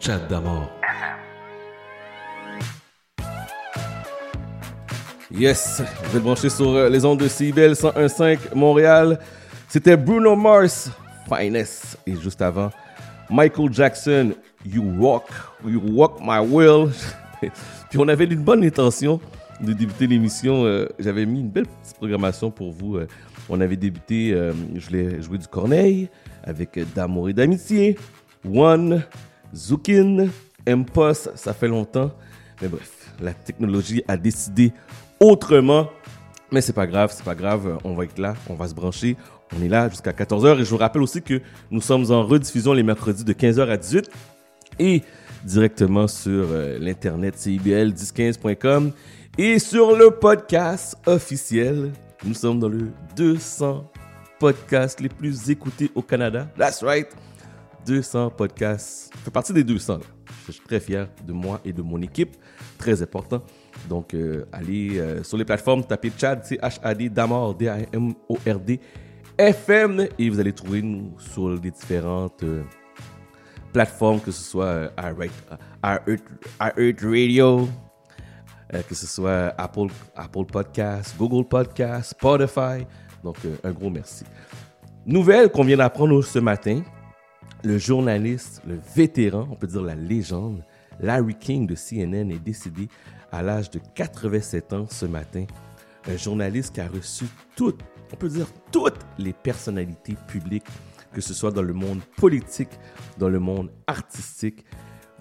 Chat d'amour. Yes, vous êtes branché sur euh, les ondes de CIBEL 101.5 Montréal. C'était Bruno Mars, Finest. Et juste avant, Michael Jackson, You Walk, You Walk My Will. Puis on avait une bonne intention de débuter l'émission. Euh, J'avais mis une belle petite programmation pour vous. Euh, on avait débuté, je voulais jouer du Corneille avec D'amour et d'amitié, One, Zukin, Impos, ça fait longtemps. Mais bref, la technologie a décidé autrement. Mais c'est pas grave, c'est pas grave, on va être là, on va se brancher. On est là jusqu'à 14h et je vous rappelle aussi que nous sommes en rediffusion les mercredis de 15h à 18 et directement sur euh, l'internet cibl1015.com et sur le podcast officiel. Nous sommes dans le 200 podcasts les plus écoutés au Canada. That's right. 200 podcasts. Je fais partie des 200. là. Je suis très fier de moi et de mon équipe. Très important. Donc, euh, allez euh, sur les plateformes, tapez Chad, C-H-A-D, Damord, D-A-M-O-R-D, FM, et vous allez trouver nous sur les différentes euh, plateformes, que ce soit iHeart Radio, que ce soit Apple, Apple Podcast, Google Podcast, Spotify. Donc, un gros merci. Nouvelle qu'on vient d'apprendre ce matin, le journaliste, le vétéran, on peut dire la légende, Larry King de CNN est décédé à l'âge de 87 ans ce matin. Un journaliste qui a reçu toutes, on peut dire toutes les personnalités publiques, que ce soit dans le monde politique, dans le monde artistique.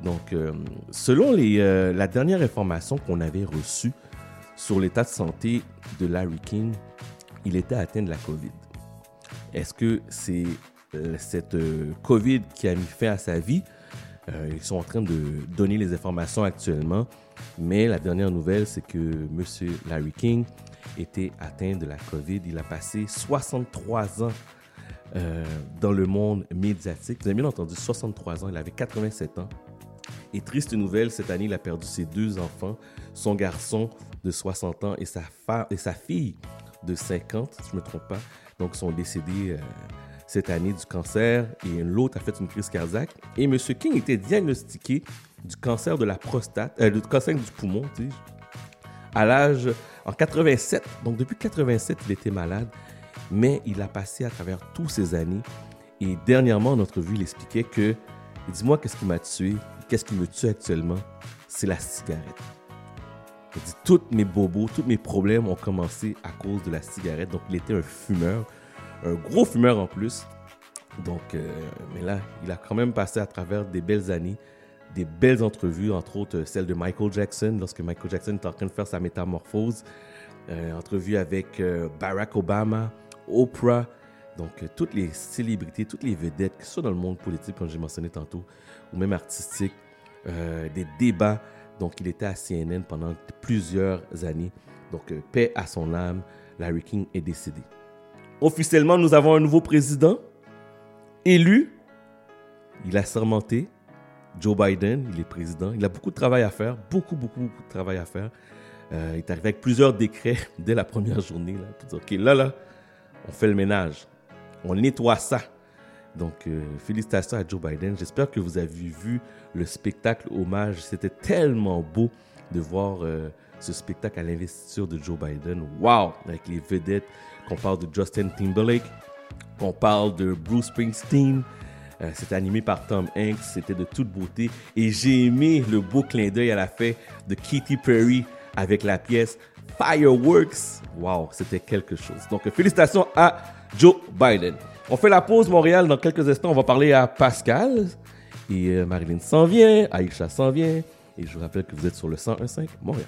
Donc, euh, selon les, euh, la dernière information qu'on avait reçue sur l'état de santé de Larry King, il était atteint de la COVID. Est-ce que c'est cette euh, COVID qui a mis fin à sa vie? Euh, ils sont en train de donner les informations actuellement, mais la dernière nouvelle, c'est que M. Larry King était atteint de la COVID. Il a passé 63 ans euh, dans le monde médiatique. Vous avez bien entendu, 63 ans, il avait 87 ans. Et triste nouvelle, cette année, il a perdu ses deux enfants, son garçon de 60 ans et sa, et sa fille de 50, si je ne me trompe pas. Donc, sont décédés euh, cette année du cancer et l'autre a fait une crise cardiaque. Et M. King était diagnostiqué du cancer de la prostate, euh, du cancer du poumon, dis-je, à l'âge en 87. Donc, depuis 87, il était malade, mais il a passé à travers toutes ces années. Et dernièrement, en entrevue, il expliquait que, dis-moi, qu'est-ce qui m'a tué, qu'est-ce qui me tue actuellement, c'est la cigarette. Il dit, tous mes bobos, tous mes problèmes ont commencé à cause de la cigarette. Donc, il était un fumeur, un gros fumeur en plus. Donc, euh, mais là, il a quand même passé à travers des belles années, des belles entrevues, entre autres euh, celle de Michael Jackson, lorsque Michael Jackson était en train de faire sa métamorphose. Euh, entrevue avec euh, Barack Obama, Oprah. Donc, toutes les célébrités, toutes les vedettes, que ce soit dans le monde politique, comme j'ai mentionné tantôt, ou même artistique, des débats. Donc, il était à CNN pendant plusieurs années. Donc, paix à son âme, Larry King est décédé. Officiellement, nous avons un nouveau président élu. Il a sermenté. Joe Biden, il est président. Il a beaucoup de travail à faire, beaucoup, beaucoup, beaucoup de travail à faire. Euh, il est arrivé avec plusieurs décrets dès la première journée. Là, OK, là, là, on fait le ménage. On nettoie ça. Donc, euh, félicitations à Joe Biden. J'espère que vous avez vu le spectacle hommage. C'était tellement beau de voir euh, ce spectacle à l'investiture de Joe Biden. Wow! Avec les vedettes, qu'on parle de Justin Timberlake, qu'on parle de Bruce Springsteen. Euh, c'était animé par Tom Hanks, c'était de toute beauté. Et j'ai aimé le beau clin d'œil à la fin de Katy Perry avec la pièce Fireworks. Wow, c'était quelque chose. Donc, félicitations à Joe Biden. On fait la pause Montréal dans quelques instants. On va parler à Pascal. Et euh, Marilyn s'en vient, Aïcha s'en vient. Et je vous rappelle que vous êtes sur le 101.5 Montréal.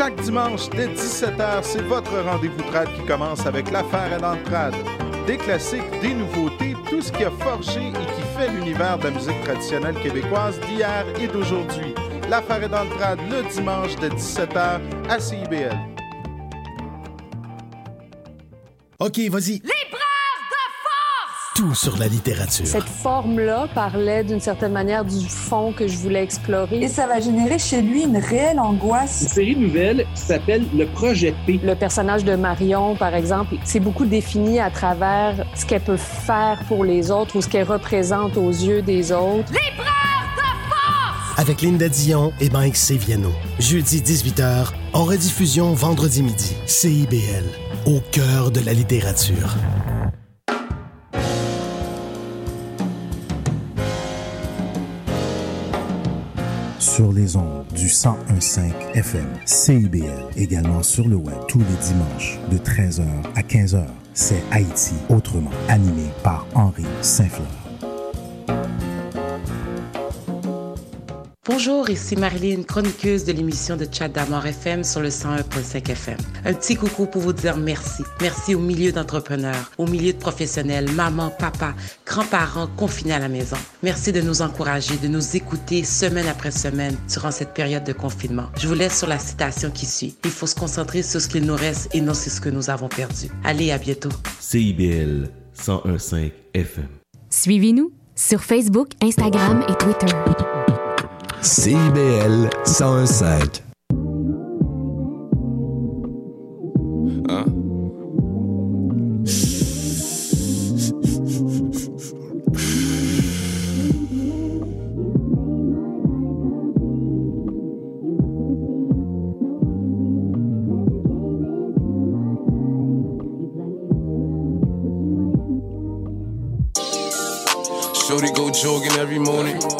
Chaque dimanche dès 17h, c'est votre rendez-vous trad qui commence avec l'affaire à l'entrade. Des classiques, des nouveautés, tout ce qui a forgé et qui fait l'univers de la musique traditionnelle québécoise d'hier et d'aujourd'hui. L'affaire est dans le trad le dimanche de 17h à CIBL. OK, vas-y. Tout sur la littérature. Cette forme-là parlait d'une certaine manière du fond que je voulais explorer. Et ça va générer chez lui une réelle angoisse. Une série nouvelle qui s'appelle Le Projet P. Le personnage de Marion, par exemple, c'est beaucoup défini à travers ce qu'elle peut faire pour les autres ou ce qu'elle représente aux yeux des autres. Avec Linda Dion et Mike Seviano. Jeudi 18h, en rediffusion vendredi midi. CIBL, au cœur de la littérature. Sur les ondes du 1015 FM CIBL, également sur le web tous les dimanches de 13h à 15h. C'est Haïti autrement, animé par Henri Saint-Fleur. Bonjour, ici Marilyn, chroniqueuse de l'émission de Chat d'Amour FM sur le 101.5 FM. Un petit coucou pour vous dire merci. Merci au milieu d'entrepreneurs, au milieu de professionnels, maman, papa, grands-parents confinés à la maison. Merci de nous encourager, de nous écouter semaine après semaine durant cette période de confinement. Je vous laisse sur la citation qui suit. Il faut se concentrer sur ce qu'il nous reste et non sur ce que nous avons perdu. Allez, à bientôt. CIBL 101.5 FM. Suivez-nous sur Facebook, Instagram et Twitter. CIBL 105. Shorty go jogging every morning.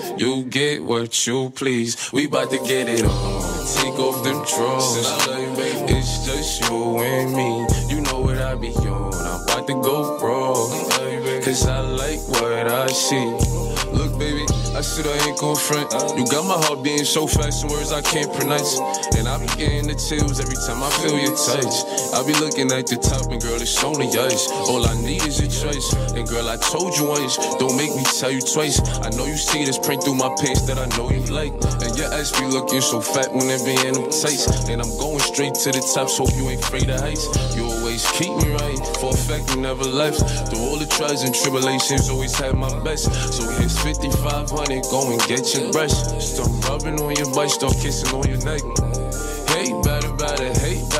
You get what you please. We bout to get it on. Take off them drawers. It's just you and me. You know what I be on. I'm about to go raw. Cause I like what I see. I said I ain't gon' front. You got my heart beating so fast, some words I can't pronounce. And I be getting the chills every time I feel your touch. I be looking at the top, and girl, it's only ice. All I need is your choice. And girl, I told you once, don't make me tell you twice. I know you see this print through my pants that I know you like. And your ass be looking so fat when it be in them tights. And I'm going straight to the top, so you ain't afraid of heights. You always keep me right, for a fact you never left. Through all the trials and tribulations, always had my best. So here's 5500, go and get your brush. Start rubbing on your butt, start kissing on your neck. Hate better, better, hate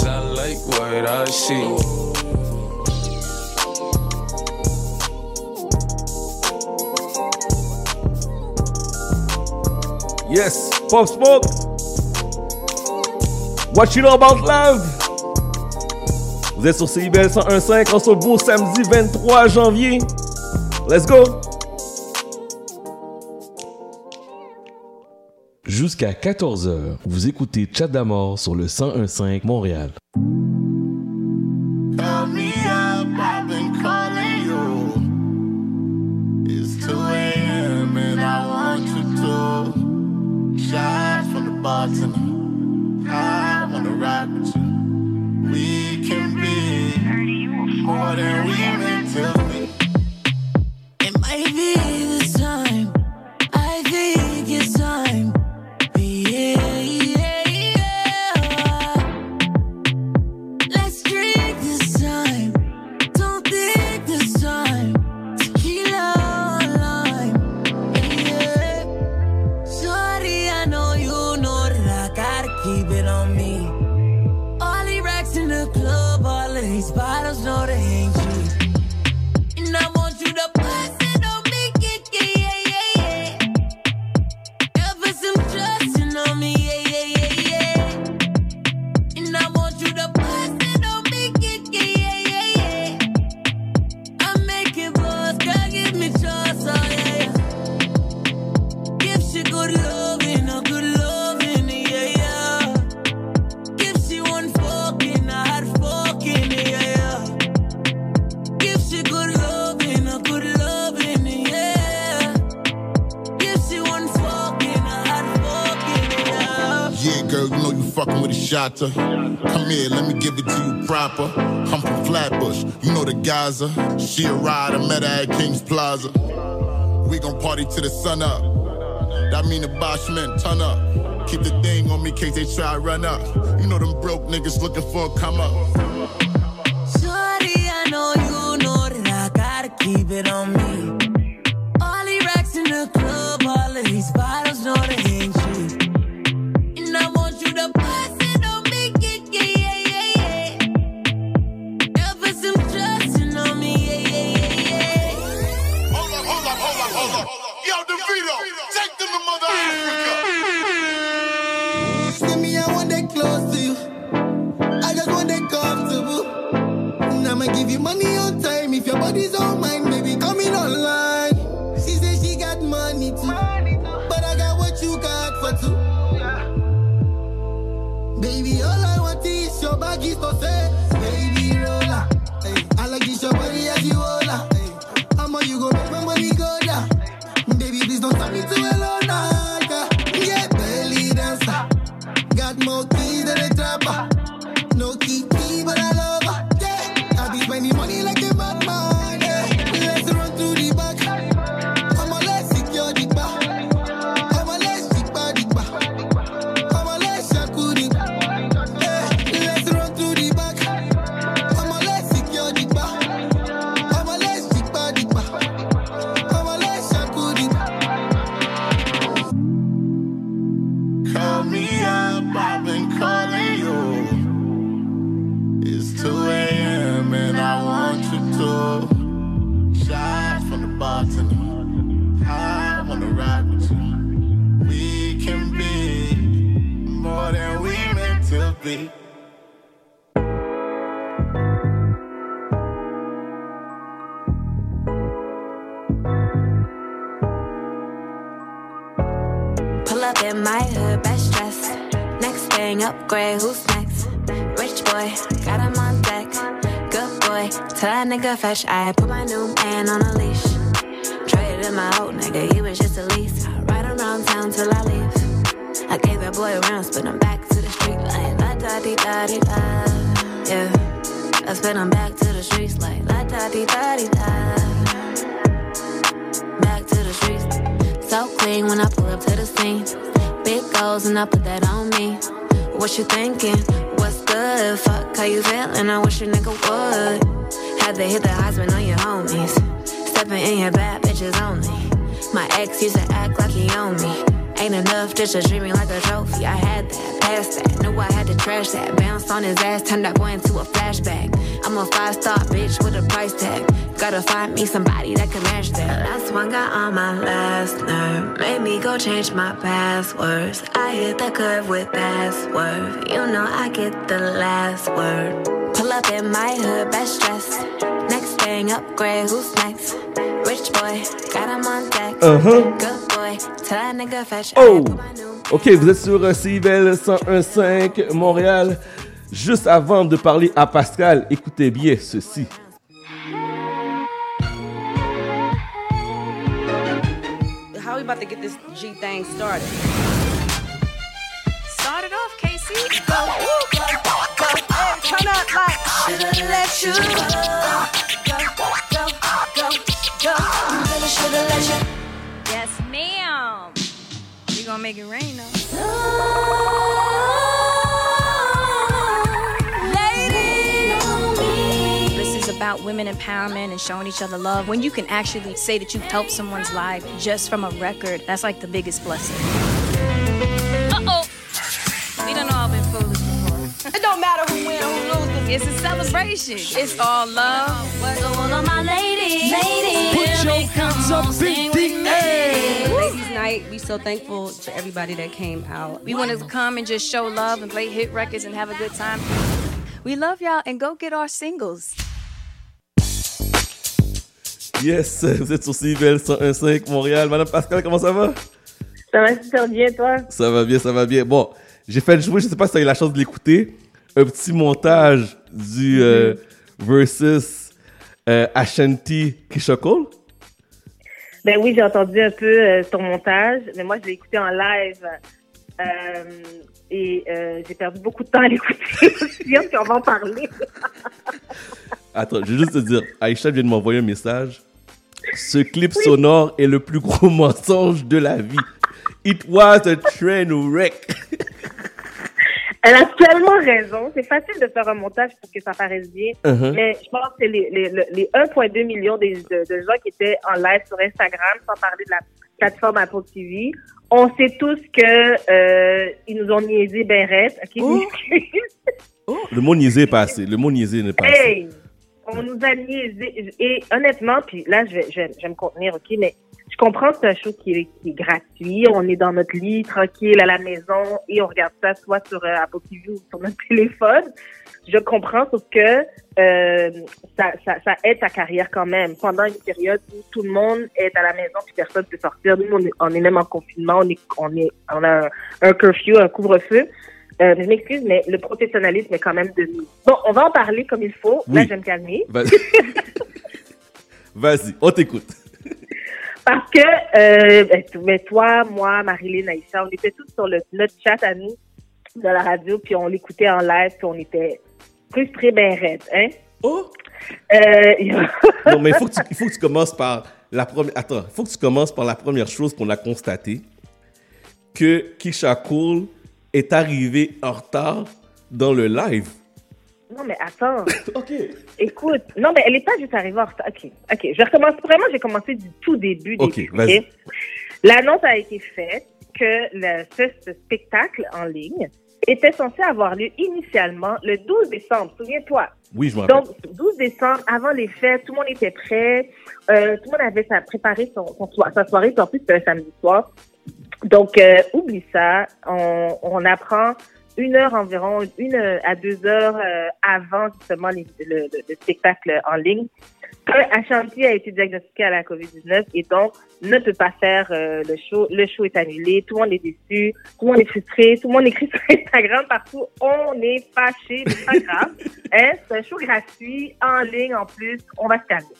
I like what I see. Yes, Pop Smoke. What you know about love? Vous êtes sur CIBL 101.5 en ce beau samedi 23 janvier. Let's go! Jusqu'à 14h, vous écoutez Chat d'Amour sur le 101.5 Montréal. Call me up, I've been calling you. It's 2 a.m. and I want you to shots from the bartender. I wanna rock with you. We can be more than we meant to She a ride, I met her at King's Plaza. We gon' party to the sun up. That mean the Bosch men ton up. Keep the thing on me in case they try run up. You know them broke niggas looking for a come up. Shorty, I know you know that I gotta keep it on me. fresh. I Me somebody that can match that. Last one got on my last nerve. Made me go change my passwords. I hit the curve with password. You know I get the last word. Pull up in my hood, best dressed. Next thing upgrade, who's next? Rich boy, got him on deck. Uh-huh. Good boy, tell that nigga fetch. Oh! Ok, vous êtes sur euh, CIVL 1015 Montréal. Juste avant de parler à Pascal, écoutez bien ceci. we about to get this G thing started. Start it off, Casey. Go, go, go, go. Hey, turn up like shoulda let you go, go, go, go, go. Really shoulda let you. Yes, ma'am. We gonna make it rain though. No. about women empowerment and showing each other love, when you can actually say that you've helped someone's life just from a record, that's like the biggest blessing. Uh oh. We done all been foolish before. it don't matter who wins, who loses. It's a celebration. It's all love. So all of my ladies, ladies put your hands up, big Ladies' night. We so thankful to everybody that came out. We wanted to come and just show love and play hit records and have a good time. We love y'all and go get our singles. Yes, vous êtes sur CIBL 101.5 Montréal. Madame Pascal, comment ça va? Ça va super bien, toi? Ça va bien, ça va bien. Bon, j'ai fait jouer, je sais pas si tu as eu la chance de l'écouter, un petit montage du euh, versus euh, Ashanti Kishokol. Ben oui, j'ai entendu un peu euh, ton montage, mais moi, je l'ai écouté en live. Et j'ai perdu beaucoup de temps à l'écouter aussi, on va en parler. Attends, je vais juste te dire, Aïcha vient de m'envoyer un message. Ce clip sonore est le plus gros mensonge de la vie. It was a train wreck. Elle a tellement raison. C'est facile de faire un montage pour que ça paraisse bien. Uh-huh. Mais je pense que les, les, les- les 1,2 millions de, de- de gens qui étaient en live sur Instagram, sans parler de la plateforme Apple TV, on sait tous que euh, ils nous ont niaisé ben raide. OK? Oh. Le mot niaiser est pas assez. Le mot niaiser n'est pas assez. Hey! On nous a niaisé. Et honnêtement, puis là, je vais, je, vais- je vais me contenir, OK? Mais je comprends que c'est un show qui est, qui est gratuit. On est dans notre lit, tranquille, à la maison, et on regarde ça soit sur euh, Apple TV ou sur notre téléphone. Je comprends, sauf que euh, ça, ça, ça aide ta carrière quand même. Pendant une période où tout le monde est à la maison puis personne peut sortir. Nous, on est, on est même en confinement. On est, on est, on a un, un curfew, un couvre-feu. Euh, je m'excuse, mais le professionnalisme est quand même de nous. Bon, on va en parler comme il faut. Là, Oui. je vais me calmer. Vas- Vas-y, on t'écoute. Parce que euh, ben, ben, toi, moi, Marilyn, Aïcha, on était tous sur le, notre chat à nous de la radio, puis on l'écoutait en live, puis on était frustrés ben raides, hein? Oh! Euh, Non, mais il faut, que tu, il faut que tu commences par la première. Attends, il faut que tu commences par la première chose qu'on a constatée que Kisha Cole est arrivée en retard dans le live. Non, mais attends. OK. Écoute, non, mais elle n'est pas juste arrivée en retard. OK, OK. Je recommence. Vraiment, j'ai commencé du tout début. OK, début, vas-y. L'annonce a été faite que le, ce, ce spectacle en ligne était censé avoir lieu initialement le 12 décembre. Souviens-toi. Oui, je me rappelle. Donc, 12 décembre, avant les fêtes, tout le monde était prêt. Euh, tout le monde avait sa, préparé son, sa soirée. Puis en plus, c'était un samedi soir. Donc, euh, oublie ça. On, on apprend une heure environ, une à deux heures euh, avant justement les- le, le- le spectacle en ligne. que Ashanti a été diagnostiqué à la COVID-19 et donc ne peut pas faire euh, le show. Le show est annulé. Tout le monde est déçu. Tout le monde est frustré. Tout le monde écrit sur Instagram partout. On est fâché. C'est pas grave. Hein? C'est un show gratuit, en ligne en plus. On va se calmer.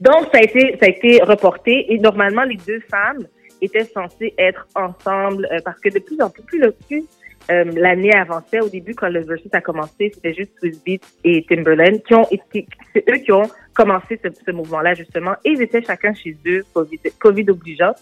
Donc, ça a été, ça a été reporté et normalement, les deux femmes étaient censées être ensemble euh, parce que de plus en plus, plus, plus euh, l'année avançait, au début, quand le versus a commencé, c'était juste Swiss Beats et Timberland qui ont été, c'est eux qui ont commencé ce, ce mouvement-là, justement, et ils étaient chacun chez eux, COVID, COVID obligeant.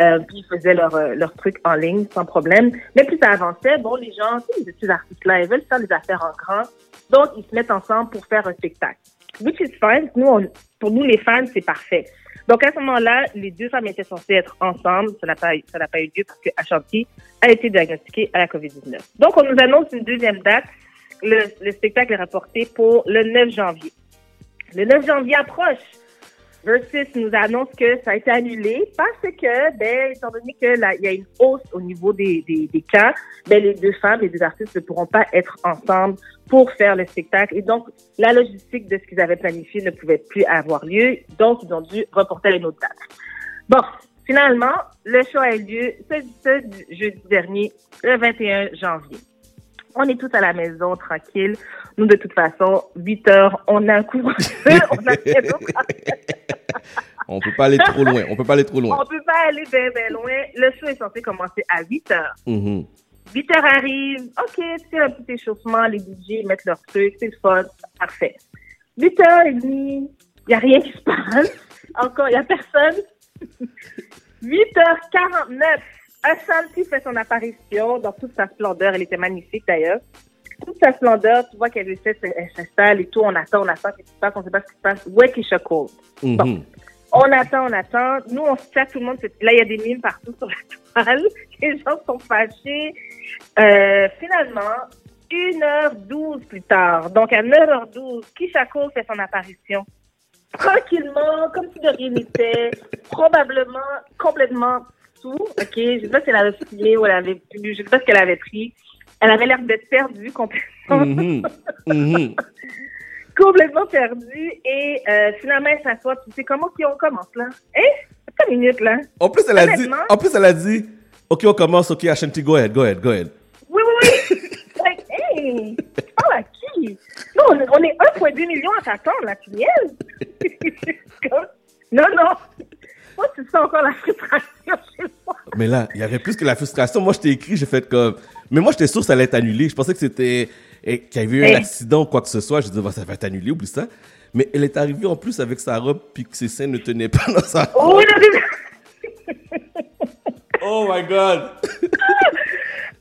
Euh, puis ils faisaient leur, leur truc en ligne sans problème. Mais plus ça avançait, bon, les gens, tu sais, ces artistes-là, ils veulent faire des affaires en grand. Donc, ils se mettent ensemble pour faire un spectacle. Which is fine. Nous, on- pour nous, les fans, c'est parfait. Donc, à ce moment-là, les deux femmes étaient censées être ensemble. Ça n'a pas, pas eu lieu parce que Ashanti a été diagnostiquée à la COVID-19. Donc, on nous annonce une deuxième date. Le, le spectacle est rapporté pour le 9 janvier. Le 9 janvier approche. Versus nous annonce que ça a été annulé parce que, ben, étant donné que là, il y a une hausse au niveau des, des, des cas, ben, les deux femmes, les deux artistes ne pourront pas être ensemble pour faire le spectacle. Et donc, la logistique de ce qu'ils avaient planifié ne pouvait plus avoir lieu. Donc, ils ont dû reporter à une autre date. Bon, finalement, le show a eu lieu ce, ce jeudi dernier, le 21 janvier. On est tous à la maison, tranquille. Nous, de toute façon, 8 heures, on a un couvre-feu, on a On peut pas aller trop loin. On peut pas aller trop loin. On peut pas aller bien, bien loin. Le show est censé commencer à 8 heures. Mhm. 8 heures arrive. OK, c'est un petit échauffement. Les DJ mettent leur truc. C'est le fun. Parfait. 8 heures et demie. Il n'y a rien qui se passe. Encore, il n'y a personne. 8 heures 49. Ashanti fait son apparition dans toute sa splendeur. Elle était magnifique d'ailleurs. Toute sa splendeur, tu vois qu'elle essaie, elle s'installe et tout. On attend, on attend. Qu'est-ce qui se passe? On ne sait pas ce qui se passe. Où est Keisha Cole? Mhm. On attend, on attend. Nous, on se chat, tout le monde. se- Là, il y a des mimes partout sur la toile. Les gens sont fâchés. Euh, finalement, 1h12 plus tard, donc à 9h12, Keisha Cole fait son apparition. Tranquillement, comme si de rien n'était, probablement complètement sous, ok? Je sais pas si elle avait fumé ou elle avait je sais pas ce qu'elle avait pris. Elle avait l'air d'être perdue complètement. Mhm. Mhm. complètement perdue. Et euh, finalement, elle s'assoit. Tu sais comment qu'on commence, là? Hein? Attends une minute, là. En plus, elle a dit, en plus, elle a dit, OK, on commence, OK, Ashanti, go ahead, go ahead, go ahead. Oui, oui, oui. like, hey, tu parles à qui? Non, on, on est 1,2 million à t'attendre, là, tu niaises? Comme- non, non. Moi, tu sens encore la frustration chez moi. Mais là, il y avait plus que la frustration. Moi, je t'ai écrit, j'ai fait comme. Mais moi, j'étais sûr que ça allait être annulé. Je pensais que c'était. eh, qu'il y avait eu un accident ou quoi que ce soit. Je disais, bah, ça va être annulé, oublie ça. Mais elle est arrivée en plus avec sa robe, puis que ses seins ne tenaient pas dans sa Oh, non, non, Oh my God!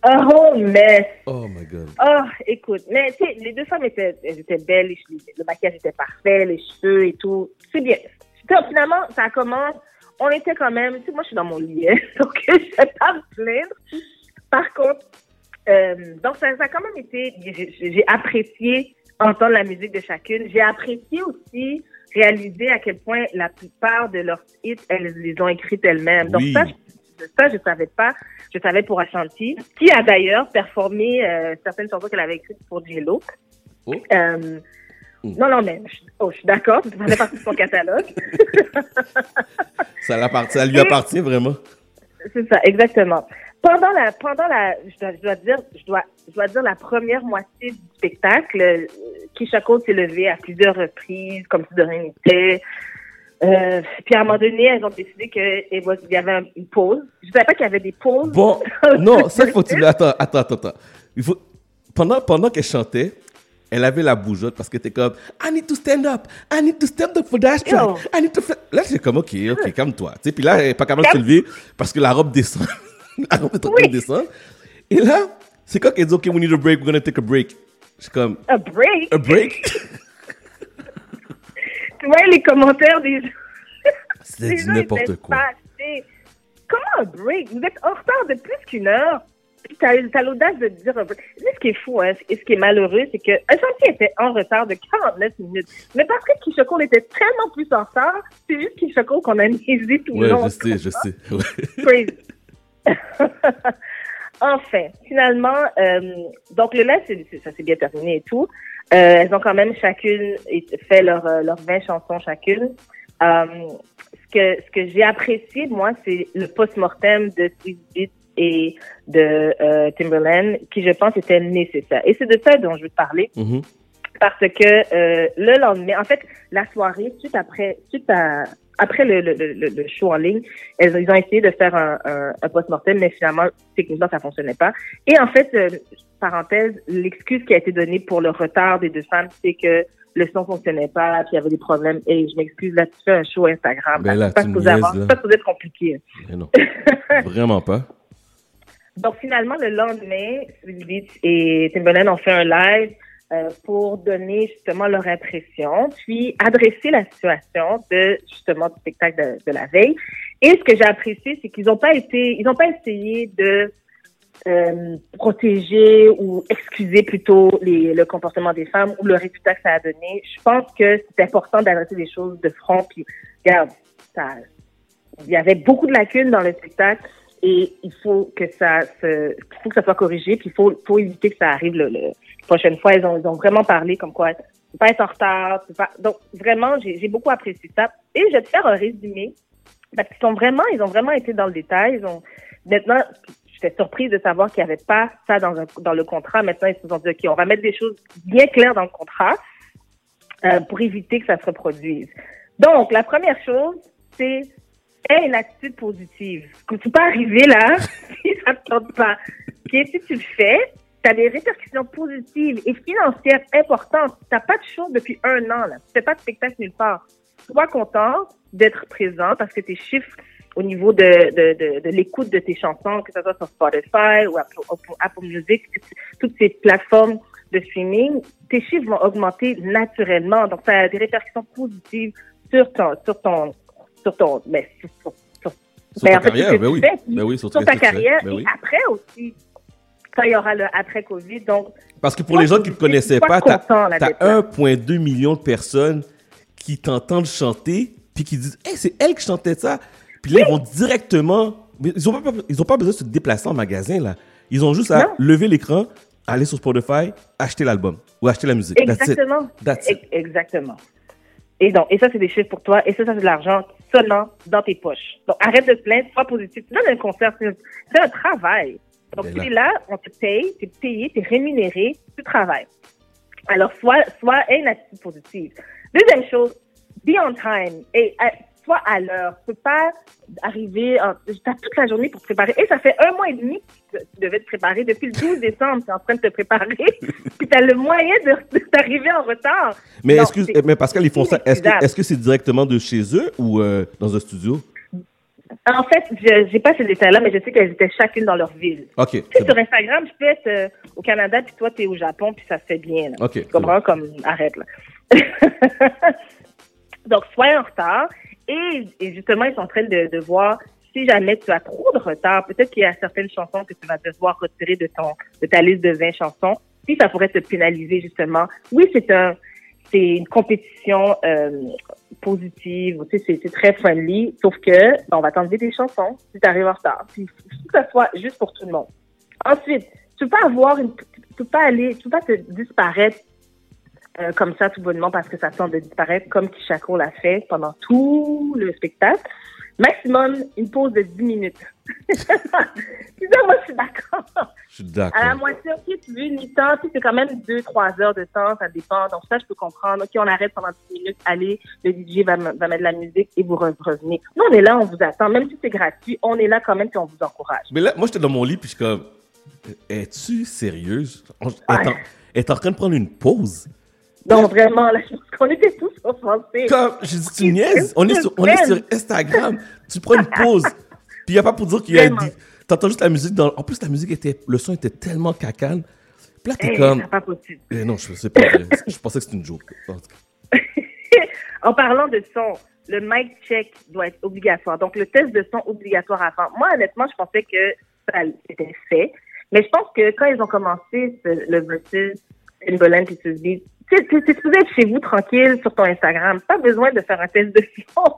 Oh, mess. Oh my God. Oh, écoute, mais tu sais, les deux femmes étaient, elles étaient belles, les le maquillage était parfait, les cheveux et tout. C'est bien. Donc, finalement, ça commence. On était quand même, tu sais, moi, je suis dans mon lit, hein, donc je vais pas me plaindre. Par contre, euh, donc ça, ça a quand même été, j'ai- apprécié entendre la musique de chacune. J'ai apprécié aussi réaliser à quel point la plupart de leurs hits, elles les ont écrites elles-mêmes. Donc ça, je ça, je savais pas. Je savais pour Ashanti, qui a d'ailleurs performé euh, certaines chansons qu'elle avait écrites pour J-Lo. Oh. Euh, non, non, mais je, oh, je suis d'accord, ça fait partie de son catalogue. Ça, lui appartient vraiment. C'est ça, exactement. Pendant la, pendant la, je dois, je dois dire, je dois, je dois dire la première moitié du spectacle, euh, Keisha Cole s'est levée à plusieurs reprises, comme si de rien n'était. Euh, puis à un moment donné, elles ont décidé qu'il y avait un- une pause. Je savais pas qu'il y avait des pauses. Bon, non, ça, il faut que tu... Attends, attends, attends, attends. Il faut... Pendant, pendant qu'elle chantait, elle avait la bougeotte parce qu'elle était comme I need to stand up, I need to stand up for that track, Yo. I need to. fa-" Là, j'ai comme OK, OK, calme-toi. Tu sais, puis là, elle n'est pas capable de se lever parce que la robe descend. la robe est en train de descendre. Et là, c'est quand qu'elle dit OK, we need a break, we're gonna take a break. Je suis comme A break? A break? Tu vois les commentaires des gens. C'était du n'importe quoi. Comment un break? Vous êtes en retard de plus qu'une heure. T'as, t'as l'audace de dire un break. Tu sais, ce qui est fou, hein, et ce qui est malheureux, c'est que Ashanti était en retard de 49 minutes. Mais parce que Keisha Cole était tellement plus en retard, c'est juste Keisha Cole qu'on a niaisé tout le Ouais, long. je sais, je sais. Ouais. Crazy. enfin, finalement, euh, donc le live, ça s'est bien terminé et tout. Euh, elles ont quand même chacune fait leurs euh, leurs 20 chansons chacune. Euh, ce que, ce que j'ai apprécié, moi, c'est le post-mortem de Sweet Beat et de euh, Timberland, qui, je pense, était nécessaire. Et c'est de ça dont je veux te parler Mhm. parce que euh, le lendemain, en fait, la soirée, suite après, suite à, après le, le, le, le show en ligne, elles, ils ont essayé de faire un, un, un post-mortem, mais finalement, techniquement, ça fonctionnait pas. Et en fait, euh, parenthèse, l'excuse qui a été donnée pour le retard des deux femmes, c'est que le son fonctionnait pas, puis il y avait des problèmes. Et je m'excuse, là, tu fais un show Instagram. Ben là, c'est pas tu supposé avoir- là. pas supposé être compliqué. Mais non. Vraiment pas. Donc finalement, le lendemain, Sweet et Timberland ont fait un live euh, pour donner justement leur impression, puis adresser la situation de justement du spectacle de, de la veille. Et ce que j'ai apprécié, c'est qu'ils n'ont pas été, ils n'ont pas essayé de euh, protéger ou excuser plutôt les, le comportement des femmes ou le résultat que ça a donné. Je pense que c'est important d'adresser les choses de front. Puis regarde, ça, il y avait beaucoup de lacunes dans le spectacle et il faut que ça se, il faut que ça soit corrigé puis il faut, faut éviter que ça arrive le, le- prochaine fois. Ils ont, ils ont vraiment parlé comme quoi pas être en retard. pas- Donc vraiment, j'ai j'ai beaucoup apprécié ça. Et je vais te faire un résumé parce qu'ils sont vraiment, ils ont vraiment été dans le détail. Ils ont maintenant, j'étais surprise de savoir qu'il n'y avait pas ça dans, un, dans le contrat. Maintenant, ils se sont dit ok, on va mettre des choses bien claires dans le contrat euh, pour éviter que ça se reproduise. Donc, la première chose, c'est aie une attitude positive. Comme tu peux arriver là, si ça te tente pas. Ok, si tu le fais, tu as des répercussions positives et financières importantes. Tu n'as pas de show depuis un an. là. Tu fais pas de spectacle nulle part. Sois content d'être présent parce que tes chiffres au niveau de, de, de, de l'écoute de tes chansons, que ce soit sur Spotify ou Apple, Apple- Music, toutes ces plateformes de streaming, tes chiffres vont augmenter naturellement. Donc, ça a des répercussions positives sur ton, sur ton, sur ton, mais sur, sur- sur- ben, ta en fait, carrière, ben tu oui. fais, Ben oui, sur ta tu carrière Ben et oui. après aussi. quand il y aura le après-Covid. Donc, Parce que pour les gens qui ne te connaissaient pas, t'as d'être là. 1,2 million de personnes qui t'entendent chanter, puis qui disent Hey, c'est elle qui chantait ça. Puis là, ils vont directement. mais Ils n'ont pas, ils ont pas besoin de se déplacer en magasin, là. Ils ont juste à Non. lever l'écran, aller sur Spotify, acheter l'album ou acheter la musique. That's it. Exactement. That's it. Exactement. Et donc, et ça, c'est des chiffres pour toi. Et ça, ça c'est de l'argent sonnant dans tes poches. Donc, arrête de te plaindre, sois positif. Tu donnes un concert, c'est un travail. Donc, Mais tu là- es là, on te paye, tu es payé, tu es rémunéré, tu travailles. Alors, sois, sois une attitude positive. Deuxième chose, be on time. Et euh, sois à l'heure. Tu peux pas arriver, tu as toute la journée pour te préparer. Et ça fait un mois et demi que tu devais te préparer. Depuis le 12 décembre, tu es en train de te préparer. puis tu as le moyen de, de t'arriver en retard. Mais, Non, excuse, mais Pascal, ils font ça. Est-ce que est-ce que c'est directement de chez eux ou euh, dans un studio? En fait, je n'ai pas ces détails-là, mais je sais qu'elles étaient chacune dans leur ville. Ok. Tu sais, sur bon. Instagram, je peux être euh, au Canada, puis toi, tu es au Japon, puis ça se fait bien. Là. Ok, Tu comprends? Comme, arrête, là. Donc, sois en retard. Et, et justement, ils sont en train de, de voir si jamais tu as trop de retard, peut-être qu'il y a certaines chansons que tu vas devoir retirer de ton de ta liste de 20 chansons. Si ça pourrait te pénaliser, justement. Oui, c'est un c'est une compétition euh, positive, tu sais, c'est très friendly, sauf que ben, on va t'enlever des chansons si tu arrives en retard. Puis, que ça soit juste pour tout le monde. Ensuite, tu peux pas avoir une, tu peux pas aller, tu peux pas te disparaître euh, comme ça tout bonnement parce que ça tente de disparaître comme Kishako l'a fait pendant tout le spectacle. Maximum une pause de 10 minutes. C'est ça, moi je suis d'accord. Je suis d'accord. À la moitié, ok, tu veux une mi-temps, c'est quand même 2-3 heures de temps, ça dépend. Donc ça, je peux comprendre. Ok, on arrête pendant 10 minutes, allez, le DJ va, me- va mettre de la musique et vous re- revenez. Nous, on est là, on vous attend. Même si c'est gratuit, on est là quand même et on vous encourage. Mais là, moi, j'étais dans mon lit, puis je suis comme, es-tu sérieuse? Elle est en train de prendre une pause? Donc vraiment, là, je pense qu'on était tous offensés. Comme, j'ai dit, tu niaises? On est, sur, on est sur Instagram. Tu prends une pause. Puis il n'y a pas pour dire qu'il y a. T'entends juste la musique dans. En plus, la musique était. Le son était tellement cacane. Puis là, t'es Hey, comme. c'est pas possible. Eh non, je sais pas. je pensais que c'était une joke. En parlant de son, le mic check doit être obligatoire. Donc, le test de son obligatoire avant. Moi, honnêtement, je pensais que ça c'était fait. Mais je pense que quand ils ont commencé ce- le versus Timberland et Suzy, tu supposé être chez vous tranquille sur ton Instagram. Pas besoin de faire un test de.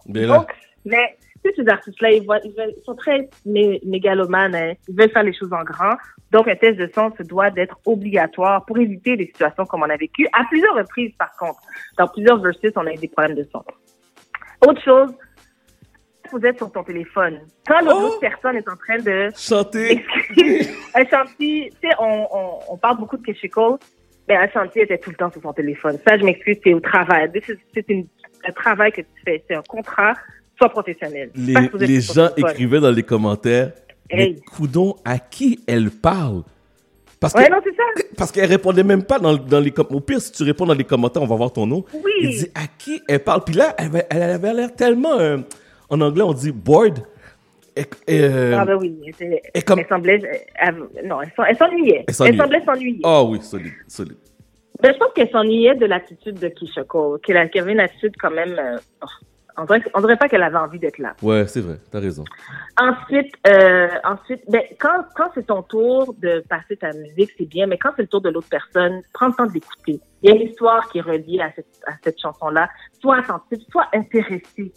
Mais là- Donc, mais ces artistes-là, ils, ils, sont très mé- mégalomanes. hein. Ils veulent faire les choses en grand. Donc, un test de son se doit d'être obligatoire pour éviter des situations comme on a vécu à plusieurs reprises, par contre. Dans plusieurs versus, on a eu des problèmes de son. Autre chose, vous êtes sur ton téléphone. Quand l'autre l'autre personne est en train de chanter, un chantier, tu sais, on, on, on parle beaucoup de Keshiko, mais un chantier était tout le temps sur son téléphone. Ça, je m'excuse, c'est au travail. C'est un travail que tu fais. C'est un contrat, sois professionnel. Les, gens écrivaient dans les commentaires. Mais Hey. coudon, à qui elle parle? Parce que, Ouais, non, c'est ça. Parce qu'elle répondait même pas dans, dans les commentaires. Au pire, si tu réponds dans les commentaires, on va voir ton nom. Oui. Il dit à qui elle parle? Puis là, elle, avait- elle avait l'air tellement. euh, en anglais, on dit bored. Et, et, euh, Ah ben oui, elle, et comme- elle semblait, elle- non, elle s'en- elle s'ennuyait. Elle semblait s'ennuyer. Ah oui, solide, solide. Ben, je pense qu'elle s'ennuyait de l'attitude de Kishoko, qu'elle avait une attitude quand même. euh, oh, on, dirait, on dirait pas qu'elle avait envie d'être là. Ouais, c'est vrai, t'as raison. Ensuite, euh, ensuite, ben, quand, quand c'est ton tour de passer ta musique, c'est bien, mais quand c'est le tour de l'autre personne, prends le temps d'écouter. Il y a une histoire qui est reliée à cette, à cette chanson-là. Sois attentif, sois intéressé.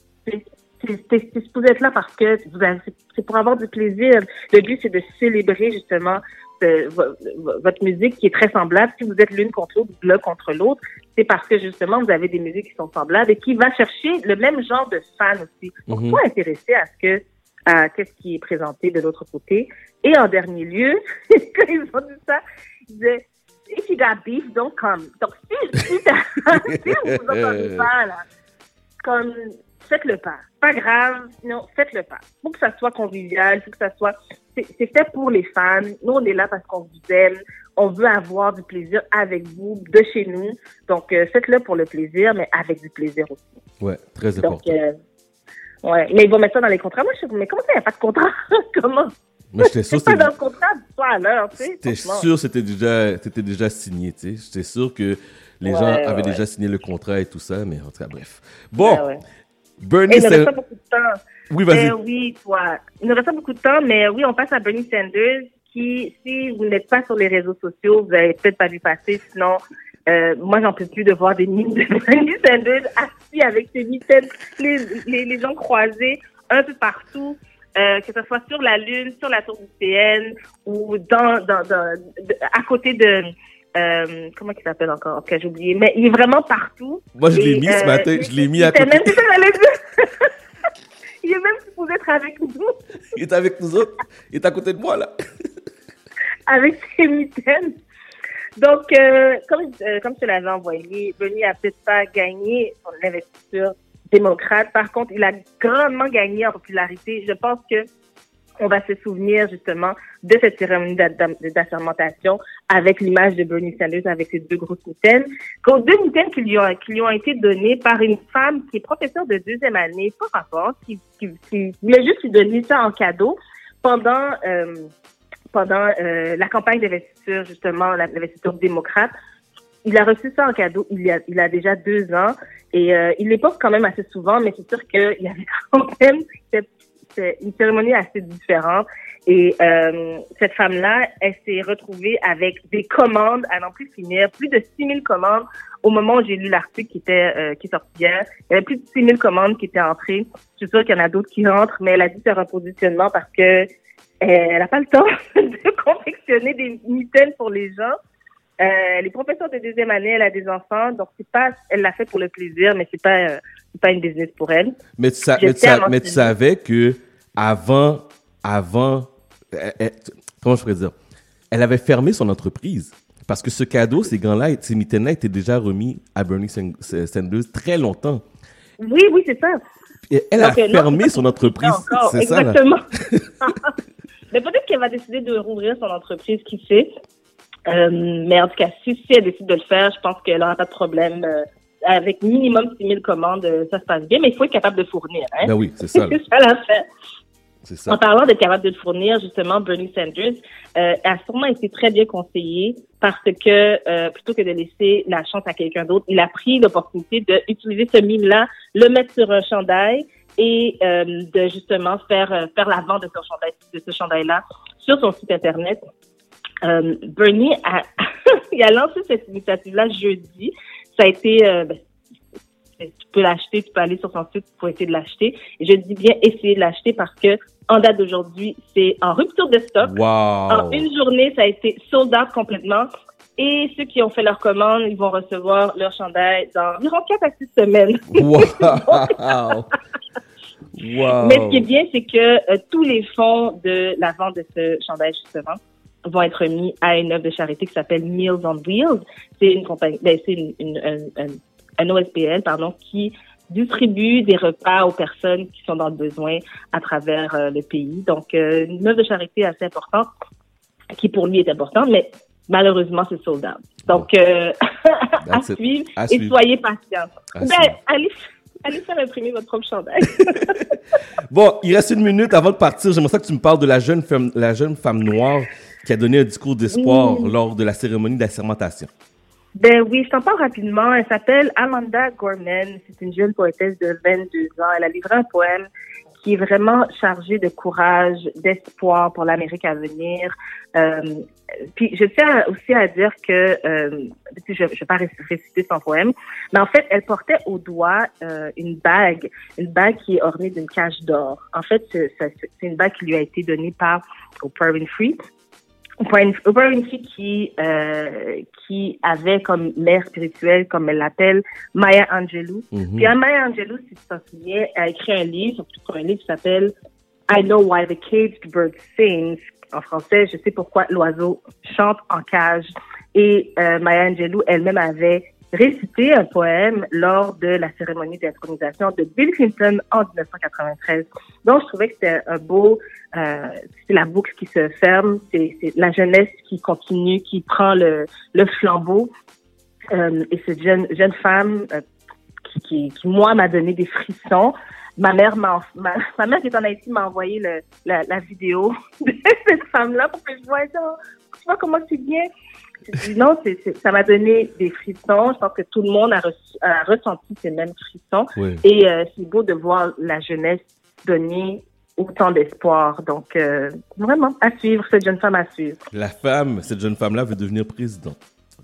C'est- supposé être là parce que vous avez- c'est- pour avoir du plaisir. Le but, c'est de célébrer justement vo- vo- votre musique qui est très semblable. Si vous êtes l'une contre l'autre, l'un contre l'autre, c'est parce que justement, vous avez des musiques qui sont semblables et qui va chercher le même genre de fans aussi. Donc, Mhm. sois intéressé à ce que à qu'est-ce qui est présenté de l'autre côté? Et en dernier lieu, quand ils ont dit ça, ils disaient If you got beef, don't come. Donc, si, si, si vous entendez pas, là, comme, faites-le pas. Pas grave, sinon, faites-le pas. Faut que ça soit convivial, faut que ça soit. C'est fait pour les fans. Nous, on est là parce qu'on vous aime. On veut avoir du plaisir avec vous, de chez nous. Donc, euh, faites-le pour le plaisir, mais avec du plaisir aussi. Ouais, très Donc, important. euh, ouais. Mais ils vont mettre ça dans les contrats. Moi, je sais, mais comment ça, il n'y a pas de contrat? comment? Mais j'étais sûr, c'était- dans le contrat, à l'heure, tu sais. T'es sûr c'était déjà, c'était déjà signé, tu sais. J'étais sûr que les Ouais, gens avaient ouais. déjà signé le contrat et tout ça, mais en tout cas, bref. Bon, ouais. Bernie Et il ne reste pas beaucoup de temps. Oui, vas-y. Euh, oui, toi. Il ne reste pas beaucoup de temps, mais oui, on passe à Bernie Sanders, qui, si vous n'êtes pas sur les réseaux sociaux, vous avez peut-être pas vu passer, sinon, euh, moi, j'en peux plus de voir des mimes de Bernie Sanders assis avec ses mitaines, les, les, les gens croisés un peu partout, euh, que ce soit sur la Lune, sur la tour du CN ou dans, dans, à côté de... Euh, comment il s'appelle encore? Ok, j'ai oublié. Mais il est vraiment partout. Moi, je l'ai mis ce euh, matin, je l'ai mis à côté. même- il est même supposé être avec nous. Il est avec nous autres. Il est à côté de moi, là. avec ses mitaines. Donc, euh, comme, euh, comme je te l'avais envoyé, Bernie a peut-être pas gagné son investiture démocrate. Par contre, il a grandement gagné en popularité. Je pense que on va se souvenir justement de cette cérémonie d'a- d'a- d'assermentation avec l'image de Bernie Sanders avec ses deux grosses mitaines. Deux mitaines qui lui, ont, été données par une femme qui est professeure de deuxième année, pas rapport, qui, qui, qui juste lui donner ça en cadeau pendant euh, pendant euh, la campagne d'investiture, justement, l'investiture démocrate. Il a reçu ça en cadeau il y a, il a déjà deux ans et euh, il les porte quand même assez souvent, mais c'est sûr qu'il y avait quand même c'était- c'était une cérémonie assez différente. Et euh, cette femme-là, elle s'est retrouvée avec des commandes à n'en plus finir, plus de 6000 commandes au moment où j'ai lu l'article qui était euh, qui est sorti hier. Il y avait plus de 6000 commandes qui étaient entrées. Je suis sûre qu'il y en a d'autres qui rentrent, mais elle a dû faire un positionnement parce que elle n'a pas le temps de confectionner des mitaines pour les gens. Euh, elle est professeure de deuxième année, elle a des enfants, donc c'est pas, elle l'a fait pour le plaisir, mais c'est pas, euh, c'est pas une business pour elle. Mais tu, sa- Je mais tu tiens à sa- mais tu mentionner. savais que avant, avant, elle- elle- comment je pourrais dire, elle avait fermé son entreprise parce que ce cadeau, ces gants-là, ces mitaines-là étaient déjà remis à Bernie San- Sanders très longtemps. Oui, oui, c'est ça. Et elle a euh, fermé son entreprise, c'est ça. Exactement. mais peut-être qu'elle va décider de rouvrir son entreprise, qui sait. Euh, mais en tout cas, si, si elle décide de le faire, je pense qu'elle n'aura pas de problème. euh, avec minimum 6 000 commandes, euh, ça se passe bien, mais il faut être capable de fournir. Hein? Ben oui, c'est ça, c'est ça l'affaire. Ça. En parlant d'être capable de le fournir, justement, Bernie Sanders euh, a sûrement été très bien conseillé parce que euh, plutôt que de laisser la chance à quelqu'un d'autre, il a pris l'opportunité d'utiliser ce mime-là, le mettre sur un chandail et euh, de justement faire faire la vente de ce chandail de ce chandail-là sur son site internet. Euh, Bernie a il a lancé cette initiative-là jeudi. Ça a été euh, ben, tu peux l'acheter, tu peux aller sur son site pour essayer de l'acheter. Et je dis bien essayer de l'acheter parce que en date d'aujourd'hui, c'est en rupture de stock. Wow. En une journée, ça a été sold out complètement. Et ceux qui ont fait leur commande, ils vont recevoir leur chandail dans environ 4 à 6 semaines. Wow. wow. Mais ce qui est bien, c'est que euh, tous les fonds de la vente de ce chandail, justement, vont être mis à une œuvre de charité qui s'appelle Meals on Wheels. C'est une compagnie, ben, c'est une, une- un, un- un OSPL, pardon, qui distribue des repas aux personnes qui sont dans le besoin à travers euh, le pays. Donc, euh, une œuvre de charité assez importante, qui pour lui est importante, mais malheureusement, c'est sold out. Donc, euh, à suivre et soyez patients. Ben, allez, allez faire imprimer votre propre chandail. Bon, il reste une minute avant de partir. J'aimerais ça que tu me parles de la jeune femme, la jeune femme noire qui a donné un discours d'espoir Oui. lors de la cérémonie d'assermentation. Ben oui, je t'en parle rapidement. Elle s'appelle Amanda Gorman. C'est une jeune poétesse de 22 ans. Elle a livré un poème qui est vraiment chargé de courage, d'espoir pour l'Amérique à venir. Euh, puis je tiens aussi à dire que, euh, je ne vais pas ré- réciter son poème, mais en fait, elle portait au doigt euh, une bague, une bague qui est ornée d'une cage d'or. En fait, c'est une bague qui lui a été donnée par Oprah Winfrey. Oprah Oprah Winfrey qui euh, qui avait comme mère spirituelle, comme elle l'appelle, Maya Angelou. Mhm. Puis hein, Maya Angelou, si tu t'en souviens, a écrit un livre, un livre qui s'appelle I Know Why the Caged Bird Sings. En français, je sais pourquoi l'oiseau chante en cage. Et euh, Maya Angelou elle-même avait récité un poème lors de la cérémonie d'intronisation de Bill Clinton en 1993. Donc, je trouvais que c'était un beau, euh, c'est la boucle qui se ferme, c'est la jeunesse qui continue, qui prend le, le flambeau. Euh, et cette jeune, jeune femme euh, qui, qui, qui, moi, m'a donné des frissons. Ma mère m'a, ma, ma mère qui est en Haïti m'a envoyé le, la, la vidéo de cette femme-là pour que je voie ça. Tu vois comment c'est bien? Dit non, ça m'a donné des frissons. Je pense que tout le monde a, ressenti ces mêmes frissons. Oui. Et euh, c'est beau de voir la jeunesse donner autant d'espoir. Donc, euh, vraiment, à suivre, cette jeune femme à suivre. La femme, cette jeune femme-là, veut devenir présidente.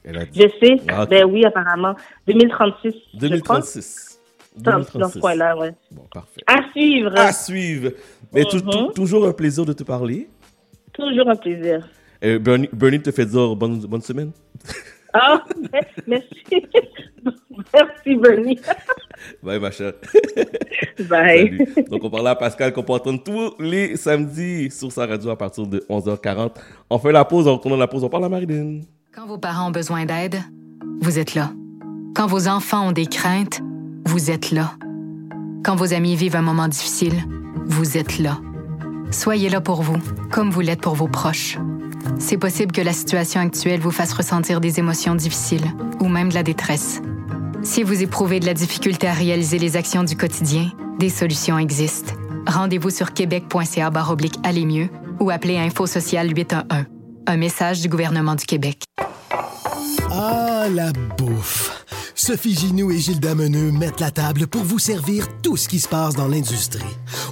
Elle a dit. Je sais, Ah, ben oui, apparemment. 2036. je crois. 2036. Dans, 2036. ce coin-là, ouais. Bon, parfait. À suivre. À suivre. Mais Mhm. tou- toujours un plaisir de te parler. Toujours un plaisir. Euh, Bernie, Bernie te fait dire bonne, bonne semaine. Ah, merci. merci, Bernie. Bye, ma chère. Bye. Salut. Donc, on parlait à Pascal qu'on peut entendre tous les samedis sur sa radio à partir de 11h40. On fait la pause, on retourne à la pause, on parle à Marilyn. Quand vos parents ont besoin d'aide, vous êtes là. Quand vos enfants ont des craintes, vous êtes là. Quand vos amis vivent un moment difficile, vous êtes là. Soyez là pour vous, comme vous l'êtes pour vos proches. C'est possible que la situation actuelle vous fasse ressentir des émotions difficiles ou même de la détresse. Si vous éprouvez de la difficulté à réaliser les actions du quotidien, des solutions existent. Rendez-vous sur québec.ca oblique mieux ou appelez Info Social 811. Un message du gouvernement du Québec. Ah, la bouffe. Sophie Ginou et Gilles Dameneux mettent la table pour vous servir tout ce qui se passe dans l'industrie.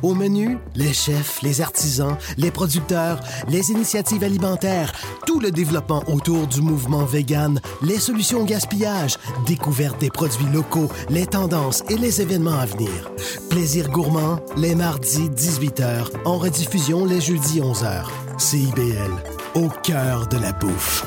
Au menu, les chefs, les artisans, les producteurs, les initiatives alimentaires, tout le développement autour du mouvement vegan, les solutions au gaspillage, découverte des produits locaux, les tendances et les événements à venir. Plaisir gourmand, les mardis 18h, en rediffusion les jeudis 11h. CIBL, au cœur de la bouffe.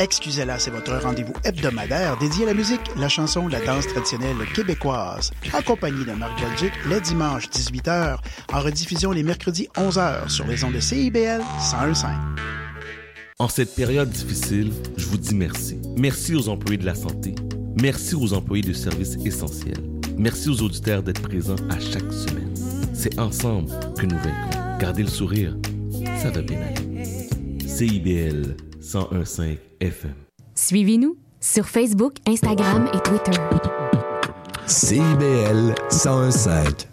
Excusez-la, c'est votre rendez-vous hebdomadaire dédié à la musique, la chanson, la danse traditionnelle québécoise. Accompagné de Marc Belgique, les dimanches 18h, en rediffusion les mercredis 11h sur les ondes de CIBL 101.5. En cette période difficile, je vous dis merci. Merci aux employés de la santé. Merci aux employés de services essentiels. Merci aux auditeurs d'être présents à chaque semaine. C'est ensemble que nous vaincrons. Gardez le sourire, ça va bien aller. CIBL 101.5 FM. Suivez-nous sur Facebook, Instagram et Twitter. CIBL 101.5.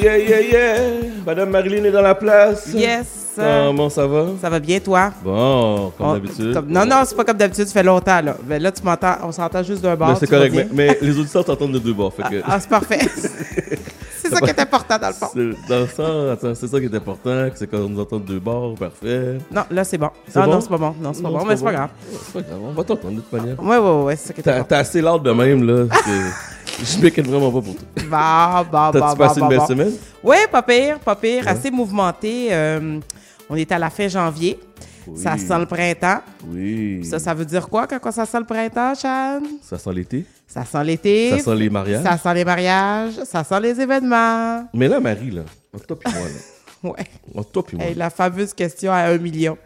Yeah, yeah, yeah, yeah. Madame Marilyn est dans la place. Yes. Comment ça va? Ça va bien, toi? Bon, comme On- d'habitude. non, non, c'est pas comme d'habitude, ça fait longtemps, là. Mais là, tu m'entends, on s'entend juste d'un bord. C'est correct, mais, mais les auditeurs t'entendent de deux bords. Fait que... Ah, c'est parfait. c'est ça qui est important, dans le fond. Dans le sens, attends, c'est ça qui est important, c'est qu'on nous entend de deux bords, parfait. Non, là, c'est bon. Ah, bon? non, c'est pas bon. Non, c'est pas bon, mais c'est pas grave. C'est pas grave, on va t'entendre de toute manière. Ouais, ouais, ouais, c'est ça qui est important. t'as assez l'ordre de même, là. Je m'inquiète vraiment pas pour toi. Bah, bah, bah, T'as-tu bah, passé bah, une belle bah. semaine? Ouais, pas pire, pas pire. Ouais. Assez mouvementé. Euh, on est à la fin janvier. Ça Oui. sent le printemps. Oui. Ça, ça veut dire quoi quand ça sent le printemps, Chan? Ça sent l'été? Ça sent l'été. Ça sent les mariages? Ça sent les mariages. Ça sent les événements. Mais là, Marie, là, toi et moi, là. Ouais. Entre toi et moi. Hey, la fameuse question à un million.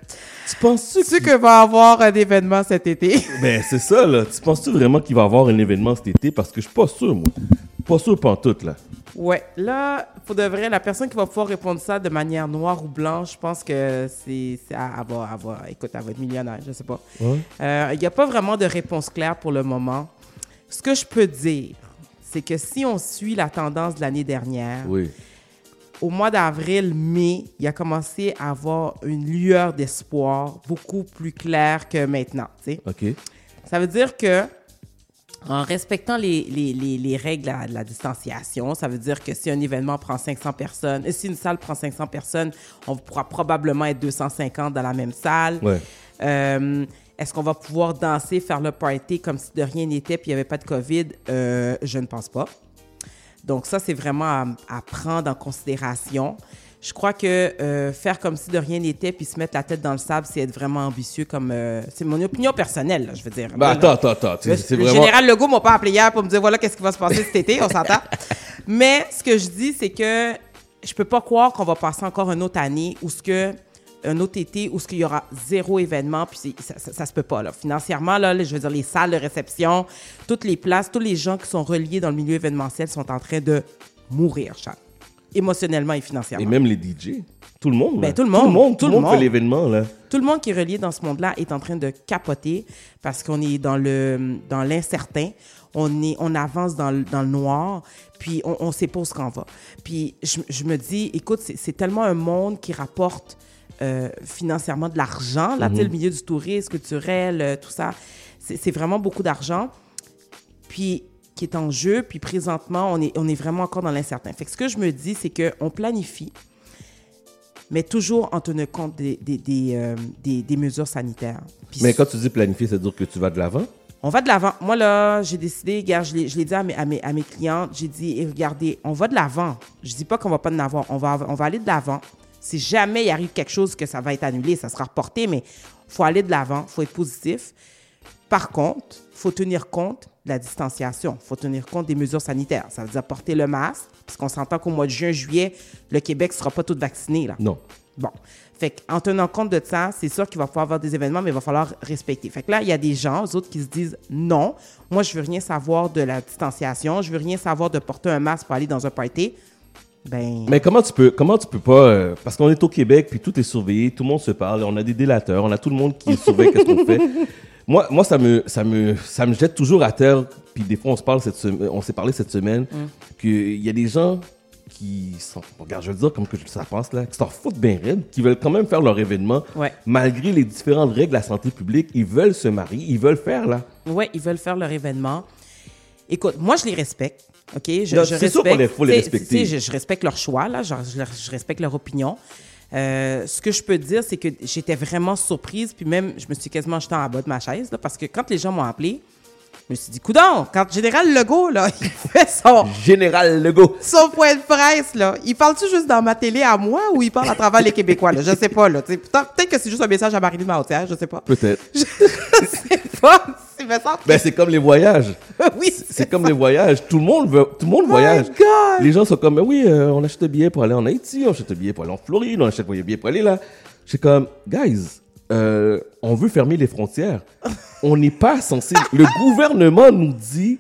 Tu penses-tu que va avoir un événement cet été? Ben, c'est ça, là. Tu penses-tu vraiment qu'il va y avoir un événement cet été? Parce que je suis pas sûr, moi. Pas sûr pantoute, là. Ouais, là, pour de vrai, la personne qui va pouvoir répondre ça de manière noire ou blanche, je pense que c'est à avoir, à avoir. Écoute, elle va être millionnaire, je sais pas. Ouais. Euh, Il n'y a pas vraiment de réponse claire pour le moment. Ce que je peux dire, c'est que si on suit la tendance de l'année dernière, Oui. Au mois d'avril, mai, il a commencé à avoir une lueur d'espoir beaucoup plus claire que maintenant. sais. OK. Ça veut dire que en respectant les, les, les, les règles à- de la distanciation, ça veut dire que si un événement prend 500 personnes, et si une salle prend 500 personnes, on pourra probablement être 250 dans la même salle. Ouais. Euh, Est-ce qu'on va pouvoir danser, faire le party comme si de rien n'était puis il n'y avait pas de COVID? Euh, je ne pense pas. Donc ça, c'est vraiment à, à prendre en considération. Je crois que euh, faire comme si de rien n'était puis se mettre la tête dans le sable, c'est être vraiment ambitieux comme... euh, c'est mon opinion personnelle, là, je veux dire. Ben, Là, attends, là. attends, attends. Le, C'est le vraiment- général Legault m'a pas appelé hier pour me dire voilà qu'est-ce qui va se passer cet été, on s'entend. Mais ce que je dis, c'est que je peux pas croire qu'on va passer encore une autre année où ce que un autre été où ce qu'il y aura zéro événement puis ça, ça, ça se peut pas là financièrement là, je veux dire les salles de réception toutes les places tous les gens qui sont reliés dans le milieu événementiel sont en train de mourir Charles. émotionnellement et financièrement Et même les DJ. Tout le monde. Ben, tout le monde. Tout le monde, Tout le fait monde. l'événement, là. Tout le monde qui est relié dans ce monde-là est en train de capoter parce qu'on est dans le dans l'incertain. On est on avance dans le, dans le noir, puis on, on sait pas où ce qu'on va. Puis je, je me dis, écoute, c'est tellement un monde qui rapporte euh, financièrement de l'argent, là, tu sais, Mhm. le milieu du tourisme, culturel, euh, tout ça. C'est vraiment beaucoup d'argent. Puis qui est en jeu, puis présentement, on est, on est vraiment encore dans l'incertain. Fait que ce que je me dis, c'est qu'on planifie, mais toujours en tenant compte des, des, des, euh, des- des mesures sanitaires. Puis Mais quand tu dis planifier, ça veut dire que tu vas de l'avant? on va de l'avant. Moi, là, j'ai décidé, regarde, je l'ai je l'ai dit à mes, à mes, à mes clientes, j'ai dit, eh, regardez, on va de l'avant. Je dis pas qu'on va pas de l'avant, on va, on va aller de l'avant. Si jamais il arrive quelque chose que ça va être annulé, ça sera reporté, mais faut aller de l'avant, faut être positif. Par contre, faut tenir compte de la distanciation, faut tenir compte des mesures sanitaires. Ça veut dire porter le masque, puisqu'on s'entend qu'au mois de juin, juillet, le Québec sera pas tout vacciné, là. Non. Bon. Fait en tenant compte de ça, c'est sûr qu'il va falloir avoir des événements, mais il va falloir respecter. Fait que là, il y a des gens, eux autres, qui se disent non, moi, je veux rien savoir de la distanciation, je veux rien savoir de porter un masque pour aller dans un party. Ben, Mais comment tu peux, comment tu peux pas, euh, parce qu'on est au Québec, puis tout est surveillé, tout le monde se parle, on a des délateurs, on a tout le monde qui surveille qu'est-ce qu'on fait? Moi, moi ça, me, ça, me, ça me jette toujours à terre, puis des fois, on se parle cette semaine, on s'est parlé cette semaine, Mm. qu'il y a des gens qui sont, regarde, je veux dire comme que ça passe là, qui s'en foutent bien raide, qui veulent quand même faire leur événement, Ouais. malgré les différentes règles de la santé publique, ils veulent se marier, ils veulent faire là. ouais, ils veulent faire leur événement. Écoute, moi, je les respecte. OK? Je, Non, je c'est sûr qu'on les- faut les sais, respecter. sais, Je, je respecte leur choix, là. Je, je respecte leur opinion. Euh, ce que je peux dire, c'est que j'étais vraiment surprise, puis même, je me suis quasiment jetée en bas de ma chaise, là, parce que quand les gens m'ont appelé, je me suis dit, coudon, quand Général Legault, là, il fait son, Général Legault. son point de presse, là, il parle-tu juste dans ma télé à moi ou il parle à travers les Québécois, là? Je sais pas, là. sais. Peut-être que c'est juste un message à Marie-Lou Mahoutière, je sais pas. Peut-être. Pas, me Ben, c'est comme les voyages. oui, C'est comme les voyages. Tout le monde veut, tout le monde voyage. God! Les gens sont comme, ben oui, euh, on achète un billet pour aller en Haïti, on achète un billet pour aller en Floride, on achète un billet pour aller là. C'est comme, guys, euh, on veut fermer les frontières. On n'est pas censé. Le gouvernement nous dit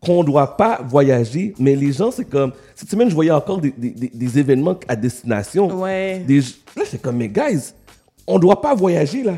qu'on ne doit pas voyager, mais les gens, c'est comme. Cette semaine, je voyais encore des, des- des- des événements à destination. Ouais. Des, là, c'est comme, mais guys, on ne doit pas voyager là.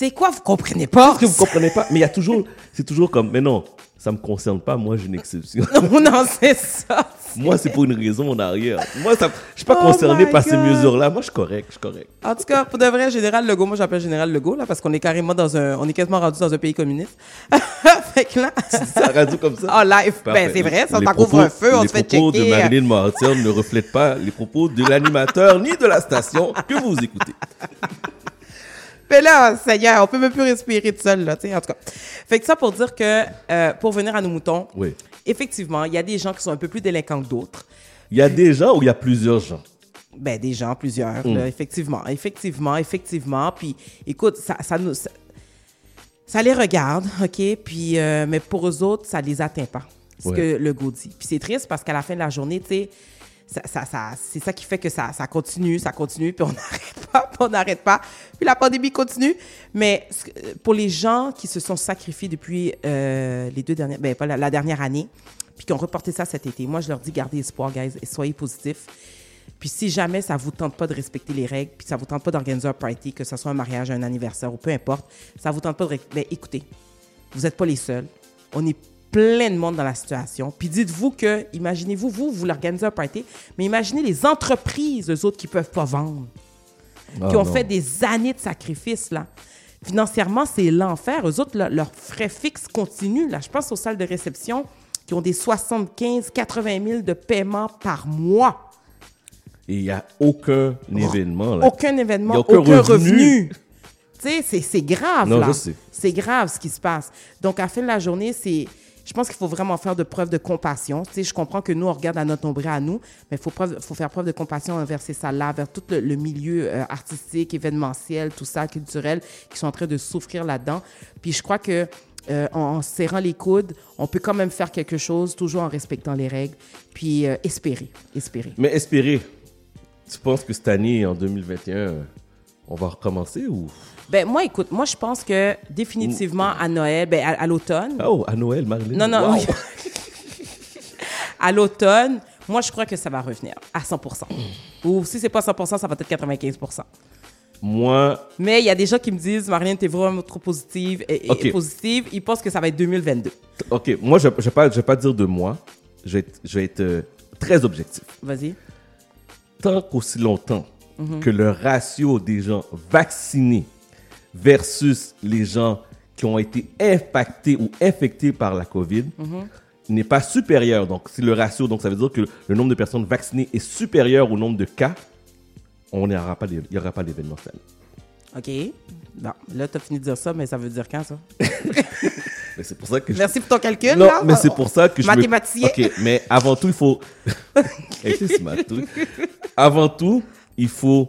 C'est quoi, vous comprenez pas? Parce que vous comprenez pas? Mais il y a toujours. C'est toujours comme, mais non, ça me concerne pas, moi j'ai une exception. Non, non, c'est ça. Moi, c'est pour une raison en arrière. Moi, ça, je suis pas Oh concerné par ces mesures-là. Moi, je suis correct, je suis correct. En tout cas, pour de vrai, Général Legault, moi j'appelle Général Legault, là, parce qu'on est carrément dans un. On est quasiment rendu dans un pays communiste. fait que là. Ça radio comme ça? Oh, live. Parfait. Ben, c'est vrai, ça t'en couvre un feu, on se fait Les propos de checker. Marilyn Martin ne reflètent pas les propos de l'animateur ni de la station que vous écoutez. Mais là, Seigneur, on peut même plus respirer tout seul, là, tu sais, en tout cas. Fait que ça pour dire que, euh, pour venir à nos moutons, Oui. effectivement, il y a des gens qui sont un peu plus délinquants que d'autres. Il y a des gens ou il y a plusieurs gens? Ben, des gens, plusieurs, Mm. là, effectivement, effectivement, effectivement. Puis, écoute, ça, ça nous... Ça, ça les regarde, OK? Puis, euh, mais pour eux autres, ça les atteint pas, ce Ouais. que le go dit. Puis c'est triste parce qu'à la fin de la journée, tu sais, c'est ça qui fait que ça, continue, ça continue, puis on n'arrête pas, puis on n'arrête pas. Puis la pandémie continue. Mais pour les gens qui se sont sacrifiés depuis euh, les deux dernières, ben pas la, dernière année, puis qui ont reporté ça cet été, moi je leur dis gardez espoir, guys, et soyez positifs. Puis si jamais ça vous tente pas de respecter les règles, puis ça vous tente pas d'organiser un party, que ce soit un mariage, un anniversaire ou peu importe, ça vous tente pas de... Ben écoutez, vous n'êtes pas les seuls. On est plein de monde dans la situation. Puis dites-vous que, imaginez-vous, vous, vous l'organisez un party, mais imaginez les entreprises, eux autres, qui peuvent pas vendre, Ah, qui ont non. fait des années de sacrifices, là. Financièrement, c'est l'enfer. Eux autres, le- leurs frais fixes continuent, là. Je pense aux salles de réception qui ont des 75, 80 000 de paiement par mois. Et il n'y a aucun événement. Là. Aucun événement, aucun, revenu. Tu sais, c'est- c'est grave, Non, là. C'est grave ce qui se passe. Donc, à la fin de la journée, c'est... Je pense qu'il faut vraiment faire de preuve de compassion. Je comprends que nous, on regarde à notre nombril à nous, mais il faut, faire preuve de compassion envers ces salles-là, vers tout le, milieu euh, artistique, événementiel, tout ça, culturel, qui sont en train de souffrir là-dedans. Puis je crois que euh, en, serrant les coudes, on peut quand même faire quelque chose, toujours en respectant les règles, puis euh, espérer, espérer. Mais espérer, tu penses que cette année, en 2021, euh, on va recommencer ou... Ben moi, écoute, moi je pense que définitivement à Noël, ben à, à l'automne. Oh, à Noël, Marilyn. Non, non, Wow. à l'automne, moi je crois que ça va revenir à 100%. Ou si c'est pas 100%, ça va être 95%. Moi, Mais il y a des gens qui me disent, Marlène, t'es vraiment trop positive. Et, et- Ok. positive, ils pensent que ça va être 2022. ok, moi, je ne vais, pas- je vais pas dire de moi. Je vais être, je vais être euh, très objectif. Vas-y. Tant qu'aussi longtemps Mhm. que le ratio des gens vaccinés versus les gens qui ont été impactés ou infectés par la COVID Mhm. n'est pas supérieur. Donc, si le ratio, donc ça veut dire que le nombre de personnes vaccinées est supérieur au nombre de cas, on n'aura pas, d'é- il n'y aura pas d'événement cette année. OK. Bon, là, t'as fini de dire ça, mais ça veut dire quand, ça? Mais c'est pour ça que je- Merci pour ton calcul, Non, là. mais c'est pour ça que je. me- Mathématicien. Ok, mais avant tout, il faut. Avant tout, il faut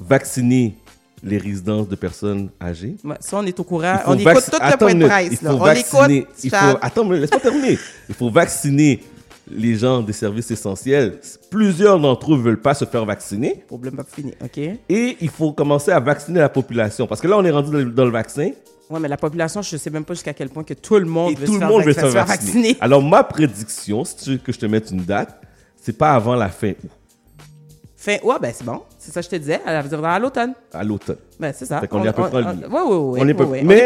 vacciner les résidences de personnes âgées. Ouais, ça, on est au courant. On écoute vac- tout le point de presse, Il là. faut On vacciner. écoute, il faut... Attends, mais laisse-moi terminer. Il faut vacciner les gens des services essentiels. Plusieurs d'entre eux ne veulent pas se faire vacciner. Problème pas fini, OK? Et il faut commencer à vacciner la population. Parce que là, on est rendu dans le- dans le vaccin. Ouais, mais la population, je sais même pas jusqu'à quel point que tout le monde Et veut tout se le monde veut se faire vacciner. Alors, ma prédiction, si tu veux que je te mette une date, c'est pas avant la fin août, Fin, ouais, ben c'est bon. C'est ça que je te disais. Elle va à l'automne. à l'automne. Ben, c'est ça. Fait qu'on est à peu près. Ouais, ouais, ouais. On est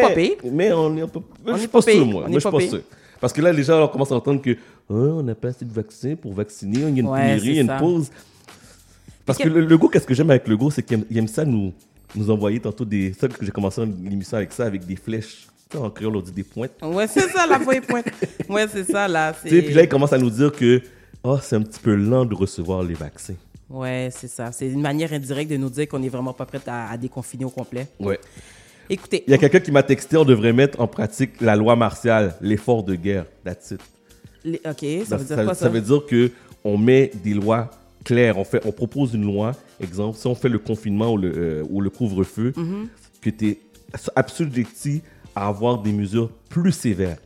pas, pire. mais on est un peu. Je suis pas sûr, moi. Moi, je suis pas sûr. Parce que là, les gens on commence à entendre que Ah, on n'a pas assez de vaccins pour vacciner, il y a une Ouais, pénurie, il y a une ça. pause. Parce que que- le, le go, qu'est-ce que j'aime avec le go, c'est qu'il aime, ça nous, nous envoyer tantôt des. C'est ça que j'ai commencé l'émission avec ça, avec des flèches. Tu sais, en créole, on dit des pointes. Ouais, c'est ça, la voix pointe. Ouais, c'est ça, là. Tu sais, puis là, il commence à nous dire que oh, c'est un petit peu lent de recevoir les vaccins. Ouais, c'est ça. C'est une manière indirecte de nous dire qu'on n'est vraiment pas prêt à, à déconfiner au complet. Ouais. Écoutez. Il y a quelqu'un qui m'a texté on devrait mettre en pratique la loi martiale, l'effort de guerre. That's it. les- OK, ça veut dire quoi, ça? ça? veut dire que on met des lois claires. On, fait, on propose une loi, exemple, si on fait le confinement ou le, euh, ou le couvre-feu, Mhm. que tu es assujetti à avoir des mesures plus sévères.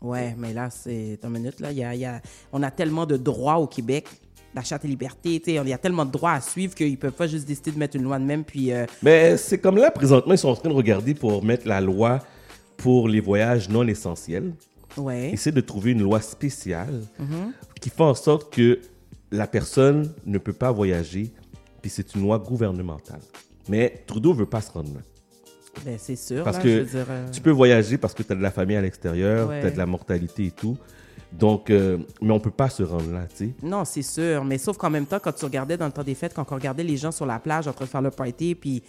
Ouais, mais là, c'est une minute. Là. Y a, y a- on a tellement de droits au Québec, la Charte et liberté. Il y a tellement de droits à suivre qu'ils ne peuvent pas juste décider de mettre une loi de même. Puis, euh, Mais c'est comme là, présentement, ils sont en train de regarder pour mettre la loi pour les voyages non essentiels. ouais. Essayer de trouver une loi spéciale Mhm. qui fait en sorte que la personne ne peut pas voyager, puis c'est une loi gouvernementale. Mais Trudeau veut pas se rendre là. Ben, c'est sûr. Parce là, que je veux dire, euh, tu peux voyager parce que tu as de la famille à l'extérieur, Ouais. tu as de la mortalité et tout. Donc, euh, mais on peut pas se rendre là, tu sais. Non, c'est sûr. Mais sauf qu'en même temps, quand tu regardais dans le temps des fêtes, quand on regardait les gens sur la plage en train de faire le party, puis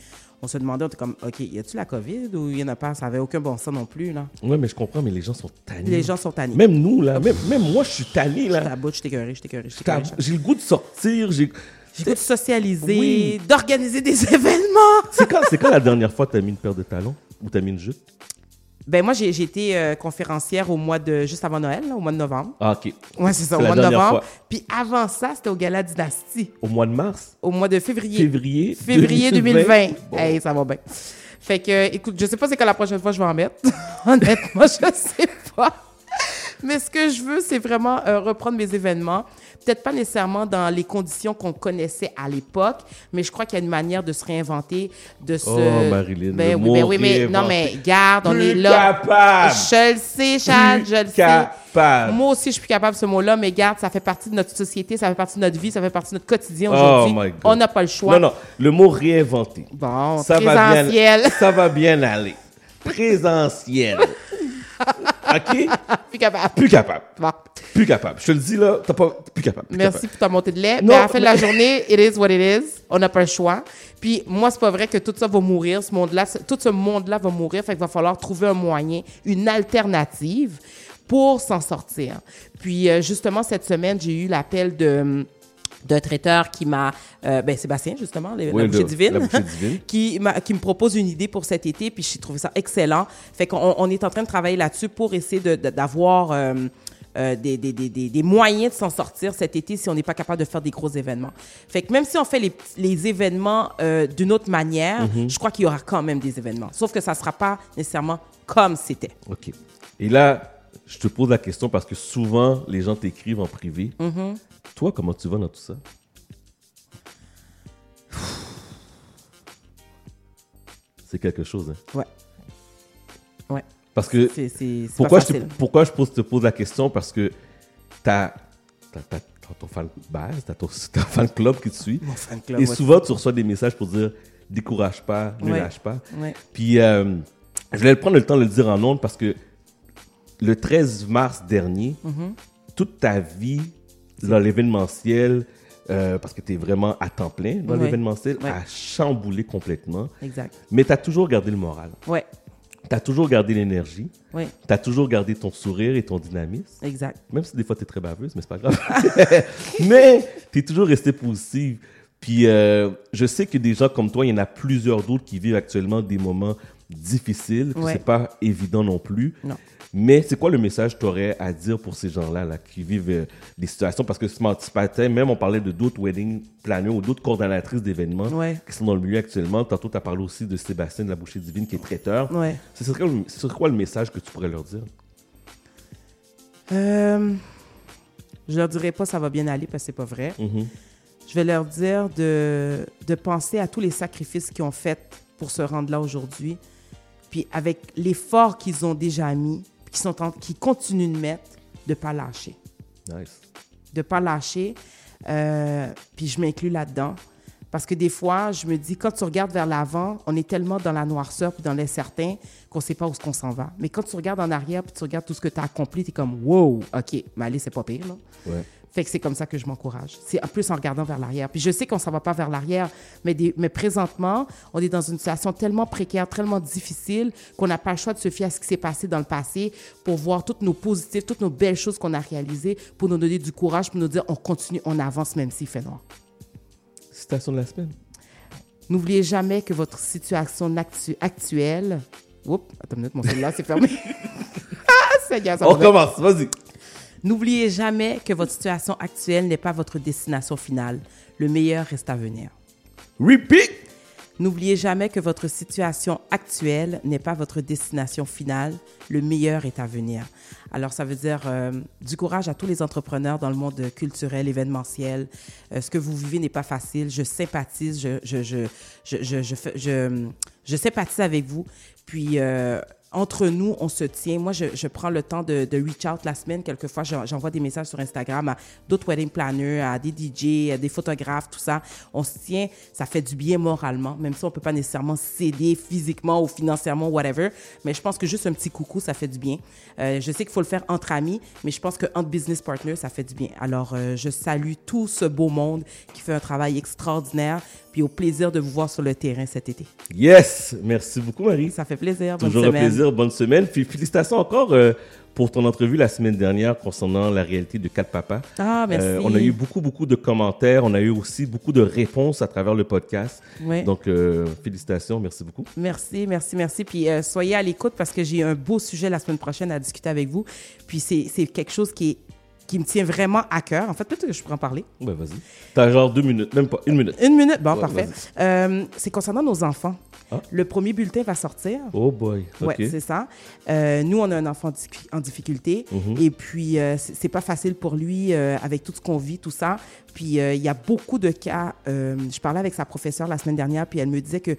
on se demandait, on était comme, OK, y a-tu la COVID ou il y en a pas? Ça avait aucun bon sens non plus, là. Ouais, mais je comprends, mais les gens sont tannés. Les gens sont tannés. Même nous, là, même, même moi, je suis tanné, là. Je t'écœuré, je t'écœuré, je J'ai le goût de sortir, j'ai... J'ai le goût de socialiser, Oui. d'organiser des événements. C'est quand, c'est quand la dernière fois que tu as mis une paire de talons ou tu as mis une jupe? Ben moi, j'ai été euh, conférencière au mois de juste avant Noël, là, au mois de novembre. Ah, OK. Ouais, c'est ça, au la mois de novembre. fois. Puis avant ça, c'était au Gala Dynastie, Au mois de mars? au mois de février. Février Février 2020. 2020. Bon. Hey, ça va bien. Fait que, écoute, je sais pas c'est quand la prochaine fois je vais en mettre. Honnêtement, je sais pas. Mais ce que je veux, c'est vraiment euh, reprendre mes événements. Peut-être pas nécessairement dans les conditions qu'on connaissait à l'époque, mais je crois qu'il y a une manière de se réinventer, de se. Oh, Marilyn, Ben oui, ben oui, mais non, mais garde, on Plus est là. capable. Je le sais, Plus je le sais. Moi aussi, je suis capable de ce mot-là, mais garde, ça fait partie de notre société, ça fait partie de notre vie, ça fait partie de notre quotidien Oh aujourd'hui. my God. on n'a pas le choix. Non, non, le mot réinventer. Bon, ça va présentiel. bien, ça va bien aller. Présentiel. OK? Plus capable. Plus capable. Plus capable. Je te le dis là, t'as pas. Plus capable. plus Merci capable. pour ta montée de lait. Non, mais à la fin de la journée, it is what it is. On n'a pas le choix. Puis moi, c'est pas vrai que tout ça va mourir. Ce monde-là, tout ce monde-là va mourir. Fait qu'il va falloir trouver un moyen, une alternative pour s'en sortir. Puis euh, justement, cette semaine, j'ai eu l'appel de d'un traiteur qui m'a, euh, ben Sébastien justement, le- Oui, la bouchée de- divine, la bouchée divine. qui, m'a- qui me propose une idée pour cet été, puis j'ai trouvé ça excellent. Fait qu'on on est en train de travailler là-dessus pour essayer de- de- d'avoir euh, euh, des, des, des, des, des moyens de s'en sortir cet été si on n'est pas capable de faire des gros événements. Fait que même si on fait les, les événements d'une autre manière, Mhm. je crois qu'il y aura quand même des événements. Sauf que ça ne sera pas nécessairement comme c'était. OK. Et là, je te pose la question parce que souvent, les gens t'écrivent en privé. Mhm. Toi, comment tu vas dans tout ça? C'est quelque chose, hein? Ouais. Ouais. Parce que C'est- c'est- c'est pourquoi pas je, pourquoi je pose, te pose la question? Parce que t'as as, ton fan base, t'as ton, t'as fan club qui te suit. Mon fan club, et ouais. souvent tu reçois des messages pour dire décourage pas, ne Ouais. lâche pas. Ouais. Puis euh, je vais prendre le temps de le dire en ondes parce que le 13 mars dernier, Mhm. toute ta vie dans l'événementiel, euh, parce que tu es vraiment à temps plein dans Ouais. l'événementiel, Ouais. a chamboulé complètement. Exact. Mais tu as toujours gardé le moral. Ouais. Tu as toujours gardé l'énergie. Ouais. Tu as toujours gardé ton sourire et ton dynamisme. Exact. Même si des fois tu es très baveuse, mais c'est pas grave. mais tu es toujours resté positive. Puis euh, je sais que des gens comme toi, il y en a plusieurs d'autres qui vivent actuellement des moments difficiles, que Ouais. c'est pas évident non plus. Non. Mais c'est quoi le message que tu aurais à dire pour ces gens-là là, qui vivent euh, des situations? Parce que ce matin, même on parlait de d'autres wedding planners ou d'autres coordonnatrices d'événements Ouais. qui sont dans le milieu actuellement. Tantôt, tu as parlé aussi de Sébastien de la Bouchée Divine qui est traiteur. Ouais. Ce serait quoi le- quoi message que tu pourrais leur dire? Euh, je leur dirai pas ça va bien aller parce que c'est pas vrai. Mhm. Je vais leur dire de, de penser à tous les sacrifices qu'ils ont faits pour se rendre là aujourd'hui. Puis avec l'effort qu'ils ont déjà mis, sont en- qu'ils continuent de mettre, de pas lâcher. Nice. De pas lâcher. Euh, puis je m'inclus là-dedans. Parce que des fois, je me dis, quand tu regardes vers l'avant, on est tellement dans la noirceur puis dans l'incertain qu'on ne sait pas où qu'on s'en va. Mais quand tu regardes en arrière puis tu regardes tout ce que tu as accompli, tu es comme, wow, OK, mais allez, c'est pas pire. Là. Ouais. Fait que c'est comme ça que je m'encourage. C'est en plus en regardant vers l'arrière. Puis je sais qu'on s'en va pas vers l'arrière, mais, des- mais présentement, on est dans une situation tellement précaire, tellement difficile qu'on n'a pas le choix de se fier à ce qui s'est passé dans le passé pour voir toutes nos positifs, toutes nos belles choses qu'on a réalisées, pour nous donner du courage, pour nous dire on continue, on avance même s'il fait noir. Citation de la semaine. N'oubliez jamais que votre situation actu- actuelle. Oups, attends une minute, mon cellulaire s'est fermé. ah, Seigneur, ça On va bien. commence, vas-y. N'oubliez jamais que votre situation actuelle n'est pas votre destination finale. Le meilleur reste à venir. Repeat! N'oubliez jamais que votre situation actuelle n'est pas votre destination finale. Le meilleur est à venir. Alors, ça veut dire euh, du courage à tous les entrepreneurs dans le monde culturel, événementiel. Euh, ce que vous vivez n'est pas facile. Je sympathise, je, je, je, je, je, je, fais- je- je sympathise avec vous. Puis, euh, entre nous, on se tient. Moi, je, je prends le temps de, de reach out la semaine. Quelquefois, j'en- j'envoie des messages sur Instagram à d'autres wedding planners, à des DJ, à des photographes, tout ça. On se tient. Ça fait du bien moralement, même si on peut pas nécessairement s'aider physiquement ou financièrement, whatever. Mais je pense que juste un petit coucou, ça fait du bien. Euh, je sais qu'il faut le faire entre amis, mais je pense qu'entre business partners, ça fait du bien. Alors, euh, je salue tout ce beau monde qui fait un travail extraordinaire. Puis au plaisir de vous voir sur le terrain cet été. Yes! Merci beaucoup, Marie. Ça fait plaisir. Bonne Toujours semaine. un plaisir. Bonne semaine. Puis félicitations encore euh, pour ton entrevue la semaine dernière concernant la réalité de Quatre Papas. Ah, merci. Euh, on a eu beaucoup, beaucoup de commentaires. On a eu aussi beaucoup de réponses à travers le podcast. Ouais. Donc, euh, félicitations. Merci beaucoup. Merci, merci, merci. Puis soyez à l'écoute parce que j'ai un beau sujet la semaine prochaine à discuter avec vous. Puis c'est quelque chose qui, est, qui me tient vraiment à cœur. En fait, peut-être que je pourrais en parler. Ben, vas-y. T'as genre deux minutes, même pas une minute. Une minute, bon, Ouais, parfait. Euh, c'est concernant nos enfants. Ah. Le premier bulletin va sortir. Oh boy. Oui, c'est ça. Euh, nous, on a un enfant en difficulté Mhm. et puis euh, c'est c'est pas facile pour lui euh, avec tout ce qu'on vit, tout ça. Puis il y a beaucoup de cas. je parlais avec sa professeure la semaine dernière, puis elle me disait que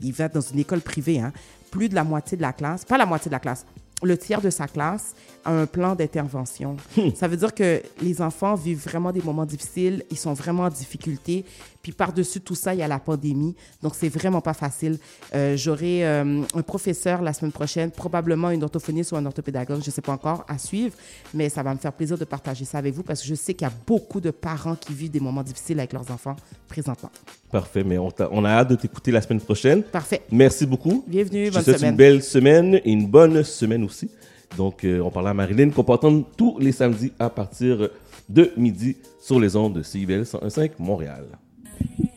il va dans une école privée. Hein, plus de la moitié de la classe, pas la moitié de la classe, le tiers de sa classe a un plan d'intervention. Ça veut dire que les enfants vivent vraiment des moments difficiles, ils sont vraiment en difficulté. Puis par-dessus tout ça, il y a la pandémie. Donc, c'est vraiment pas facile. Euh, J'aurai euh, un professeur la semaine prochaine, probablement une orthophoniste ou un orthopédagogue, je ne sais pas encore, à suivre. Mais ça va me faire plaisir de partager ça avec vous parce que je sais qu'il y a beaucoup de parents qui vivent des moments difficiles avec leurs enfants présentement. Parfait, mais on, a hâte de t'écouter la semaine prochaine. Parfait. Merci beaucoup. Bienvenue, Je te bonne souhaite semaine. une belle semaine et une bonne semaine aussi. Donc, euh, on parlait à Marilyn qu'on peut entendre tous les samedis à partir de midi sur les ondes de CIBL 101.5 Montréal. Thank you.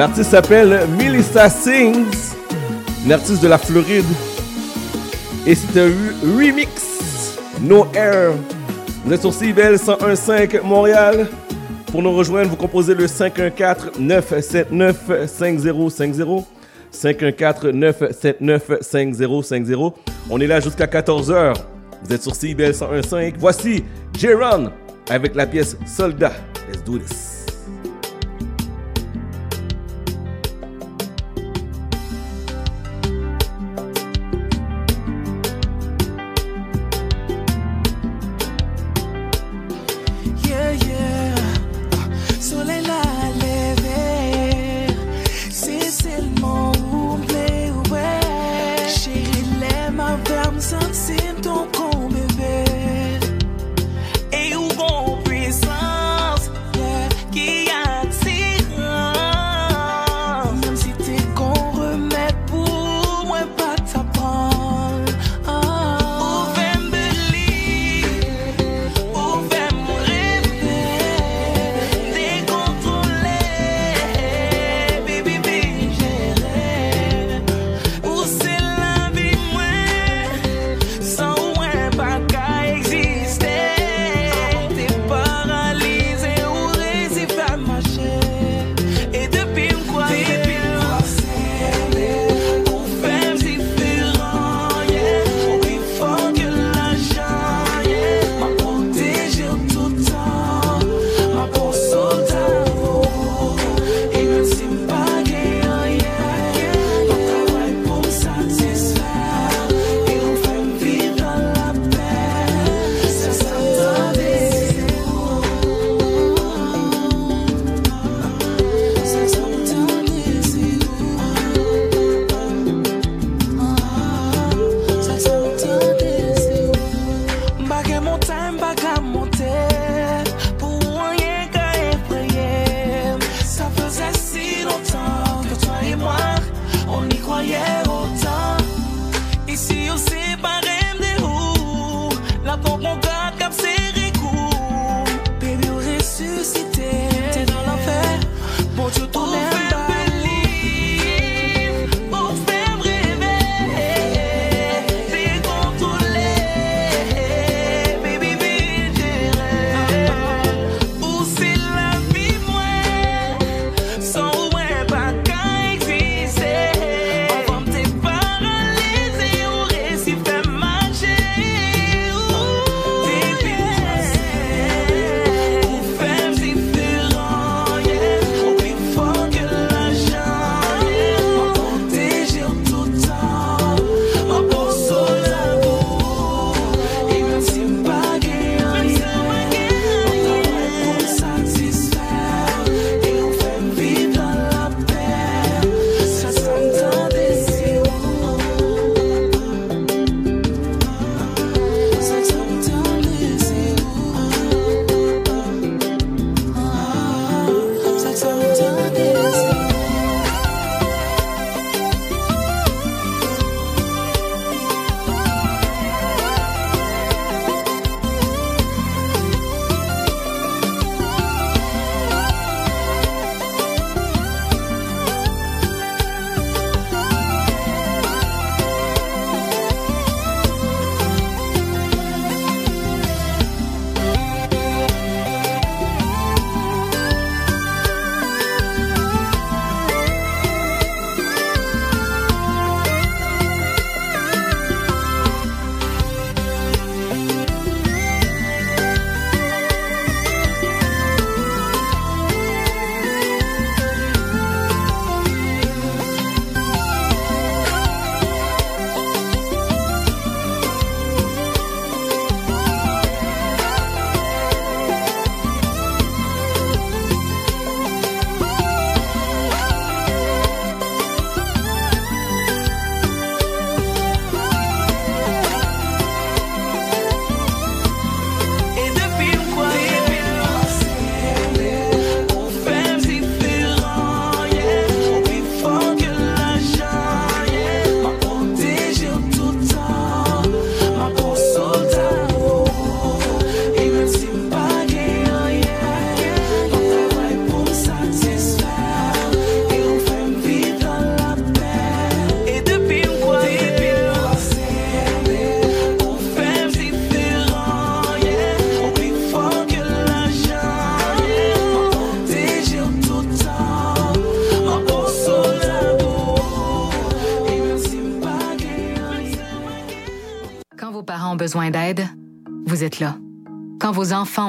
L'artiste s'appelle Melissa Sings, une artiste de la Floride. Et c'est un remix No Air. Vous êtes sur CIBEL 101.5 Montréal. Pour nous rejoindre, vous composez le 514-979-5050. 514-979-5050. On est là jusqu'à 14h. Vous êtes sur CIBEL 101.5. Voici Jaron avec la pièce Soldat. Let's do this.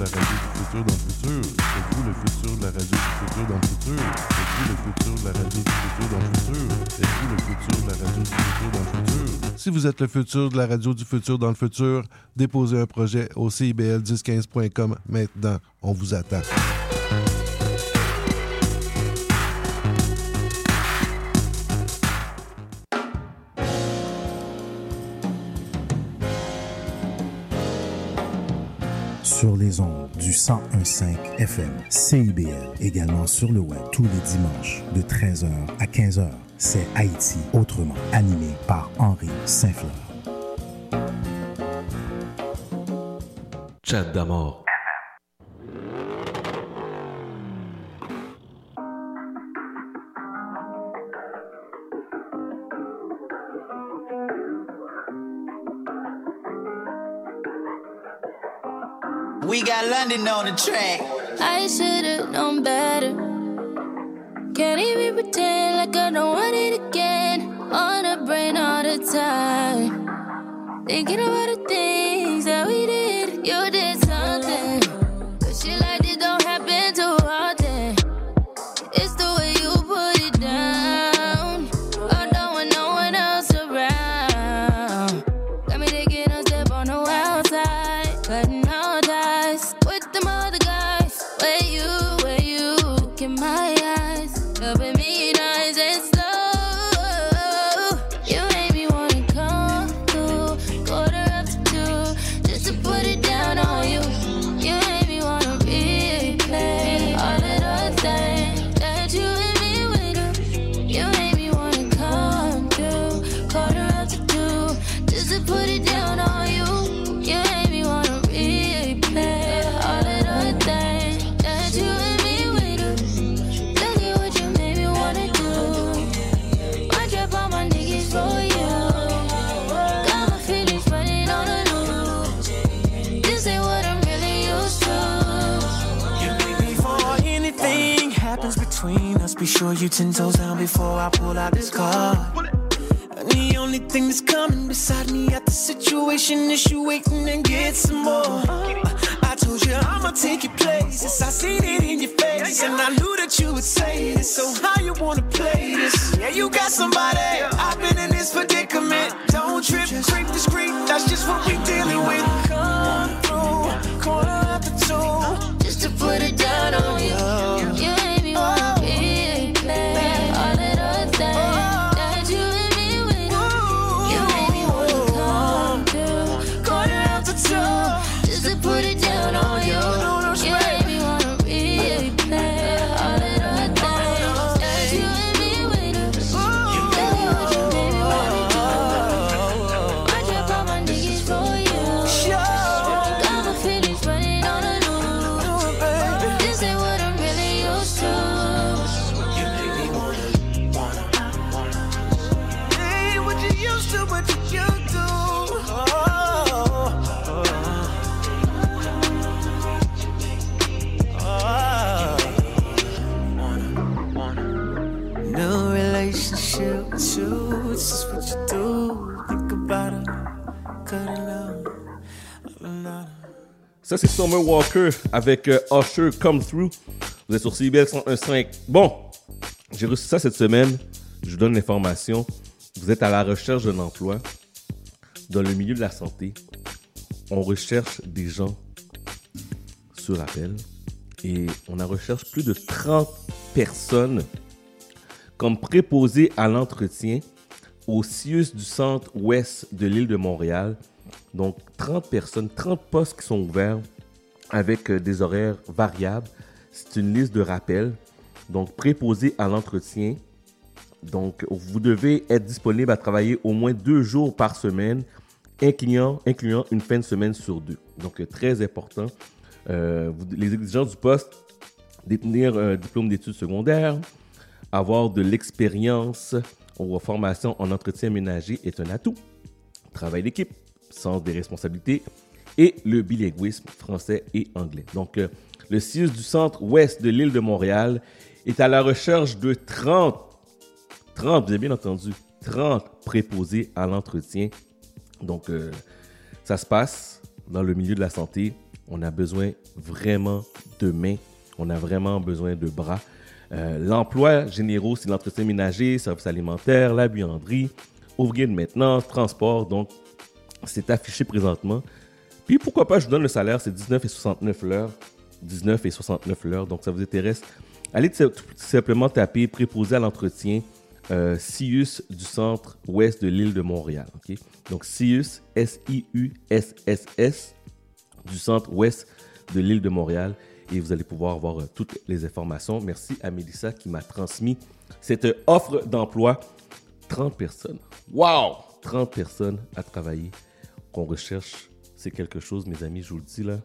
De la radio du futur dans le futur? Êtes-vous le futur de la radio du futur dans le futur? Êtes-vous le futur de la radio du futur dans le futur? Êtes-vous le futur de la radio du futur dans le futur? Si vous êtes le futur de la radio du futur dans le futur, déposez un projet au CIBL1015.com maintenant. On vous attend. Sur les ondes du 1015 FM CIBL, également sur le web tous les dimanches de 13h à 15h. C'est Haïti autrement, animé par Henri Saint-Fleur. Chat d'amour. We got London on the track. I should've known better. Can't even pretend like I don't want it again. On the brain all the time. Thinking about the things that we did. You did sure you ten toes down before I pull out this car. And the only thing that's coming beside me at the situation is you waiting and get some more. I told you I'ma take your places. I seen it in your face, and I knew that you would say this. So how you wanna play this? Yeah, you got somebody. I've been in this predicament. Don't trip, creep discreet. That's just what we dealing with. Come through, corner after two, just to put it down on you. Of Ça, c'est Summer Walker avec euh, Usher Come Through. Vous êtes sur CBL 101.5. Bon, j'ai reçu ça cette semaine. Je vous donne l'information. Vous êtes à la recherche d'un emploi dans le milieu de la santé. On recherche des gens sur appel et on en recherche plus de 30 personnes comme préposés à l'entretien au CIUS du centre ouest de l'île de Montréal. Donc 30 personnes, 30 postes qui sont ouverts avec euh, des horaires variables. C'est une liste de rappel. Donc préposé à l'entretien Donc, vous devez être disponible à travailler au moins deux jours par semaine, incluant, incluant une fin de semaine sur deux. Donc, euh, très important. Euh, les exigences du poste, détenir un diplôme d'études secondaires, avoir de l'expérience ou formation en entretien ménager est un atout. Travail d'équipe, sens des responsabilités et le bilinguisme français et anglais. Donc, euh, le CIUS du centre-ouest de l'île de Montréal est à la recherche de 30, 30, vous avez bien entendu, 30 préposés à l'entretien. Donc, euh, ça se passe dans le milieu de la santé. On a besoin vraiment de mains. On a vraiment besoin de bras. Euh, L'emploi généraux, c'est l'entretien ménager, service alimentaire, la buanderie, ouvrier de maintenance, transport. Donc, c'est affiché présentement. Puis pourquoi pas, je vous donne le salaire, c'est 19 et 69 l'heure. 19 et 69 l'heure. Donc, ça vous intéresse. Allez tout simplement taper préposé à l'entretien euh, CIUS du centre ouest de l'île de Montréal. ok? Donc, CIUS, S-I-U-S-S-S, du centre ouest de l'île de Montréal. Et vous allez pouvoir avoir euh, toutes les informations. Merci à Mélissa qui m'a transmis cette euh, offre d'emploi. 30 personnes. Wow! 30 personnes à travailler qu'on recherche. C'est quelque chose, mes amis, je vous le dis là.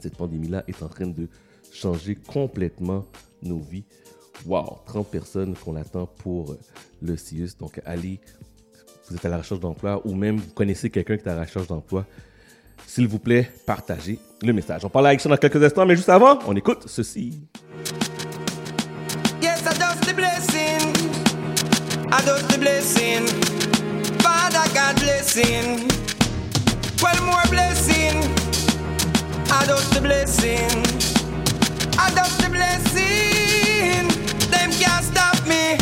Cette pandémie-là est en train de changer complètement nos vies. Wow! 30 personnes qu'on attend pour le CIUS. Donc, allez, vous êtes à la recherche d'emploi ou même vous connaissez quelqu'un qui est à la recherche d'emploi. S'il vous plaît, partagez le message. On parle avec ça dans quelques instants, mais juste avant, on écoute ceci. Yes, I the blessing. I the blessing. Father God blessing. Well, more blessing. I does the blessing. I does the blessing. Them can't stop me.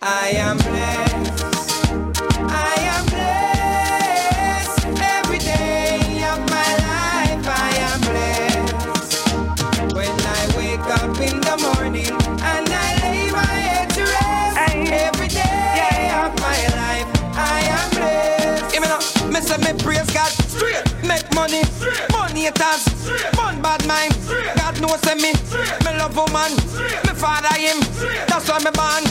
I am blessed. Say me praise God. Straight, make money. Money it has. Fun bad mind. God knows say me. Me love woman. Me father him. That's why me born.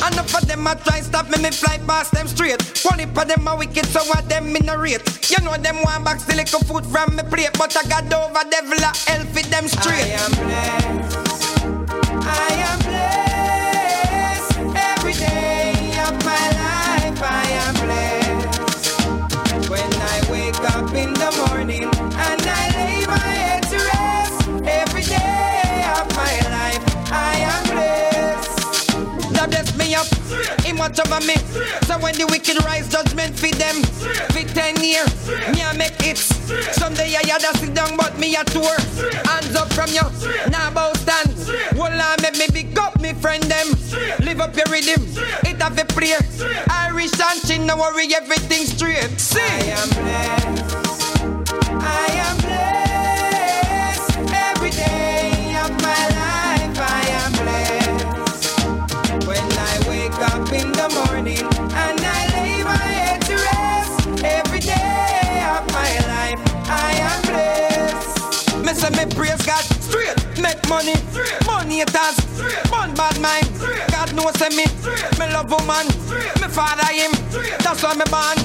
And enough of them a try stop me, me fly past them straight. One of them a wicked, so what them in a rate. You know them want back still little food from me plate, but I got over devil a hell fit them straight. I am blessed. I am blessed. Every day up in the morning and I lay my head to rest. Every day of my life, I am blessed. That bless me up, him watch over me. So when the wicked rise, judgment feed them. For ten years, me I make it. Someday I had to sit down, but me a tour. Hands up from you, now bow stand. Well, I make me big up me friend them. Live up your rhythm, it have a play. Irish and chin, no worry, everything straight. See, money, money it has, bad mind. God knows me, me love woman, me father him, that's why me born.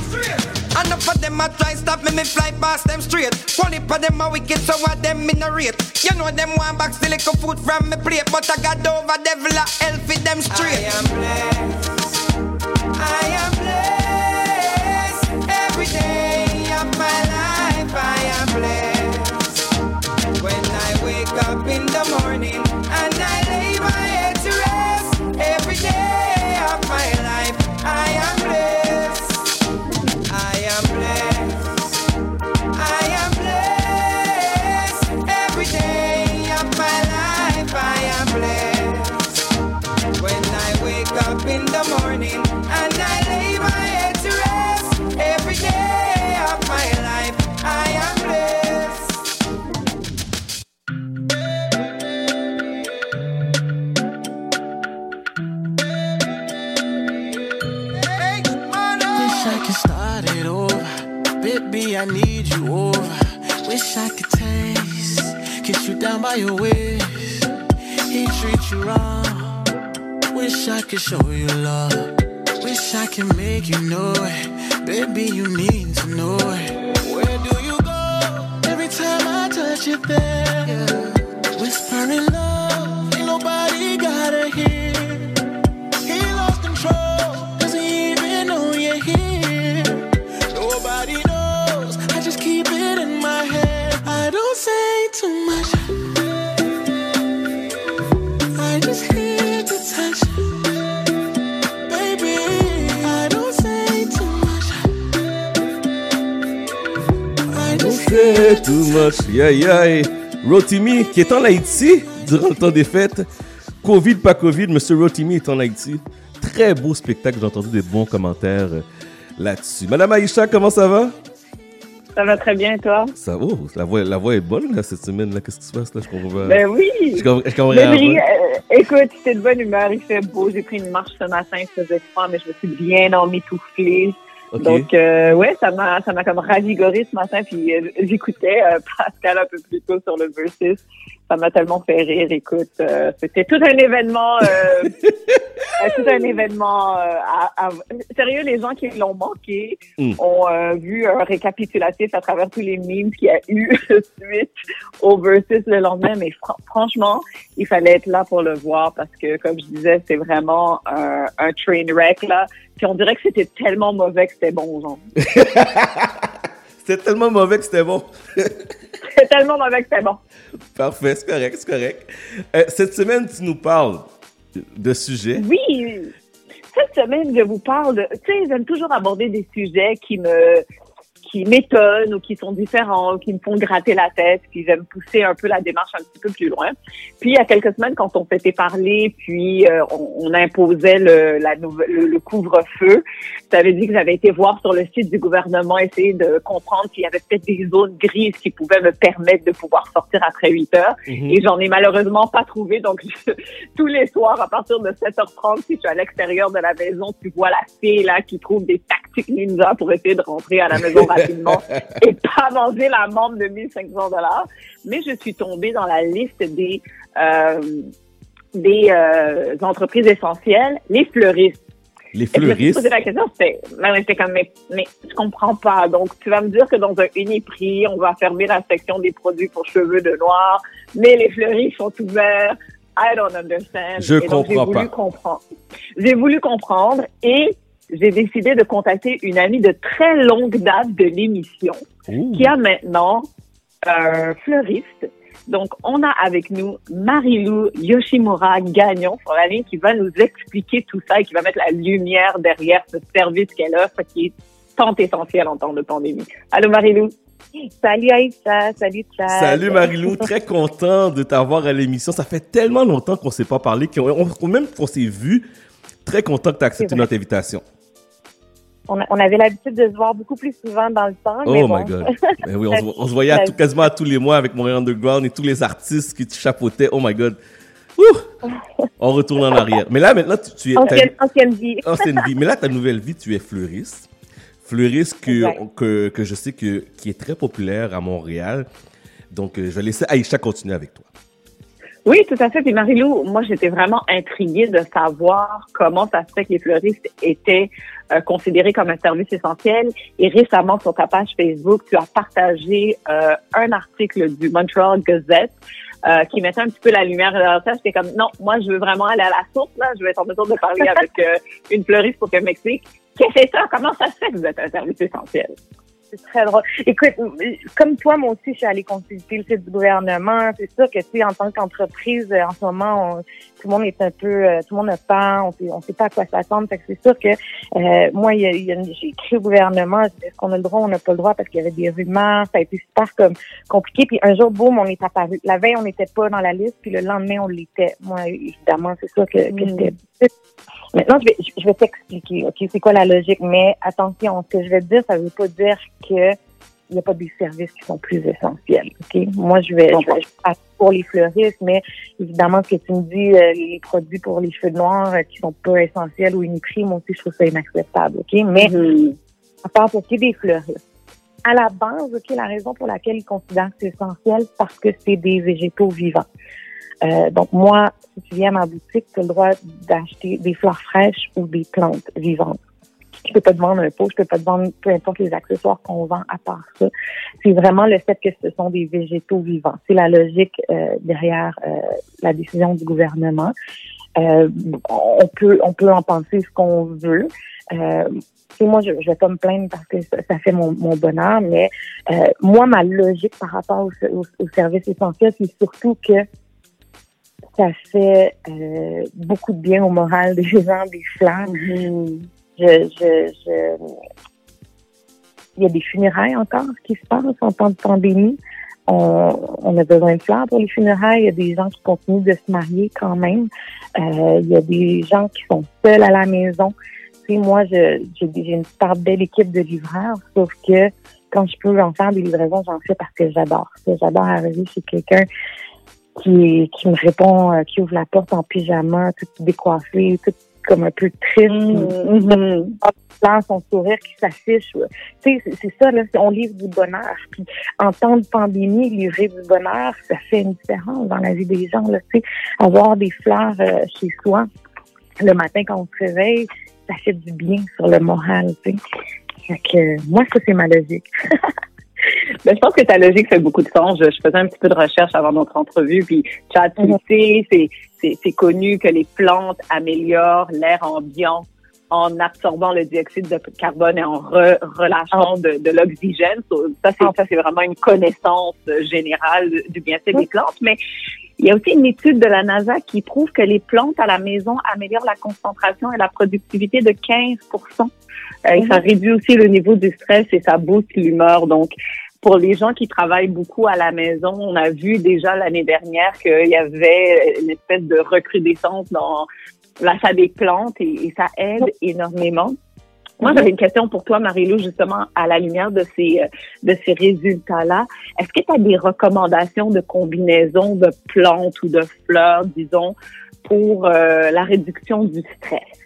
And enough of them a try stop me, me fly past them straight. One heap of them a wicked, so what them in a rate. You know them want back still little food from me plate, but I got over devil a hell fit them straight. I am blessed. I am blessed. Every day of my life, I am blessed. Wish I could taste, kiss you down by your waist. He treat you wrong. Wish I could show you love. Wish I could make you know it. Baby, you need to know it. Where do you go? Every time I touch you there. Yeah. Too much. Yeah, yeah. Rotimi, qui est en Haïti durant le temps des fêtes. Covid, pas Covid, Monsieur Rotimi est en Haïti. Très beau spectacle. J'ai entendu des bons commentaires euh, là-dessus. Madame Aïcha, comment ça va? Ça va très bien, toi? Ça va. Oh, la, voix, la voix est bonne là, cette semaine. là. Qu'est-ce qui se passe là? Je comprends pas. Ben oui! Je comprends, je comprends euh, écoute, j'étais de bonne humeur, il fait beau, j'ai pris une marche ce matin, il faisait froid, mais je me suis bien emmitouflée. Ok. Donc, euh, ouais, ça m'a, ça m'a comme ravigoré ce matin, puis euh, j'écoutais euh, Pascal un peu plus tôt sur le Versus. Ça m'a tellement fait rire, écoute, euh, c'était tout un événement, euh, euh, tout un événement. euh, à- à- Sérieux, les gens qui l'ont manqué Mm. ont vu un récapitulatif à travers tous les memes qu'il y a eu suite au Versus le lendemain, mais fran- franchement, il fallait être là pour le voir parce que, comme je disais, c'est vraiment un, un train wreck, là. Puis on dirait que c'était tellement mauvais que c'était bon, genre. C'était tellement mauvais que c'était bon. C'était tellement mauvais que c'était bon. Parfait, c'est correct, c'est correct. Euh, cette semaine, tu nous parles de sujets. Oui, cette semaine, je vous parle. Tu sais, j'aime toujours aborder des sujets qui me qui m'étonnent ou qui sont différents, ou qui me font gratter la tête, puis j'aime pousser un peu la démarche un petit peu plus loin. Puis il y a quelques semaines, quand on s'était parlé, puis euh, on, on imposait le, la le, le couvre-feu, ça avait dit que j'avais été voir sur le site du gouvernement, essayer de comprendre s'il y avait peut-être des zones grises qui pouvaient me permettre de pouvoir sortir après 8 heures. Mhm. Et j'en ai malheureusement pas trouvé, donc je- tous les soirs, à partir de 7h30, si tu es à l'extérieur de la maison, tu vois la fille là qui trouve des tactiques ninja pour essayer de rentrer à la maison rapidement et pas manger la membre de 1500 dollars. Mais je suis tombée dans la liste des euh, des euh, entreprises essentielles, les fleuristes. Les Et je me suis fleuristes. posé la question, c'était, mais j'étais comme, mais, mais je comprends pas. Donc, tu vas me dire que dans un Uniprix, on va fermer la section des produits pour cheveux de noir, mais les fleuristes sont ouverts. I don't understand. Je Et donc, j'ai comprends voulu pas. comprendre. J'ai voulu comprendre et j'ai décidé de contacter une amie de très longue date de l'émission qui a maintenant un fleuriste. Donc, on a avec nous Marilou Yoshimura Gagnon sur la ligne qui va nous expliquer tout ça et qui va mettre la lumière derrière ce service qu'elle offre qui est tant essentiel en temps de pandémie. Allô Marilou? Salut Aïssa, salut Chad. Salut Marilou, très content de t'avoir à l'émission. Ça fait tellement longtemps qu'on s'est pas parlé, qu'on, on- même qu'on s'est vu. Très content que tu accepté notre invitation. On, a- on avait l'habitude de se voir beaucoup plus souvent dans le temps. Oh mais my bon. god. Ben oui, on, se, on se voyait à tout- quasiment à tous les mois avec Montréal Underground et tous les artistes qui te chapeautaient. Oh my god. Ouh! On retourne en arrière. Mais là, maintenant, tu, tu es. Ancienne, ancienne vie. ancienne vie. Mais là, ta nouvelle vie, tu es fleuriste. Fleuriste que, que, que je sais que, qui est très populaire à Montréal. Donc, euh, je vais laisser Aïcha continuer avec toi. Oui, tout à fait. Puis Marilou, moi, j'étais vraiment intriguée de savoir comment ça se fait que les fleuristes étaient euh, considérés comme un service essentiel. Et récemment, sur ta page Facebook, tu as partagé euh, un article du Montreal Gazette euh, qui mettait un petit peu la lumière dans ça. J'étais comme, non, moi, je veux vraiment aller à la source. Là, je vais être en mesure de parler avec euh, une fleuriste pour qu'elle m'explique. Qu'est-ce que c'est ça? Comment ça se fait que vous êtes un service essentiel? C'est très drôle. Écoute, comme toi, moi aussi, je suis allée consulter le site du gouvernement. C'est sûr que, tu sais, en tant qu'entreprise, euh, en ce moment, on- tout le monde est un peu, euh, tout le monde a peur, on sait, on sait pas à quoi s'attendre. Fait que c'est sûr que, euh, moi, il y a- il y a une- j'ai écrit au gouvernement, est-ce qu'on a le droit, on n'a pas le droit, parce qu'il y avait des rumeurs, ça a été super comme compliqué. Puis un jour, boum, on est apparu. La veille, on n'était pas dans la liste, puis le lendemain, on l'était. Moi, évidemment, c'est sûr que, que c'était Maintenant, je vais, je- vais t'expliquer, OK, c'est quoi la logique? Mais attention, ce que je vais te dire, ça veut pas dire que il n'y a pas des services qui sont plus essentiels, OK? Moi, je vais, je vais, pour les fleuristes, mais évidemment, ce que tu me dis, euh, les produits pour les cheveux noirs euh, qui sont pas essentiels ou uniprix, moi aussi, je trouve ça inacceptable, OK? Mais, à part pour qui des fleuristes, à la base, OK, la raison pour laquelle ils considèrent que c'est essentiel, c'est parce que c'est des végétaux vivants. Euh, donc moi, si tu viens à ma boutique, tu as le droit d'acheter des fleurs fraîches ou des plantes vivantes. Je peux pas te vendre un pot, je peux pas te vendre peu importe les accessoires qu'on vend à part ça. C'est vraiment le fait que ce sont des végétaux vivants. C'est la logique euh, derrière euh, la décision du gouvernement. Euh, on peut on peut en penser ce qu'on veut. Euh, moi, je, je vais pas me plaindre parce que ça, fait mon, mon bonheur, mais euh, moi, ma logique par rapport au, au, au service essentiel, c'est surtout que ça fait euh, beaucoup de bien au moral des gens, des fleurs. Je, je, je... Il y a des funérailles encore qui se passent en temps de pandémie. On, on a besoin de fleurs pour les funérailles. Il y a des gens qui continuent de se marier quand même. Euh, il y a des gens qui sont seuls à la maison. Tu sais, moi, je- j'ai j'ai une super belle équipe de livreurs, sauf que quand je peux en faire des livraisons, j'en fais parce que j'adore ça. J'adore arriver chez quelqu'un qui, qui me répond, euh, qui ouvre la porte en pyjama, tout décoiffé, tout comme un peu triste. Mm-hmm. Là, son sourire qui s'affiche. Tu sais, c'est- ça, là, c'est- on livre du bonheur. Puis en temps de pandémie, livrer du bonheur, ça fait une différence dans la vie des gens. Là, tu sais, avoir des fleurs euh, chez soi le matin quand on se réveille, ça fait du bien sur le moral. Tu sais. Fait que, moi, ça, c'est ma logique. Ben, je pense que ta logique fait beaucoup de sens. Je, je faisais un petit peu de recherche avant notre entrevue, puis tu le sais, c'est, connu que les plantes améliorent l'air ambiant en absorbant le dioxyde de carbone et en re- relâchant de, de l'oxygène. So, Ça, c'est, ça, c'est vraiment une connaissance générale du- du bienfait des plantes. Mais il y a aussi une étude de la NASA qui prouve que les plantes à la maison améliorent la concentration et la productivité de 15 Ça réduit aussi le niveau du stress et ça booste l'humeur. Donc, pour les gens qui travaillent beaucoup à la maison, on a vu déjà l'année dernière qu'il y avait une espèce de recrudescence dans l'achat des plantes et, et ça aide énormément. Moi, j'avais une question pour toi, Marie-Lou, justement, à la lumière de ces, euh, de ces résultats-là. Est-ce que tu as des recommandations de combinaison de plantes ou de fleurs, disons, pour euh, la réduction du stress?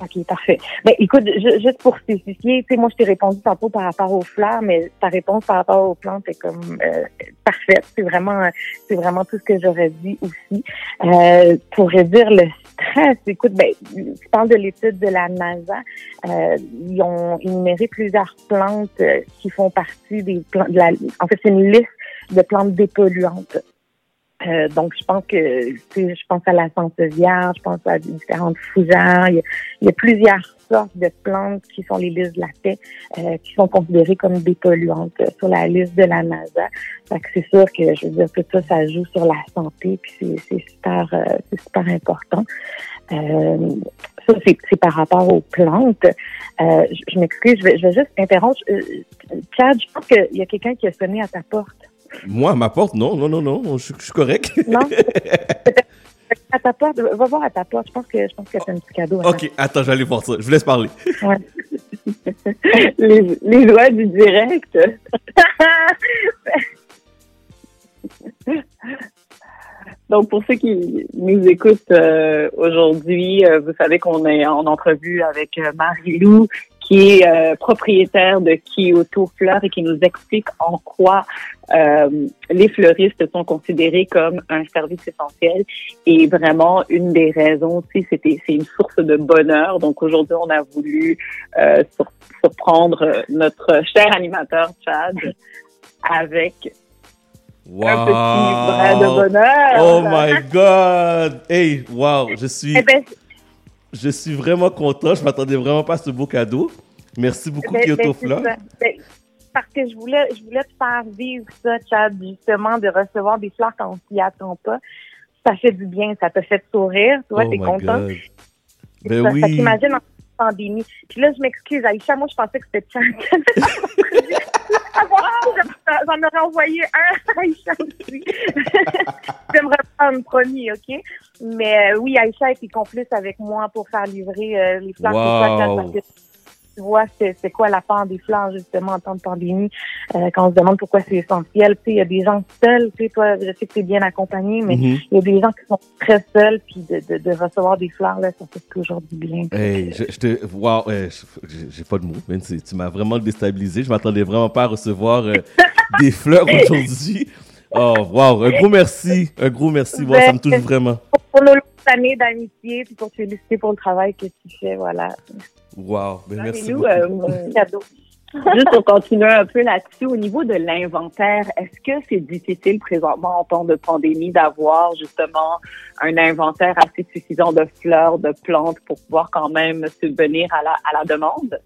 OK, parfait. Ben, écoute, ju- juste pour spécifier, tu sais, moi, je t'ai répondu tantôt par rapport aux fleurs, mais ta réponse par rapport aux plantes est comme euh, parfaite. C'est vraiment, c'est vraiment tout ce que j'aurais dit aussi. Euh, pour réduire le stress, écoute, ben, tu parles de l'étude de la NASA. Euh, ils ont énuméré plusieurs plantes euh, qui font partie des plantes. De la, en fait, c'est une liste de plantes dépolluantes. Euh, donc, je pense que, tu sais, je pense à la sansevieria, je pense à différentes fougères. Il y a, y a plusieurs sortes de plantes qui sont les listes de la paix, euh, qui sont considérées comme dépolluantes euh, sur la liste de la NASA. Fait que c'est sûr que, je veux dire, tout ça, ça joue sur la santé, puis c'est, super, euh, c'est super important. Euh, ça, c'est, par rapport aux plantes. Euh, je, je m'excuse, je vais, je vais juste interrompre. Chad, je pense qu'il y a quelqu'un qui a sonné à ta porte. Moi, à ma porte, non, non, non, non, je, je suis correct. Non? à ta porte, va voir à ta porte. Je pense que je pense que c'est un petit cadeau. à ta ok, attends, j'allais voir ça. Je vous laisse parler. Ouais. les, les lois du direct. Donc, pour ceux qui nous écoutent euh, aujourd'hui, euh, vous savez qu'on est en entrevue avec euh, Marie-Lou, qui est euh, propriétaire de Kyoto Fleurs et qui nous explique en quoi euh, les fleuristes sont considérés comme un service essentiel. Et vraiment, une des raisons aussi, c'était c'est une source de bonheur. Donc, aujourd'hui, on a voulu euh, sur- surprendre notre cher animateur Chad avec Wow. un petit brin de bonheur. Oh my God! Hey, wow, je suis, Eh ben, je suis vraiment content. Je m'attendais vraiment pas à ce beau cadeau. Merci beaucoup, Ben, Kyoto ben. Ben, parce que je voulais, je voulais te faire vivre ça, Chad, justement, de recevoir des fleurs quand on s'y attend pas. Ça fait du bien, ça te fait sourire, toi, Oh t'es content. Ben ça. oui. En pandémie. Puis là, je m'excuse, Aïcha, moi, je pensais que c'était Chad. J'en aurais envoyé un à Aïcha aussi. J'aimerais prendre promis, OK? Mais euh, oui, Aïcha était complice avec moi pour faire livrer euh, les fleurs. Wow. chez tu vois, c'est quoi la part des fleurs, justement, en temps de pandémie, euh, quand on se demande pourquoi c'est essentiel. Tu sais, il y a des gens seuls, tu sais, toi, je sais que tu es bien accompagné, mais il Mhm. y a des gens qui sont très seuls, puis de, de, de recevoir des fleurs, là, ça fait toujours du bien. Hey, je, je te. Wow, hey, j'ai- pas de mots. C'est- Tu m'as vraiment déstabilisé. Je m'attendais vraiment pas à recevoir euh, des fleurs aujourd'hui. Oh, wow. Un gros merci. Un gros merci. Wow, ça me touche vraiment. Pour nos longues années d'amitié, puis pour te féliciter pour le travail que tu fais, voilà. Wow. Ben, merci. Beaucoup. euh, cadeau. Juste pour continuer un peu là-dessus, au niveau de l'inventaire, est-ce que c'est difficile présentement en temps de pandémie d'avoir justement un inventaire assez suffisant de fleurs, de plantes pour pouvoir quand même subvenir à la, à la demande?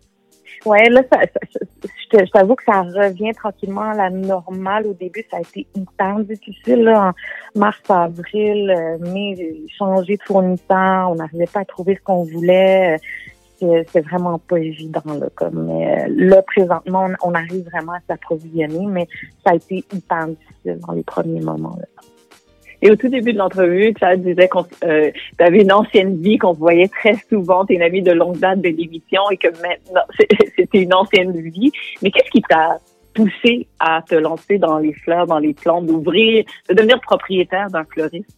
Ouais, là, ça, ça- je t'avoue que ça revient tranquillement à la normale. Au début, ça a été hyper difficile. Là, en mars, avril, euh, mai, changé de fournisseur. On n'arrivait pas à trouver ce qu'on voulait. Euh, C'est vraiment pas évident. Là, comme, euh, là, présentement, on, on arrive vraiment à s'approvisionner, mais ça a été hyper difficile dans les premiers moments. là. Et au tout début de l'entrevue, tu disais qu'on tu avais une ancienne vie, qu'on voyait très souvent, tu es une amie de longue date de l'émission et que maintenant, c'était une ancienne vie. Mais qu'est-ce qui t'a poussé à te lancer dans les fleurs, dans les plantes, d'ouvrir, de devenir propriétaire d'un fleuriste?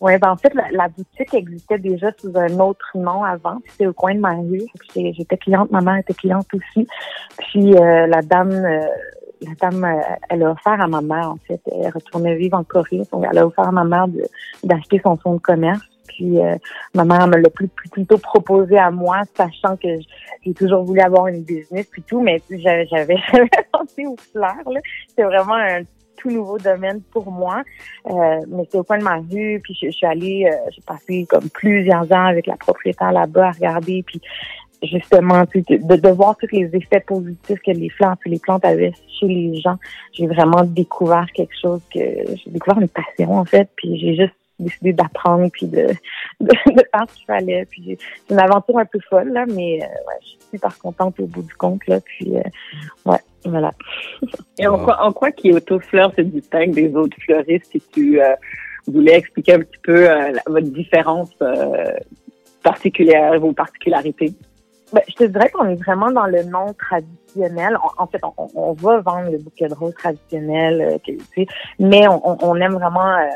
Ouais, ben en fait, la, boutique existait déjà sous un autre nom avant. C'était au coin de ma rue. J'étais cliente, ma mère était cliente aussi. Puis euh, la dame, euh, la dame, euh, elle a offert à ma mère en fait. Elle retournait vivre en Corée, donc elle a offert à ma mère d'acheter son fonds de commerce. Puis euh, ma mère me l'a plus, plus- plutôt proposé à moi, sachant que j'ai toujours voulu avoir une business puis tout, mais j'avais pensé aux fleurs. C'était vraiment un tout nouveau domaine pour moi. Euh, mais c'était au coin de ma rue, puis je, je suis allée, euh, j'ai passé comme plusieurs ans avec la propriétaire là-bas à regarder, puis justement, tu sais, de, de voir tous les effets positifs que les et les plantes avaient chez les gens. J'ai vraiment découvert quelque chose que j'ai découvert une passion en fait, puis j'ai juste décidé d'apprendre puis de, de, de faire ce qu'il fallait. Puis c'est une aventure un peu folle là, mais euh, ouais, je suis super contente au bout du compte là. Puis euh, ouais, voilà. Et en quoi, en quoi Kyoto Fleurs se distingue des autres fleuristes si tu euh, voulais expliquer un petit peu euh, votre différence euh, particulière, vos particularités? Ben, je te dirais qu'on est vraiment dans le non traditionnel. En, en fait, on, on va vendre le bouquet de roses traditionnel, euh, tu sais, mais on, on- aime vraiment euh,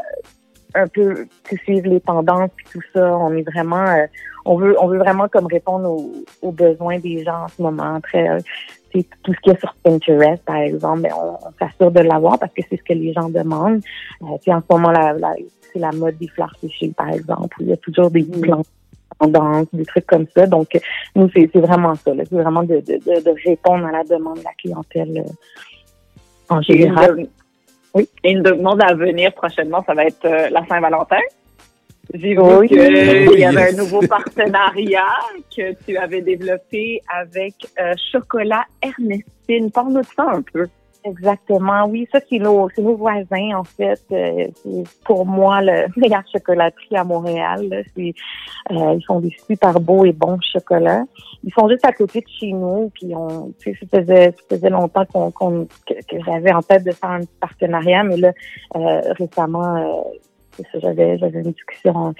un peu suivre les tendances et tout ça. On est vraiment, euh, on veut, on veut vraiment comme répondre aux, aux besoins des gens en ce moment. Très, euh, tu sais, tout ce qui est sur Pinterest, par exemple, ben, on, s'assure de l'avoir parce que c'est ce que les gens demandent. Euh, puis en ce moment, la, la, c'est la mode des fleurs séchées, par exemple. où Il y a toujours des plantes des trucs comme ça. Donc, nous, c'est c'est vraiment ça. là. C'est vraiment de, de, répondre à la demande de la clientèle euh, en Et une, général. de- oui. Et une demande à venir prochainement, ça va être euh, la Saint-Valentin. J'ai vu Oui. qu'il y avait un nouveau partenariat que tu avais développé avec euh, Chocolat Ernestine. Parle-nous de ça un peu. Exactement, oui. Ça, c'est nos, c'est nos voisins, en fait. Euh, c'est pour moi le meilleur chocolaterie à Montréal. là. Euh, ils font des super beaux et bons chocolats. Ils sont juste à côté de chez nous. Puis on, ça faisait, ça faisait longtemps qu'on, qu'on- que, j'avais en tête de faire un petit partenariat, mais là, euh, récemment, euh, j'avais, j'avais une discussion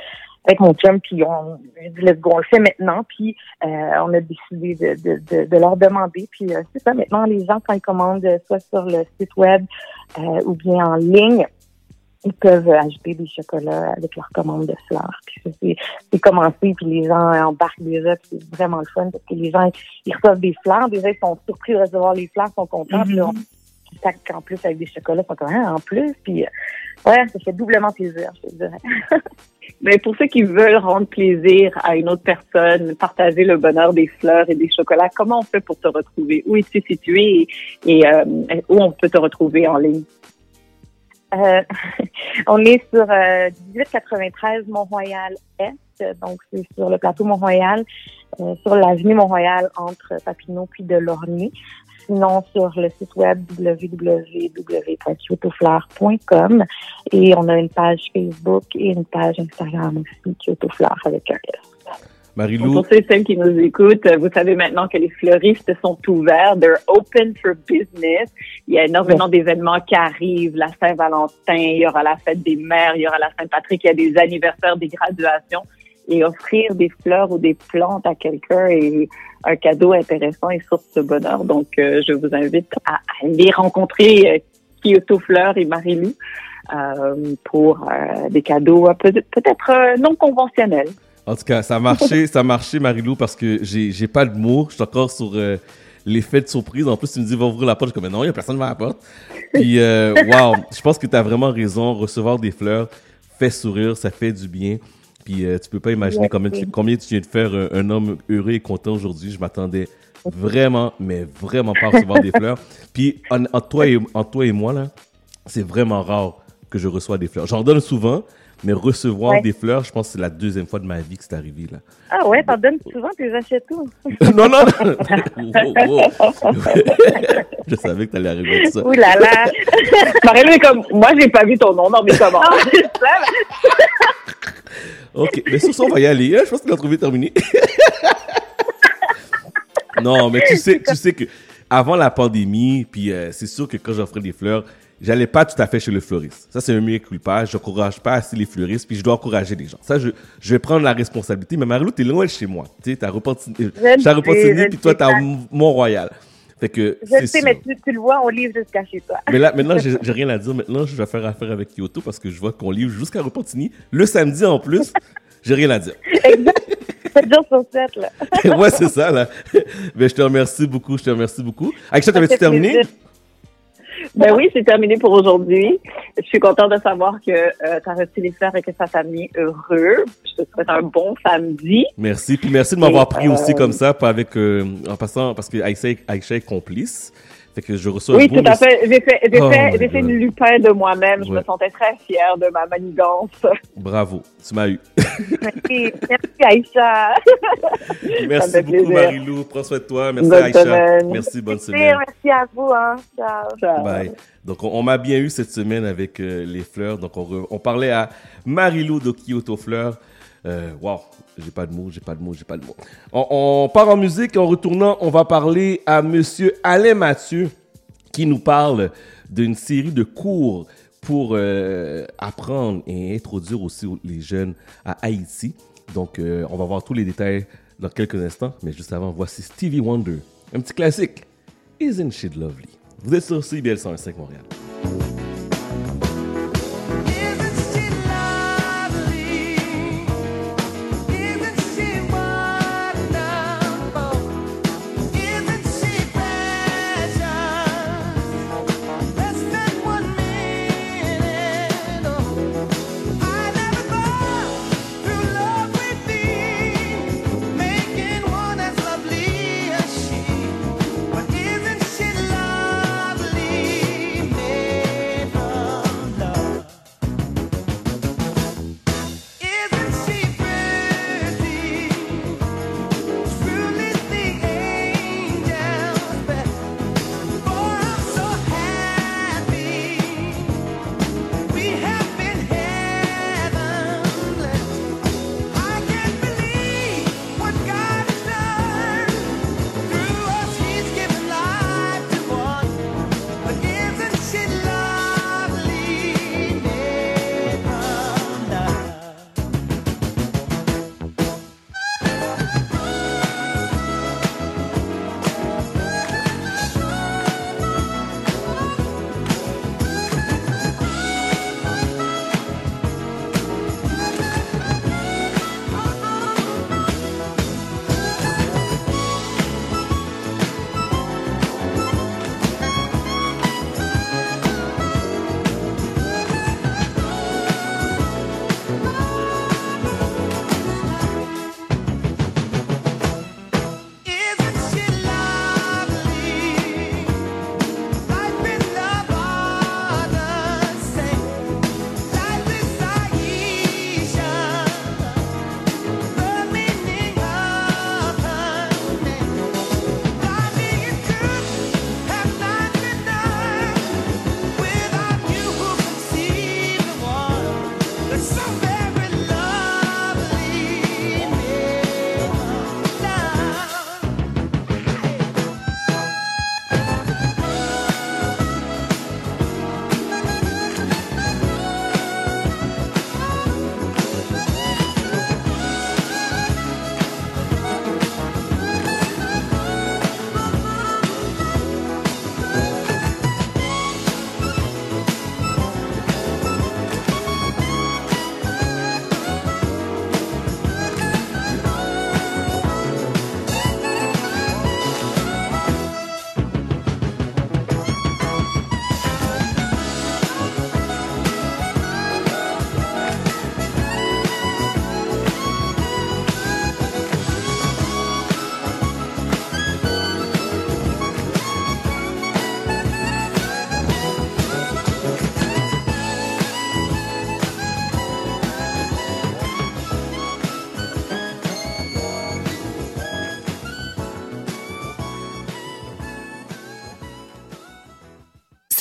avec mon chum, puis on j'ai dit let's go, on le fait maintenant, puis euh, on a décidé de, de, de, de leur demander, puis euh, c'est ça, maintenant les gens quand ils commandent euh, soit sur le site web euh, ou bien en ligne, ils peuvent ajouter des chocolats avec leur commande de fleurs. Puis c'est, c'est commencé, puis les gens embarquent déjà, puis c'est vraiment le fun parce que les gens, ils reçoivent des fleurs, déjà ils sont surpris de recevoir les fleurs, ils sont contents, puis là, on sac en plus avec des chocolats, ils sont comme, Ah, en plus, puis euh, ouais, ça fait doublement plaisir, je te dirais. Mais pour ceux qui veulent rendre plaisir à une autre personne, partager le bonheur des fleurs et des chocolats, comment on fait pour te retrouver? Où es-tu situé et, euh, où on peut te retrouver en ligne? Euh, on est sur euh, 1893 Mont-Royal-Est, donc c'est sur le plateau Mont-Royal, euh, sur l'avenue Mont-Royal entre Papineau puis de Lormier. Sinon, sur le site web www.kyotofleur.com et on a une page Facebook et une page Instagram aussi, Kyotofleur avec un S. Marilou, Pour ceux et celles qui nous écoutent, vous savez maintenant que les fleuristes sont ouverts. They're open for business. Il y a énormément d'événements qui arrivent. La Saint-Valentin, il y aura la fête des mères, il y aura la Saint-Patrick, il y a des anniversaires, des graduations. Et offrir des fleurs ou des plantes à quelqu'un est un cadeau intéressant et source de bonheur. Donc, euh, je vous invite à aller rencontrer euh, Kyoto Fleurs et Marilou euh, pour euh, des cadeaux euh, peut- peut-être euh, non conventionnels. En tout cas, ça a marché, ça a marché, Marilou, parce que j'ai, j'ai pas de mots. Je suis encore sur euh, l'effet de surprise. En plus, tu me dis, va ouvrir la porte. Je suis comme, non, il n'y a personne devant la porte. Puis, euh, wow, je pense que tu as vraiment raison. Recevoir des fleurs fait sourire, ça fait du bien. Puis, euh, tu peux pas imaginer combien tu, combien tu viens de faire un, un homme heureux et content aujourd'hui. Je m'attendais vraiment, mais vraiment pas à recevoir des fleurs. Puis, en, en toi et, en toi et moi, là, c'est vraiment rare que je reçois des fleurs. J'en donne souvent, mais recevoir Ouais. des fleurs, je pense que c'est la deuxième fois de ma vie que c'est arrivé, là. Ah ouais, t'en donnes souvent, puis j'achète tout. non, non, non. Je savais que t'allais arriver avec ça. Ouh là là. Marie-Lou est comme, moi, j'ai pas vu ton nom dans mes commandes. Ok, mais sur ça, on va y aller. hein. Je pense que l'entrevue est terminée. non, mais tu sais, tu sais que avant la pandémie, puis euh, c'est sûr que quand j'offrais des fleurs, j'allais pas tout à fait chez le fleuriste. Ça, c'est un mieux culpa. Je n'encourage pas assez les fleuristes, puis je dois encourager les gens. Ça, je, je vais prendre la responsabilité. Mais Marilou, t'es loin de chez moi. Tu sais, t'as Repentigny, je puis toi, t'as. Mont-Royal. Fait que, Je sais, sûr. mais tu, tu le vois, on livre jusqu'à chez toi. Mais là, maintenant, j'ai rien à dire. Maintenant, je vais faire affaire avec Kyoto parce que je vois qu'on livre jusqu'à Repentigny. Le samedi en plus, j'ai rien à dire. 7 jours sur 7, là. ouais, c'est ça, là. Mais je te remercie beaucoup, je te remercie beaucoup. Aïcha, Ça t'avais-tu terminé? plaisir. Ben oui, c'est terminé pour aujourd'hui. Je suis contente de savoir que tu as reçu les fleurs et que ça t'a mis heureux. Je te souhaite un bon samedi. Merci. Puis merci de m'avoir pris aussi euh, comme ça, pas avec, euh, en passant, parce que Aïcha est complice. Fait que je reçois Oui, tout à fait. J'ai fait, j'ai Oh fait, j'ai une lupin de moi-même. Je me sentais très fière de ma manigance. Bravo, tu m'as eu. Merci, merci Aïcha. Merci beaucoup. Marilou. Prends soin de toi. Merci, Bonne Aïcha. semaine. Merci, bonne Merci, semaine. merci à vous. Hein. Ciao. Bye. Donc, on, on m'a bien eu cette semaine avec euh, les fleurs. Donc, on, re- on parlait à Marilou de Kyoto Fleurs. Euh, wow, j'ai pas de mots, j'ai pas de mots, j'ai pas de mots. On, part en musique en retournant, on va parler à Monsieur Alain Mathieu qui nous parle d'une série de cours pour euh, apprendre et introduire aussi les jeunes à Haïti. Donc, euh, on va voir tous les détails dans quelques instants. Mais juste avant, voici Stevie Wonder, un petit classique. Isn't she lovely? Vous êtes sur CBL 105 Montréal.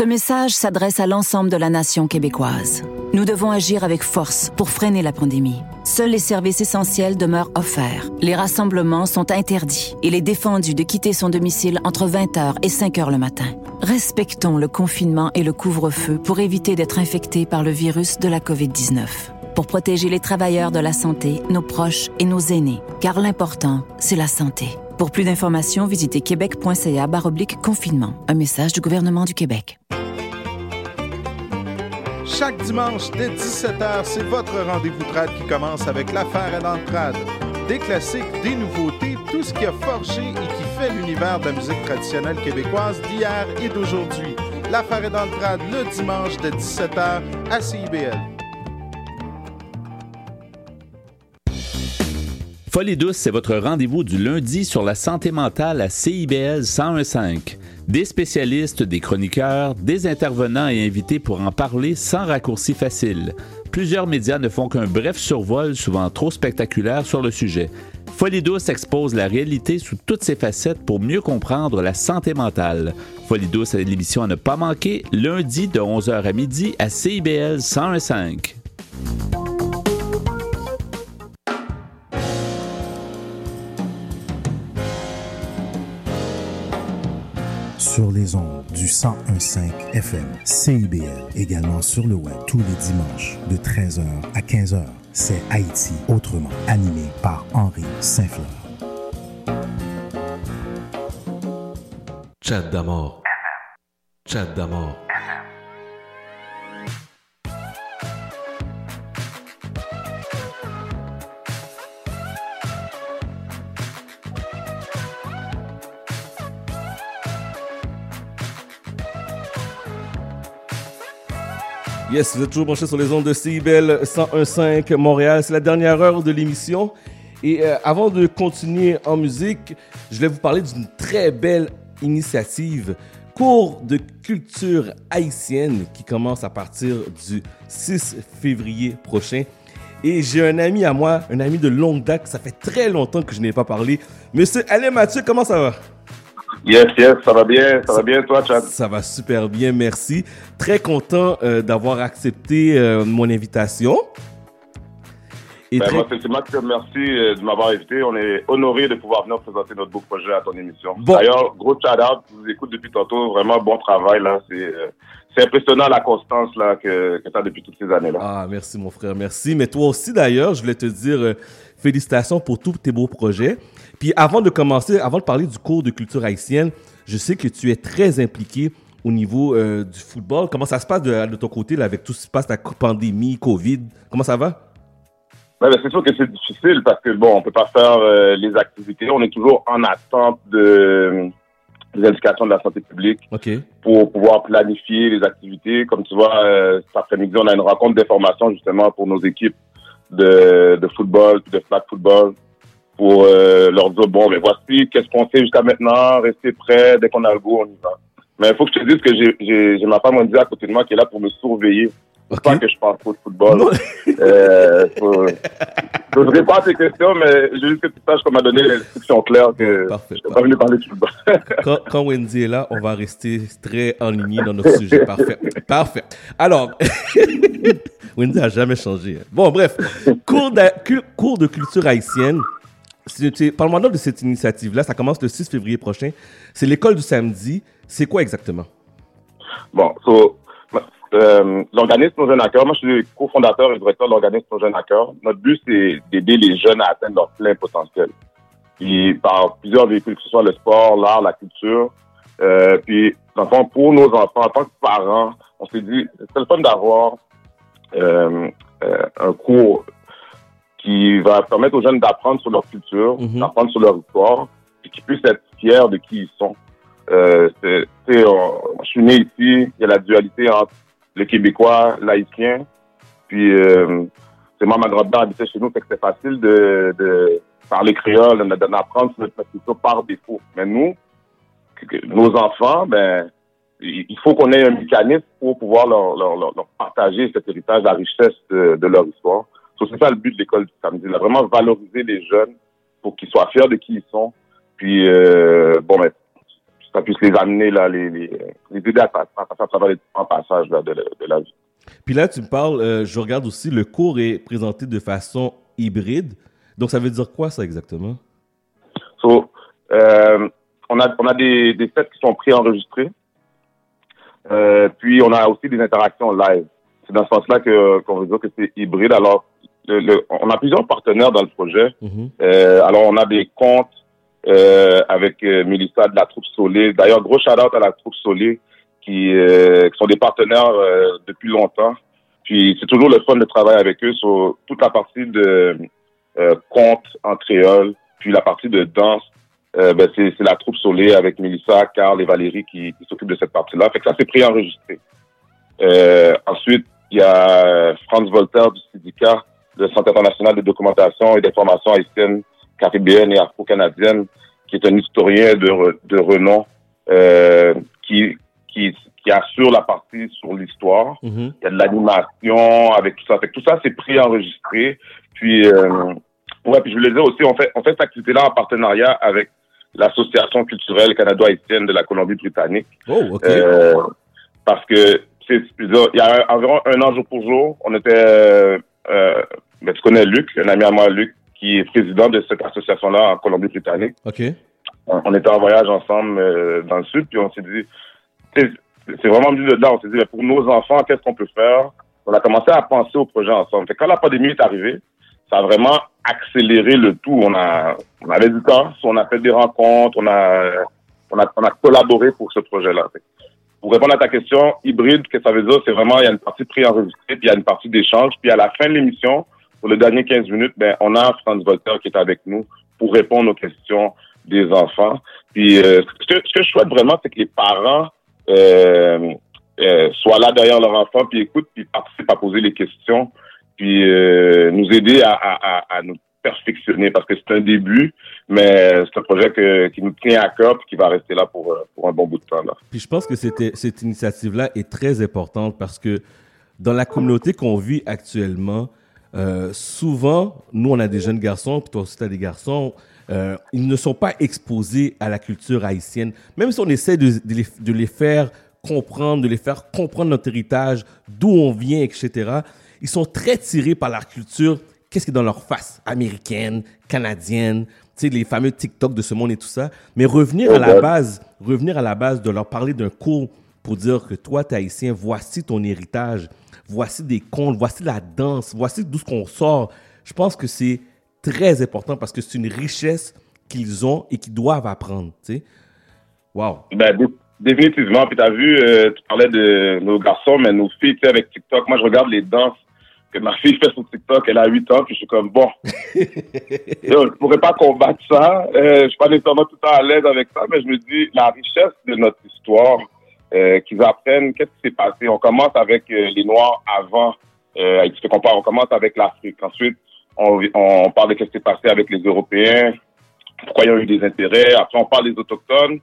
Ce message s'adresse à l'ensemble de la nation québécoise. Nous devons agir avec force pour freiner la pandémie. Seuls les services essentiels demeurent offerts. Les rassemblements sont interdits. Il est défendu de quitter son domicile entre 20h et 5h le matin. Respectons le confinement et le couvre-feu pour éviter d'être infectés par le virus de la COVID-19. Pour protéger les travailleurs de la santé, nos proches et nos aînés. Car l'important, c'est la santé. Pour plus d'informations, visitez québec.ca confinement. Un message du gouvernement du Québec. Chaque dimanche dès 17h, c'est votre rendez-vous trad qui commence avec l'affaire à l'entrade. Des classiques, des nouveautés, tout ce qui a forgé et qui fait l'univers de la musique traditionnelle québécoise d'hier et d'aujourd'hui. L'affaire est dans le trad le dimanche dès 17h à CIBL. Folie douce, c'est votre rendez-vous du lundi sur la santé mentale à CIBL 1015. Des spécialistes, des chroniqueurs, des intervenants et invités pour en parler sans raccourci facile. Plusieurs médias ne font qu'un bref survol, souvent trop spectaculaire, sur le sujet. Folie expose la réalité sous toutes ses facettes pour mieux comprendre la santé mentale. Folie douce l'émission à ne pas manquer, lundi de 11h à midi à CIBL 1015. Sur les ondes du 1015 FM CIBL, également sur le web tous les dimanches de 13h à 15h. C'est Haïti autrement, animé par Henri Saint-Fleur. Chat d'amour. Chat d'amour. Yes, vous êtes toujours branchés sur les ondes de CIBL 101.5 Montréal. C'est la dernière heure de l'émission. Et euh, avant de continuer en musique, je vais vous parler d'une très belle initiative, cours de culture haïtienne qui commence à partir du 6 février prochain. Et j'ai un ami à moi, un ami de longue date, ça fait très longtemps que je n'ai pas parlé. Monsieur Alain Mathieu, comment ça va? Yes, yes, ça va bien, ça va bien, toi, Chad? Ça va super bien, merci. Très content euh, d'avoir accepté euh, mon invitation. Et ben, moi, c'est remercie euh, de m'avoir invité. On est honoré de pouvoir venir présenter notre beau projet à ton émission. D'ailleurs, gros shout-out, vous écoute depuis tantôt. Vraiment bon travail, là. C'est c'est impressionnant la constance là, que, que tu as depuis toutes ces années-là. Ah, merci mon frère, merci. Mais toi aussi d'ailleurs, je voulais te dire félicitations pour tous tes beaux projets. Puis avant de commencer, avant de parler du cours de culture haïtienne, je sais que tu es très impliqué au niveau euh, du football. Comment ça se passe de, de ton côté là, avec tout ce qui se passe, la pandémie, Covid? Comment ça va? Ouais, ben, c'est sûr que c'est difficile parce que bon, on peut pas faire euh, les activités. On est toujours en attente de des indications de la santé publique pour pouvoir planifier les activités. Comme tu vois, euh, cet après-midi, on a une rencontre d'information justement pour nos équipes de, de football, de flag football, pour euh, leur dire, bon, mais voici, qu'est-ce qu'on fait jusqu'à maintenant, restez prêts, dès qu'on a le goût, on y va. Mais il faut que je te dise que j'ai ma femme Wendy à côté de moi qui est là pour me surveiller. C'est pas que je parle trop de football. euh, faut, je ne pas tes questions, mais j'ai juste que tu saches qu'on m'a donné l'instruction claire que Parfait. je ne pas venu parler de football. quand, quand Wendy est là, on va rester très aligné dans notre sujet. Parfait. Parfait. Alors, Wendy a jamais changé. Bon, bref, cours de, cours de culture haïtienne. Parle-moi de cette initiative-là. Ça commence le 6 février prochain. C'est l'école du samedi. C'est quoi exactement? Bon, euh, l'organisme Nos Jeunes à cœur, moi je suis cofondateur et directeur de l'organisme Nos Jeunes à cœur. Notre but, c'est d'aider les jeunes à atteindre leur plein potentiel. Puis par plusieurs véhicules, que ce soit le sport, l'art, la culture. Euh, puis, dans le pour nos enfants, en tant que parents, on s'est dit, c'est le fun d'avoir euh, euh, un cours qui va permettre aux jeunes d'apprendre sur leur culture, d'apprendre sur leur histoire, et qu'ils puissent être fiers de qui ils sont. Euh, c'est, c'est, on- je suis né ici, il y a la dualité entre le Québécois, l'Haïtien, puis euh, c'est moi, ma grand-mère habitait chez nous, fait que c'est facile de, de parler créole, d'en apprendre sur notre culture par défaut. Mais nous, nos enfants, ben, il il faut qu'on ait un mécanisme pour pouvoir leur, leur, leur, leur partager cet héritage, la richesse de, de leur histoire. So, c'est ça le but de l'école du samedi, là, vraiment valoriser les jeunes pour qu'ils soient fiers de qui ils sont. Puis, euh, bon, ben, ça puisse les amener, là, les, les, les aider à, à, à faire travers les différents passages là, de, de la vie. Puis là, tu me parles, euh, je regarde aussi, le cours est présenté de façon hybride. Donc, ça veut dire quoi, ça, exactement? So, euh, on a, on a des, des sets qui sont préenregistrés. Euh, puis, on a aussi des interactions live. C'est dans ce sens-là que, qu'on veut dire que c'est hybride. Alors, le, le- on a plusieurs partenaires dans le projet. Euh, alors, on a des comptes euh, avec euh, Mélissa de la troupe Solé. D'ailleurs, gros shout-out à la troupe Solé qui, euh, qui sont des partenaires euh, depuis longtemps. Puis, c'est toujours le fun de travailler avec eux sur toute la partie de euh, contes en créole, puis la partie de danse. Euh, ben, c'est, c'est la troupe Solé avec Mélissa, Carl et Valérie qui, qui s'occupent de cette partie-là. Fait que ça, c'est préenregistré. Euh, ensuite, il y a Franz Voltaire du syndicat de Centre international de documentation et d'information haïtienne, caribéenne et afro-canadienne, qui est un historien de, re- de renom euh, qui, qui, qui assure la partie sur l'histoire. Il y a de l'animation avec tout ça. Fait que tout ça, c'est préenregistré. Puis, euh, ouais, puis je voulais dire aussi, on fait, on fait cette activité-là en partenariat avec l'Association culturelle canado-haïtienne de la Colombie-Britannique. Oh, OK. Euh, parce que c'est, il y a environ un an jour pour jour, on était, euh, ben, tu connais Luc, un ami à moi, Luc, qui est président de cette association-là en Colombie-Britannique. OK. On, était en voyage ensemble euh, dans le sud, puis on s'est dit, c'est vraiment venu de là, on s'est dit, ben, pour nos enfants, qu'est-ce qu'on peut faire? On a commencé à penser au projet ensemble. Fait quand la pandémie est arrivée, ça a vraiment accéléré le tout. On a, on avait du temps, on a fait des rencontres, on a, on a, on a collaboré pour ce projet-là. Pour répondre à ta question, hybride, qu'est-ce que ça veut dire? C'est vraiment, il y a une partie préenregistrée, puis il y a une partie d'échange. Puis à la fin de l'émission, pour les derniers 15 minutes, ben, on a Franz Voltaire qui est avec nous pour répondre aux questions des enfants. Puis euh, ce, que, ce que je souhaite vraiment, c'est que les parents euh, euh, soient là derrière leur enfant, puis écoutent, puis participent à poser les questions, puis euh, nous aider à, à, à, à nous perfectionner, parce que c'est un début, mais c'est un projet que, qui nous tient à cœur, puis qui va rester là pour, euh, pour un bon bout de temps. Là. Puis je pense que cette initiative-là est très importante parce que dans la communauté qu'on vit actuellement, euh, souvent, nous, on a des jeunes garçons, puis toi aussi, tu as des garçons, euh, ils ne sont pas exposés à la culture haïtienne. Même si on essaie de, de les, de les faire comprendre, de les faire comprendre notre héritage, d'où on vient, etc., ils sont très tirés par la culture, qu'est-ce qui est dans leur face, américaine, canadienne, tu sais, les fameux TikTok de ce monde et tout ça. Mais revenir à la Ouais. base, revenir à la base de leur parler d'un cours pour dire que toi, t'es haïtien, voici ton héritage, voici des contes, voici la danse, voici d'où ce qu'on sort. Je pense que c'est très important parce que c'est une richesse qu'ils ont et qu'ils doivent apprendre, tu sais. Wow. Ben, dé- définitivement. Puis t'as vu, euh, tu parlais de nos garçons, mais nos filles, tu sais, avec TikTok, moi, je regarde les danses que ma fille fait sur TikTok. Elle a 8 ans, puis je suis comme, bon, je pourrais pas combattre ça. Euh, je suis pas nécessairement tout le temps à l'aise avec ça, mais je me dis, la richesse de notre histoire, euh, qu'ils apprennent qu'est-ce qui s'est passé? On commence avec euh, les Noirs avant euh, qu'on part- on commence avec l'Afrique. Ensuite, on, on parle de qu'est-ce qui s'est passé avec les Européens, pourquoi ils ont eu des intérêts. Après, on parle des Autochtones.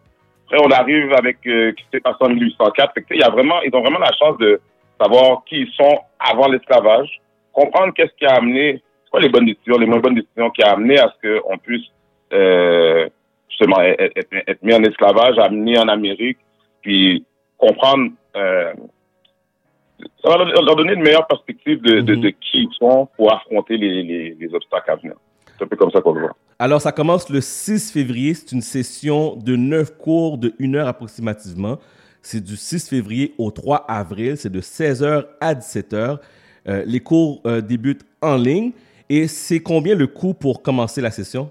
Après, on arrive avec euh, qui s'est passé en 1804. Fait y a vraiment, ils ont vraiment la chance de savoir qui ils sont avant l'esclavage, comprendre qu'est-ce qui a amené, quoi les bonnes décisions, les moins bonnes décisions qui a amené à ce qu'on puisse euh, justement être- être mis en esclavage, amené en Amérique, puis comprendre. Euh, ça va leur leur donner une meilleure perspective de, de, de qui ils sont pour affronter les, les, les obstacles à venir. C'est un peu comme ça qu'on le voit. Alors, ça commence le 6 février. C'est une session de 9 cours de 1 heure approximativement. C'est du 6 février au 3 avril. C'est de 16h à 17h. Euh, les cours euh, débutent en ligne. Et c'est combien le coût pour commencer la session?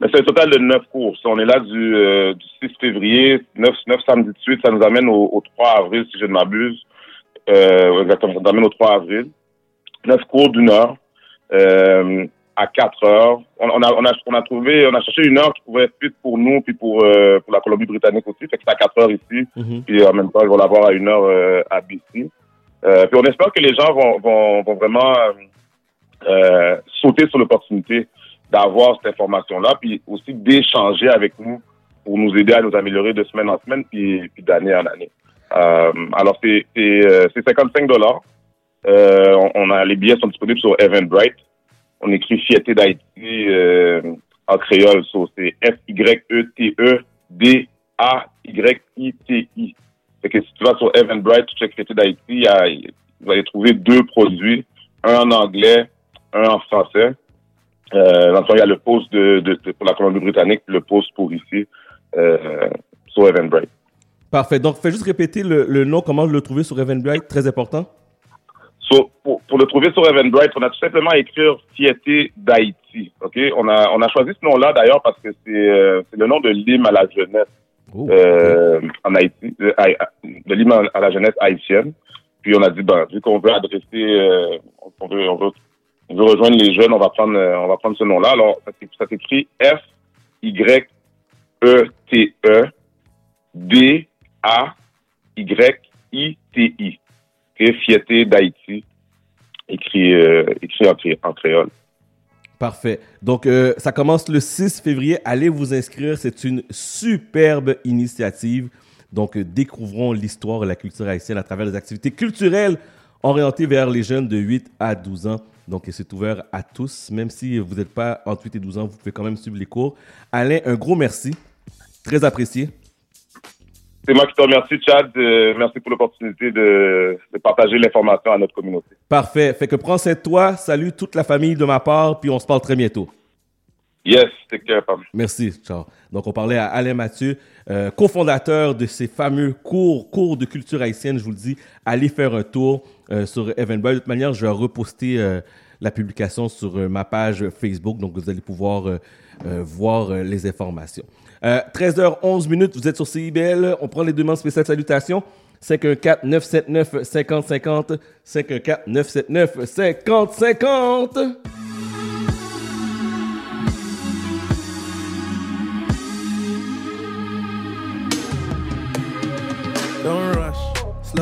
Mais c'est un total de neuf courses. On est là du, euh, du 6 février, 9, 9 samedi de suite. Ça nous amène au, au 3 avril, si je ne m'abuse. Euh, exactement, ça nous amène au 3 avril. Neuf cours d'une heure euh, à 4 heures. On, on, a, on, a, on a trouvé, on a cherché une heure qui pouvait être faite pour nous puis pour, euh, pour la Colombie-Britannique aussi. Fait que c'est à 4 heures ici. Puis en même temps, ils vont l'avoir à une heure euh, à BC. Euh, puis on espère que les gens vont, vont, vont vraiment sauter sur l'opportunité d'avoir cette information-là, puis aussi d'échanger avec nous pour nous aider à nous améliorer de semaine en semaine, puis, d'année en année. Euh, alors, c'est c'est, euh, c'est 55 dollars. Euh, on, a les billets sont disponibles sur Eventbrite. On écrit Fierté d'Haïti en créole, c'est F Y E T E D A-Y-I-T-I. Fait que si tu vas sur Eventbrite, tu check Fierté d'Haïti, y a- vous allez trouver deux produits, un en anglais, un en français. Euh, dans le fond, il y a le post de, de- de- pour la Colombie-Britannique, le post pour ici, euh, sur Eventbrite. Parfait. Donc, fais juste répéter le, le nom, comment le trouver sur Eventbrite, très important. So, pour, pour le trouver sur Eventbrite, on a tout simplement écrire Fierté d'Haïti. Ok, on a on a choisi ce nom-là d'ailleurs parce que c'est euh, le nom de l'hymne à la jeunesse euh, en Haïti, euh, de l'hymne à la jeunesse haïtienne. Puis on a dit ben vu qu'on veut adresser, euh, on veut on veut on veut rejoindre les jeunes, on va prendre euh, on va prendre ce nom-là. Alors ça s'é- ça s'écrit F Y E T E D A Y I T I. Ok, Fierté d'Haïti, écrit, euh, écrit en créole. Parfait. Donc, euh, ça commence le 6 février. Allez vous inscrire. C'est une superbe initiative. Donc, euh, découvrons l'histoire et la culture haïtienne à travers des activités culturelles orientées vers les jeunes de 8 à 12 ans. Donc, c'est ouvert à tous. Même si vous n'êtes pas entre 8 et 12 ans, vous pouvez quand même suivre les cours. Alain, un gros merci. Très apprécié. C'est moi qui te remercie, Chad. Euh, merci pour l'opportunité de, de partager l'information à notre communauté. Parfait. Fait que prends soin de toi. Salut toute la famille de ma part. Puis on se parle très bientôt. Yes, c'est Pam. Merci, ciao. Donc, on parlait à Alain Mathieu, euh, cofondateur de ces fameux cours, cours de culture haïtienne. Je vous le dis, allez faire un tour euh, sur Eventbrite. De toute manière, je vais reposter euh, la publication sur euh, ma page Facebook. Donc, vous allez pouvoir euh, euh, voir les informations. Euh, 13h11 minutes, vous êtes sur CIBL. On prend les demandes spéciales salutations. 514-979-5050. 514-979-5050.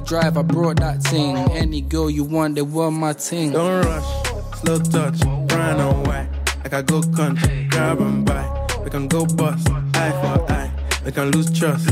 drive, I brought that thing. Any girl you want, they want my ting. Don't rush, slow touch, brown and white. I go country, grab and buy. We can go bust, eye for eye. We can lose trust.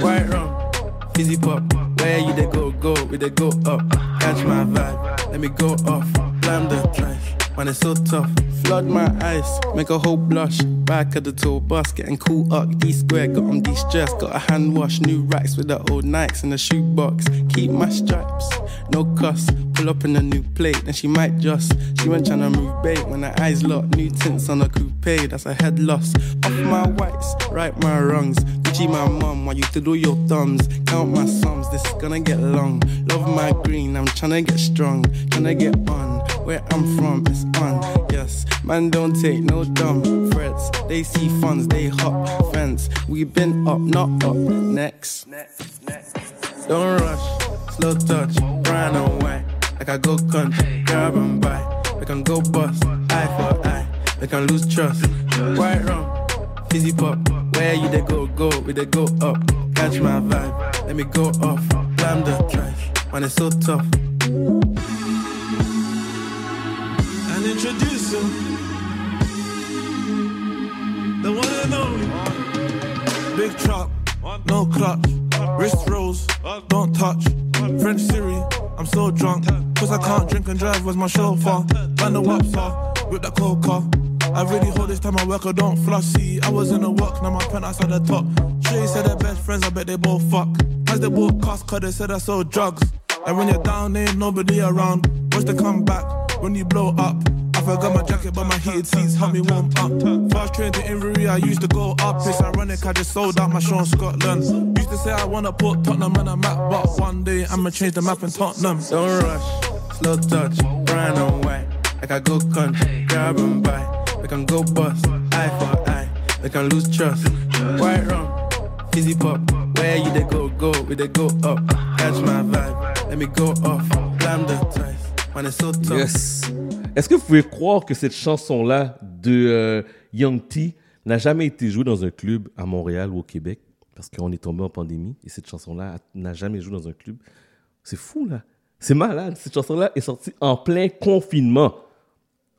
White rum, fizzy pop. Where you they go, go, we they go up. Catch my vibe, let me go off. Blam the trash, man, it's so tough. Flood my eyes, make a whole blush. Back of the tour bus, getting cool up. D square, got on de stress. Got a hand wash, new racks with the old Nikes in the shoebox. Keep my stripes, no cuss. Pull up in a new plate, then she might just. She went tryna move bait when her eyes locked. New tints on a coupe, that's a head loss. Off my whites, right my wrongs. Gucci my mum, while you to do your thumbs. Count my sums, this is gonna get long. Love my green, I'm tryna get strong. Tryna get on, where I'm from, it's on. Yes, man, don't take no dumb threats. They see funds, they hop fence. We been up, not up. Next. Don't rush, slow touch, brown and white. Like I go country, grab and buy. We can go bust, eye for eye. We can lose trust. White rum, fizzy pop. Where you they go, go, we they go up. Catch my vibe, let me go off. Blam the trash, man, it's so tough. And introduce him. The one and only. Big truck, no clutch. Wrist rolls, don't touch. French Siri, I'm so drunk. Cause I can't drink and drive, where's my chauffeur? Find the waps off, with the coca. I really hold this time I work, I don't floss. See, I was in the work, now my penthouse at the top. Shay said they're best friends, I bet they both fuck. As they both cost, cause they said I sold drugs. And when you're down, ain't nobody around. Watch the come back when you blow up. I forgot my jacket, but my heated seats help me warm up. Fast train to Inverie, I used to go up. It's ironic, I just sold out my show in Scotland. Used to say I wanna put Tottenham on a map, but one day I'ma change the map in Tottenham. Don't rush, slow touch, brown and white. Like I go country, grab and buy. We can go bust, eye for eye. They can lose trust. White rum, fizzy pop. Where you they go, go, we they go up. Catch my vibe, let me go off. Blam the twice. Yes. Est-ce que vous pouvez croire que cette chanson-là de euh, Young T n'a jamais été jouée dans un club à Montréal ou au Québec? Parce qu'on est tombé en pandémie et cette chanson-là n'a jamais joué dans un club. C'est fou, là. C'est malade. Cette chanson-là est sortie en plein confinement.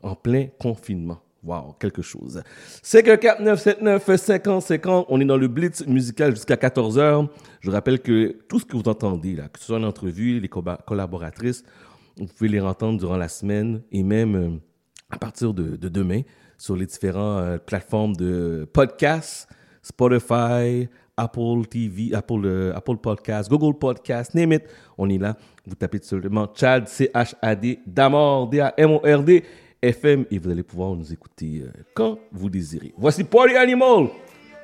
En plein confinement. Wow, quelque chose. 514-979-5050. On est dans le blitz musical jusqu'à 14h. Je rappelle que tout ce que vous entendez, là, que ce soit une entrevue, les collaboratrices, vous pouvez les entendre durant la semaine et même euh, à partir de, de demain sur les différentes plateformes de podcasts, Spotify, Apple TV, Apple, euh, Apple Podcast, Google Podcast, name it. On est là. Vous tapez seulement Chad, C-H-A-D, Damord, D-A-M-O-R-D, FM et vous allez pouvoir nous écouter euh, quand vous désirez. Voici Party Animal,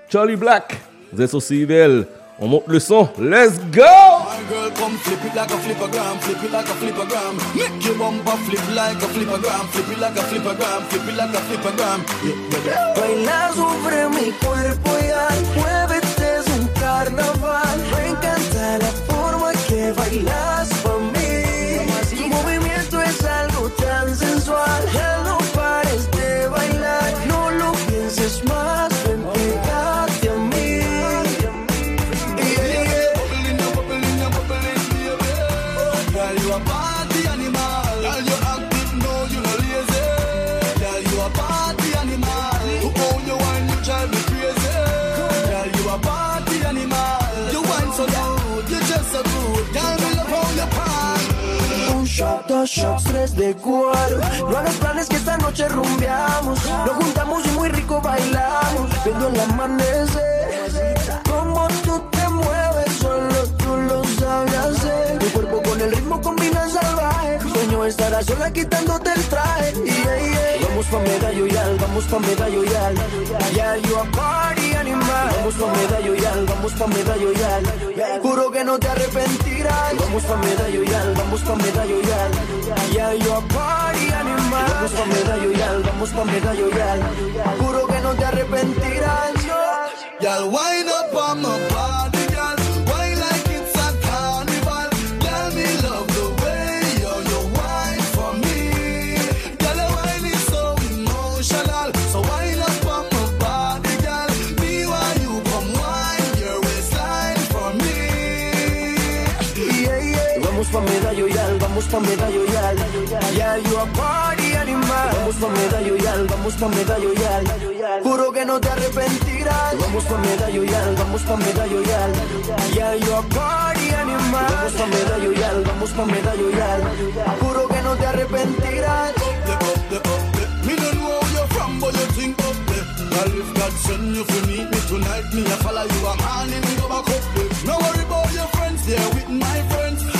Charlie Black. Vous êtes sur CIBL. On monte le son. Let's go! My girl, come flip it like a flippergram, flip it like a flippergram. Make your bumper flip like a flippergram, flip it like a flippergram, flip it like a flippergram. Yeah, Baila sobre mi cuerpo y ay, muévete es un carnaval. Me encanta la forma que bailas shots, tres de cuatro. No hagas planes que esta noche rumbeamos. Nos juntamos y muy rico bailamos. Viendo el amanecer. Sueño estar a sola quitándote el traje. Yeah, yeah. Vamos pa' medallo y al, vamos pa' medallo y al. Yeah, you a party animal. Vamos pa' medallo y al, vamos pa' medallo y al. Juro que no te arrepentirás. Vamos pa' medallo y al, vamos pa' medallo y al. Yeah, you a party animal. Vamos pa' medallo y al, vamos pa' medallo y al. Juro que no te arrepentirás. Y'all wind up on my vamos pa' medallo y al. Yeah, you a party animal. Vamos pa' medallo y al, vamos pa' medallo y al. Juro que no te arrepentirás. Vamos pa' medallo y al, vamos pa' medallo y al. Yeah, you a party animal. Vamos pa' medallo y al, vamos pa' medallo y al. Juro que no te arrepentirás. Me don't know where you're from, but you think up there. Girl, if God send you for meet me tonight, me I follow you a hand in go back up there. No worry about your friends, they're with my friends.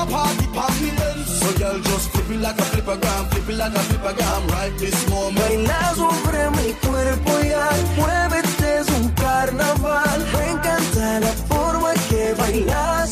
A party, pass me then. So girl, just flip it like a flippergram, flip it like a flippergram, right this moment. Baila sobre mi cuerpo y ay, muévete es un carnaval. Me encanta la forma que bailas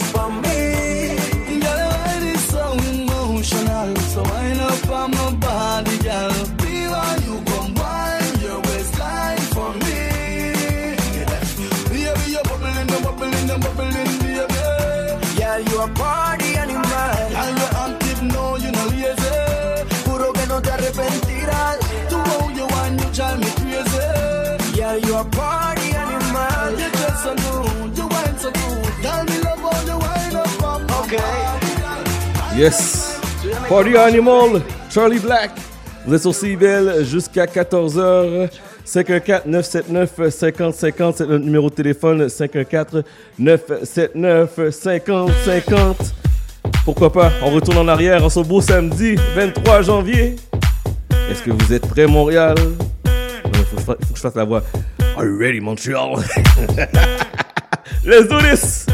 Yes. Party Animal, Charlie Black. Vous êtes sur CBL jusqu'à 14h. 514-979-5050, c'est notre numéro de téléphone. 514-979-5050. Pourquoi pas, on retourne en arrière en ce beau samedi 23 janvier. Est-ce que vous êtes prêts, Montréal? Il faut que je fasse la voix. Are you ready, Montreal? Let's do this!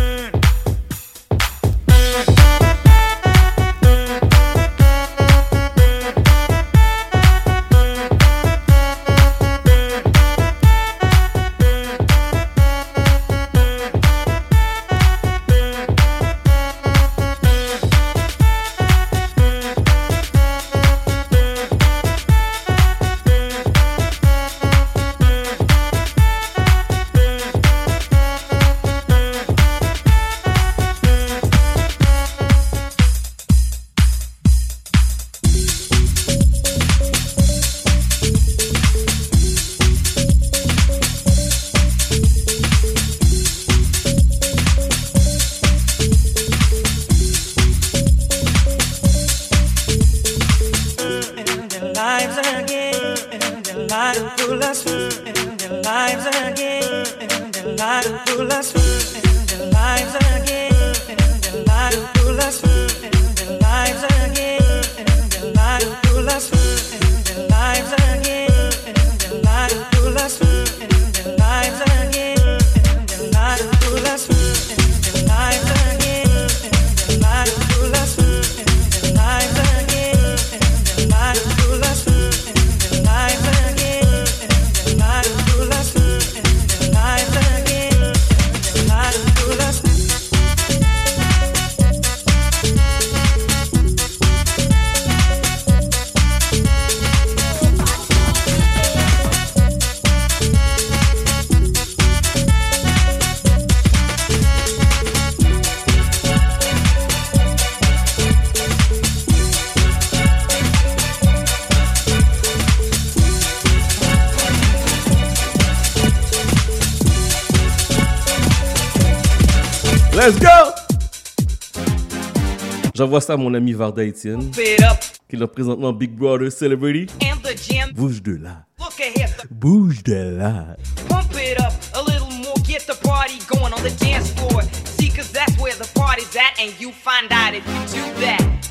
Let's go! J'envoie ça à mon ami Varda Etienne, qui est présentement Big Brother Celebrity. And the gym Bouge de là. Bouge de là. Pump it up a little more, get the party going on the dance floor. See, cause that's where the party's at, and you find out if you do that.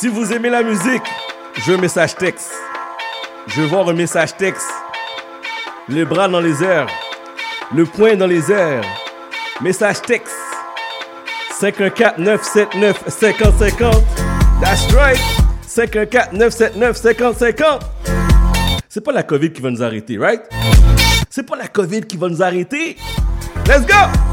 Si vous aimez la musique, je veux un message texte. Je veux voir un message texte. Les bras dans les airs. Le poing dans les airs. Message texte. 514-979-5050. That's right. 514-979-5050. C'est pas la COVID qui va nous arrêter, right? C'est pas la COVID qui va nous arrêter. Let's go!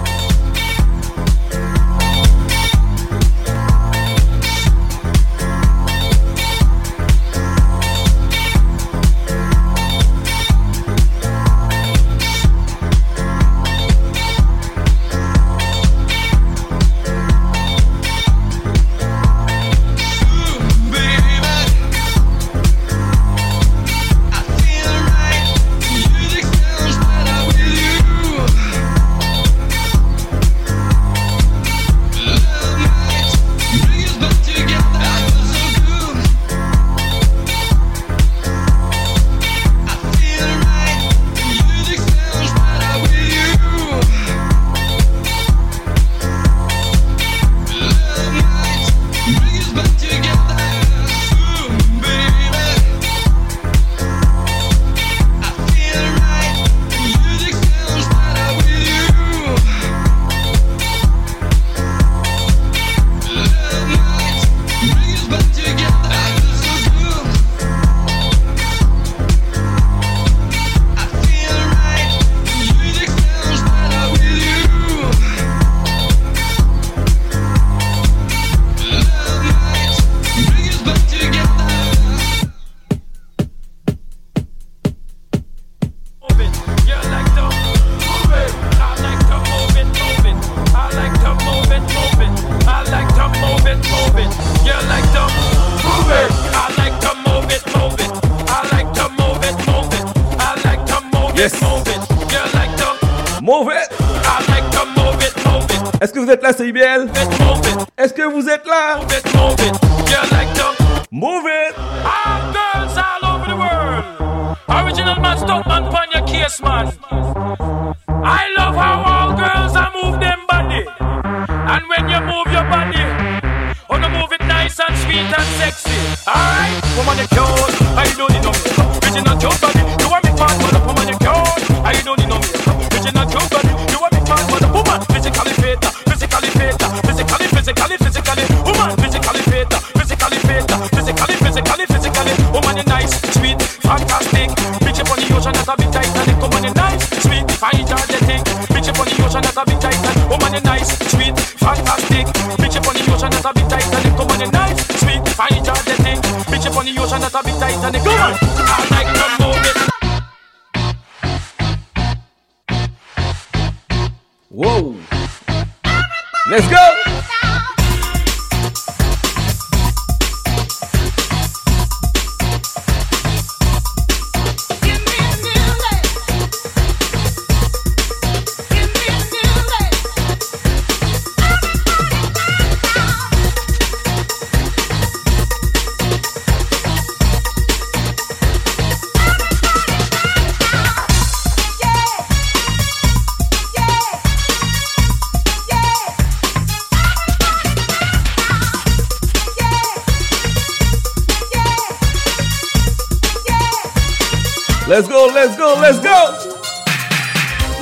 Let's go, let's go, let's go.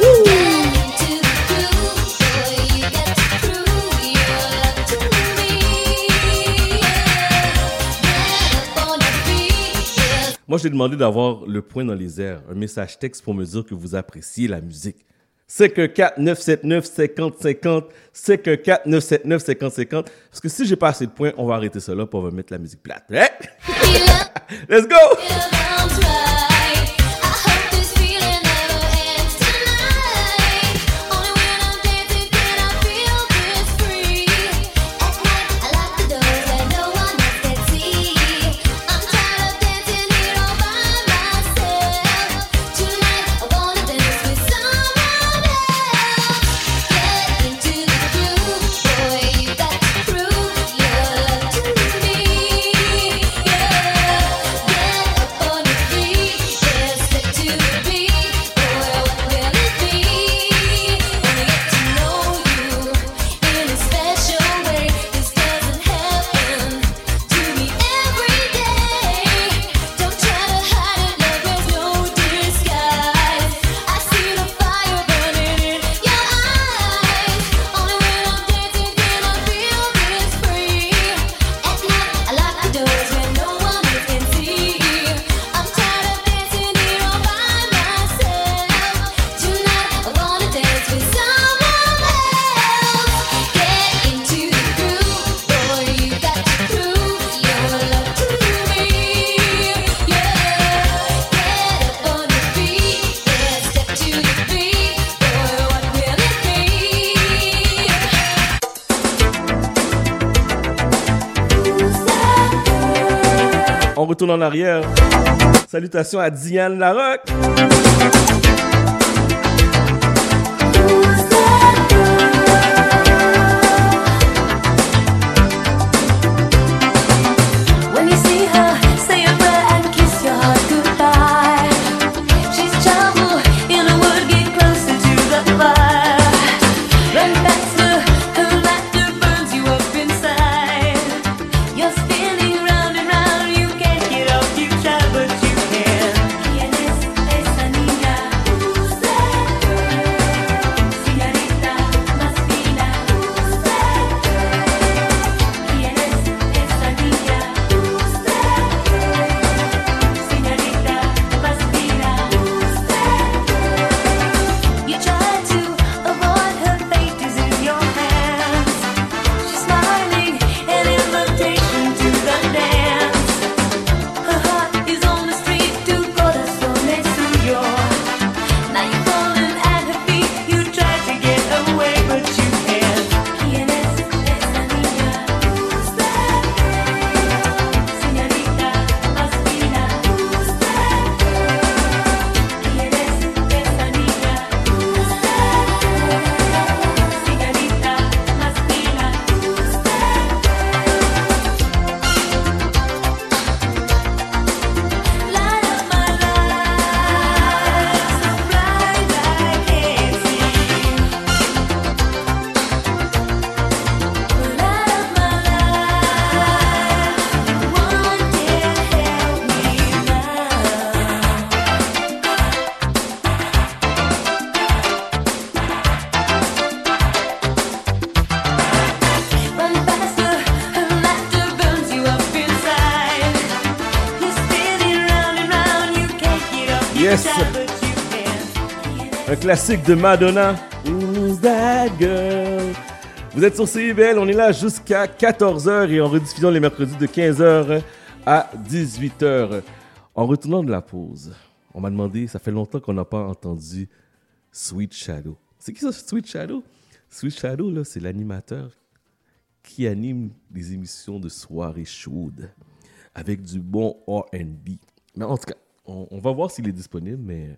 Woo. Moi, je t'ai demandé d'avoir le point dans les airs, un message texte pour me dire que vous appréciez la musique. C'est que 4979 5050, c'est que 4979 5050. Parce que si j'ai pas assez de points, on va arrêter cela pour mettre la musique plate. Hein? Let's go! arrière. Salutations à Diane Larocque. classique de Madonna. Who's that girl? Vous êtes sur CIBL, on est là jusqu'à 14h et en rediffusion les mercredis de 15h à 18h. En retournant de la pause, on m'a demandé, ça fait longtemps qu'on n'a pas entendu Sweet Shadow. C'est qui ça, Sweet Shadow? Sweet Shadow, là, c'est l'animateur qui anime des émissions de soirée chaude avec du bon R&B. Mais en tout cas, on va voir s'il est disponible, mais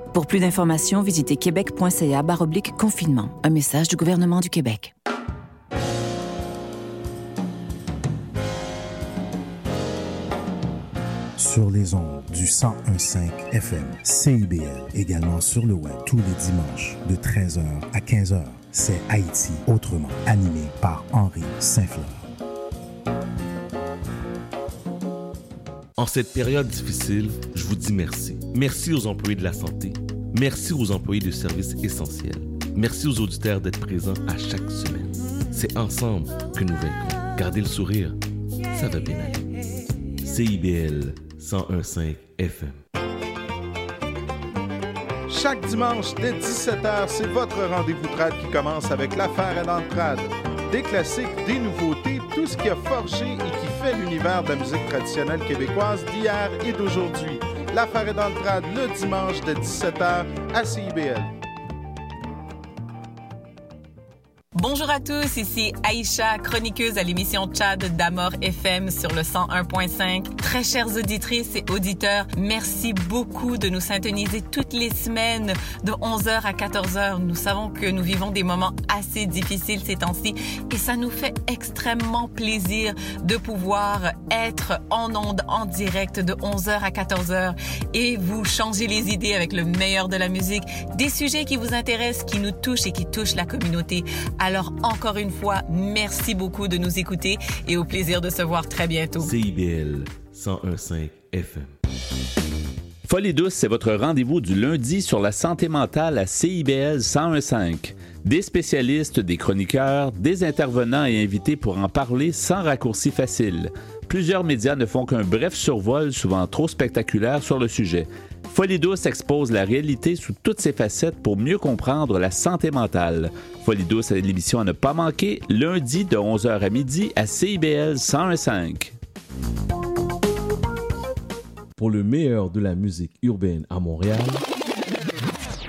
Pour plus d'informations, visitez québec.ca confinement. Un message du gouvernement du Québec. Sur les ondes du 1015 FM, CIBL, également sur le web tous les dimanches de 13h à 15h. C'est Haïti autrement, animé par Henri Saint-Fleur. En cette période difficile, je vous dis merci. Merci aux employés de la santé. Merci aux employés de services essentiels. Merci aux auditeurs d'être présents à chaque semaine. C'est ensemble que nous vaincrons. Gardez le sourire, ça va bien aller. CIBL 1015 FM. Chaque dimanche dès 17h, c'est votre rendez-vous trad qui commence avec l'affaire à l'entrade. Des classiques, des nouveautés, tout ce qui a forgé et qui fait l'univers de la musique traditionnelle québécoise d'hier et d'aujourd'hui. Dans le trad le dimanche de 17h à CIBL. Bonjour à tous, ici Aïcha, chroniqueuse à l'émission Tchad d'Amor FM sur le 101.5. Très chères auditrices et auditeurs, merci beaucoup de nous syntoniser toutes les semaines de 11h à 14h. Nous savons que nous vivons des moments assez difficiles ces temps-ci et ça nous fait extrêmement plaisir de pouvoir être en onde en direct de 11h à 14h et vous changer les idées avec le meilleur de la musique, des sujets qui vous intéressent, qui nous touchent et qui touchent la communauté. Encore une fois, merci beaucoup de nous écouter et au plaisir de se voir très bientôt. CIBL 1015 FM. Folie douce, c'est votre rendez-vous du lundi sur la santé mentale à CIBL 1015. Des spécialistes, des chroniqueurs, des intervenants et invités pour en parler sans raccourci facile. Plusieurs médias ne font qu'un bref survol, souvent trop spectaculaire, sur le sujet. Folie douce expose la réalité sous toutes ses facettes pour mieux comprendre la santé mentale. Folie douce est l'émission à ne pas manquer, lundi de 11h à midi à CIBL 1015. Pour le meilleur de la musique urbaine à Montréal,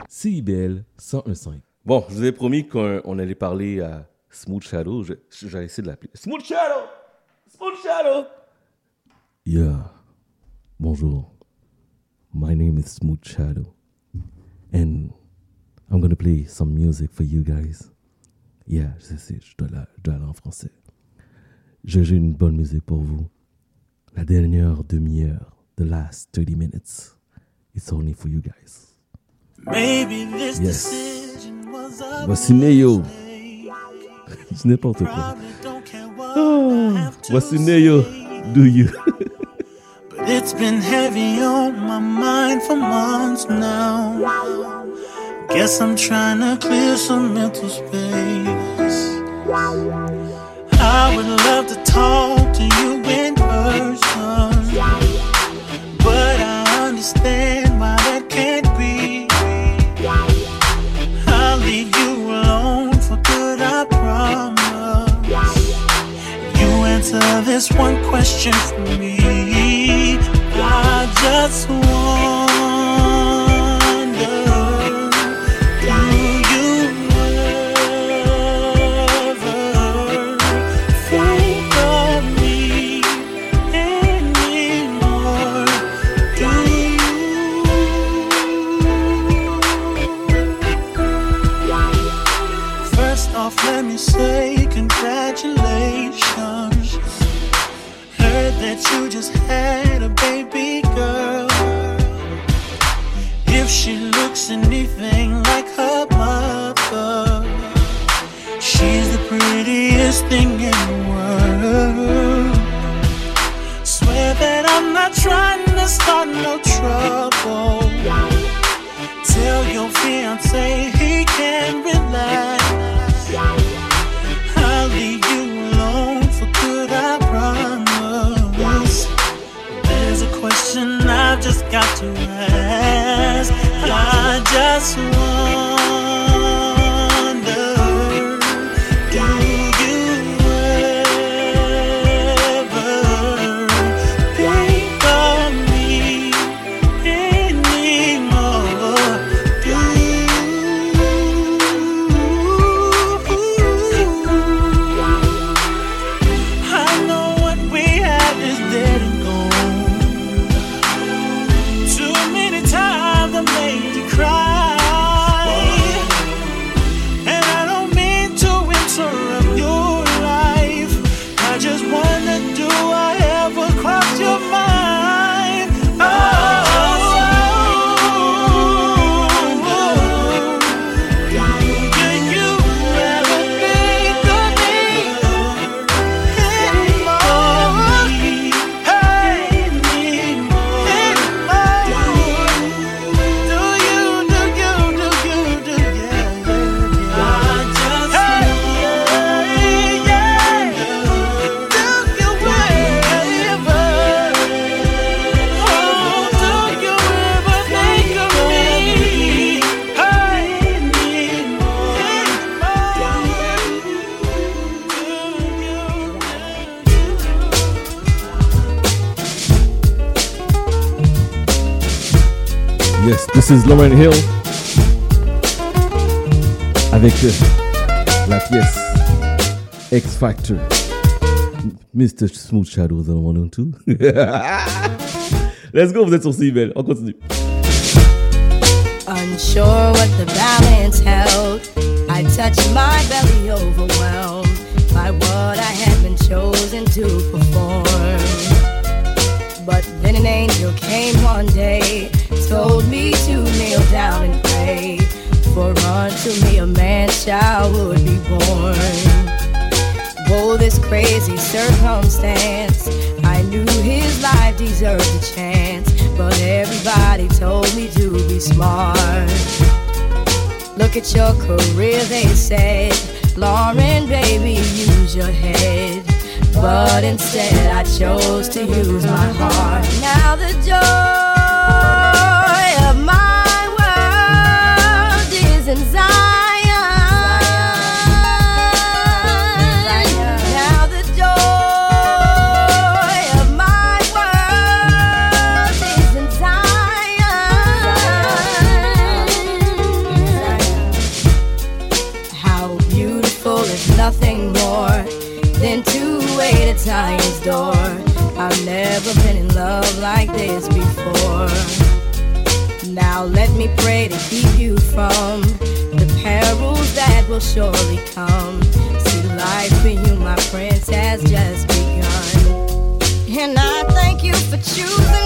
CIBL 1015. Bon, je vous ai promis qu'on on allait parler à Smooth Shadow. J'ai essayé de l'appeler. Smooth Shadow! Smooth Shadow! Yeah. Bonjour. My name is Smooth Shadow. And I'm gonna play some music for you guys. Yeah, je sais, je dois, la- je dois aller en français. Je- J'ai une bonne musique pour vous. La dernière demi-heure, the last 30 minutes, it's only for you guys. Maybe this Yes. decision was a Voici Neo. C'est n'importe quoi. Ah, voici Neo. Do you? It's been heavy on my mind for months now. Guess I'm trying to clear some mental space. I would love to talk to you in person. But I understand why that can't be. I'll leave you alone for good, I promise. You answer this one question for me. Just wonder, do you ever think of me anymore? Do you? First off, let me say congratulations. Heard that you just had anything like her mother. She's the prettiest thing in the world. Swear that I'm not trying to start no trouble. Tell your fiance he can relax. I'll leave you alone for good, I promise. There's a question I've just got to ask. I just one. This is Lauren Hill avec euh, la pièce X Factor. Mr. Smooth Shadows on one and two. Let's go, vous êtes sur CBL. On continue. Unsure what the balance held, I touched my belly overwhelmed by what I had been chosen to perform. But then an angel came one day, told me to kneel down and pray, for unto me a man child would be born. Oh, this crazy circumstance. I knew his life deserved a chance, but everybody told me to be smart. Look at your career, they said. Lauren, baby, use your head. But instead, I chose to use my heart. Now the joy beautiful is nothing more than to wait at door. I've never been in love like this before. Now let me pray to keep you from the perils that will surely come. See, life for you, my prince, has just begun. And I thank you for choosing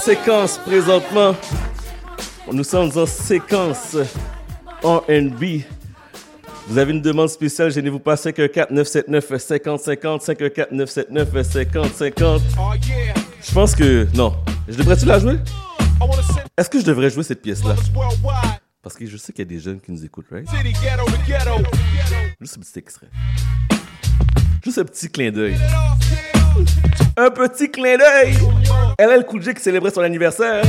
séquence présentement. Nous sommes en séquence R&B. Vous avez une demande spéciale, gênez-vous pas, 514-979-5050, 514-979-5050. Je pense que... Non. Je devrais-tu la jouer? Est-ce que je devrais jouer cette pièce-là? Parce que je sais qu'il y a des jeunes qui nous écoutent, right? Juste un petit extrait. Juste un petit clin d'œil. Un petit clin d'œil! LL Cool J qui célébrait son anniversaire.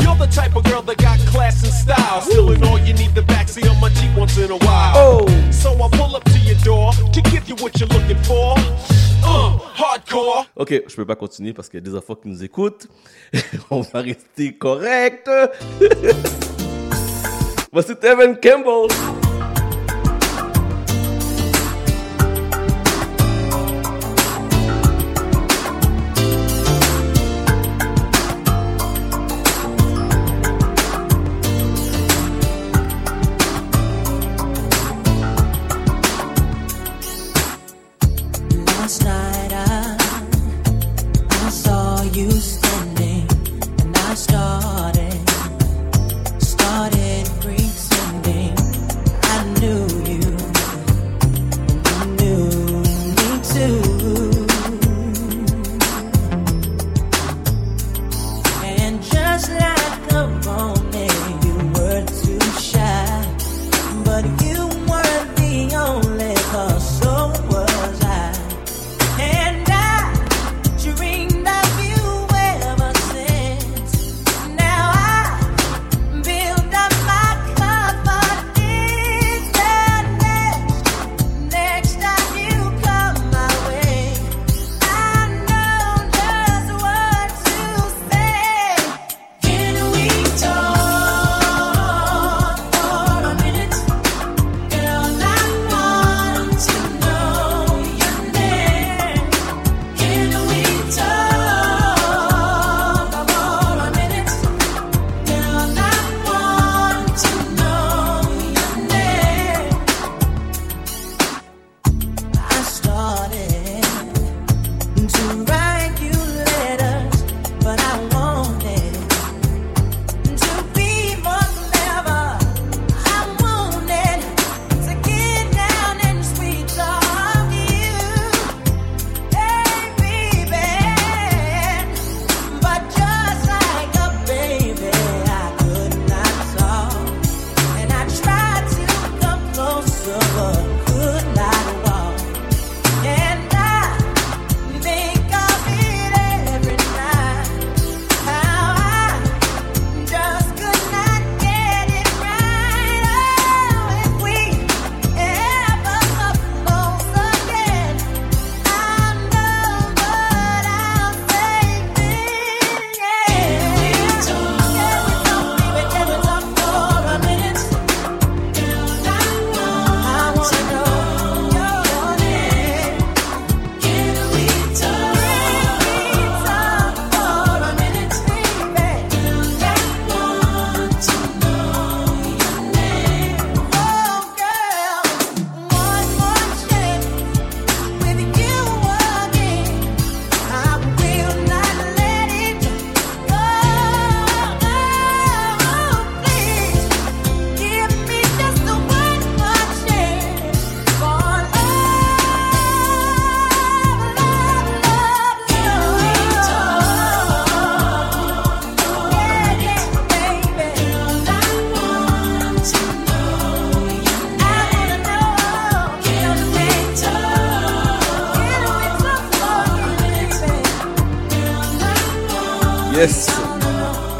You're the type of girl that got class and style. Still in all you need the backseat on my Jeep once in a while. Oh. So I pull up to your door to give you what you're looking for. Uh, hardcore. Ok, je peux pas continuer parce qu'il y a des enfants qui nous écoutent. On va rester correct. Voici Evan Campbell.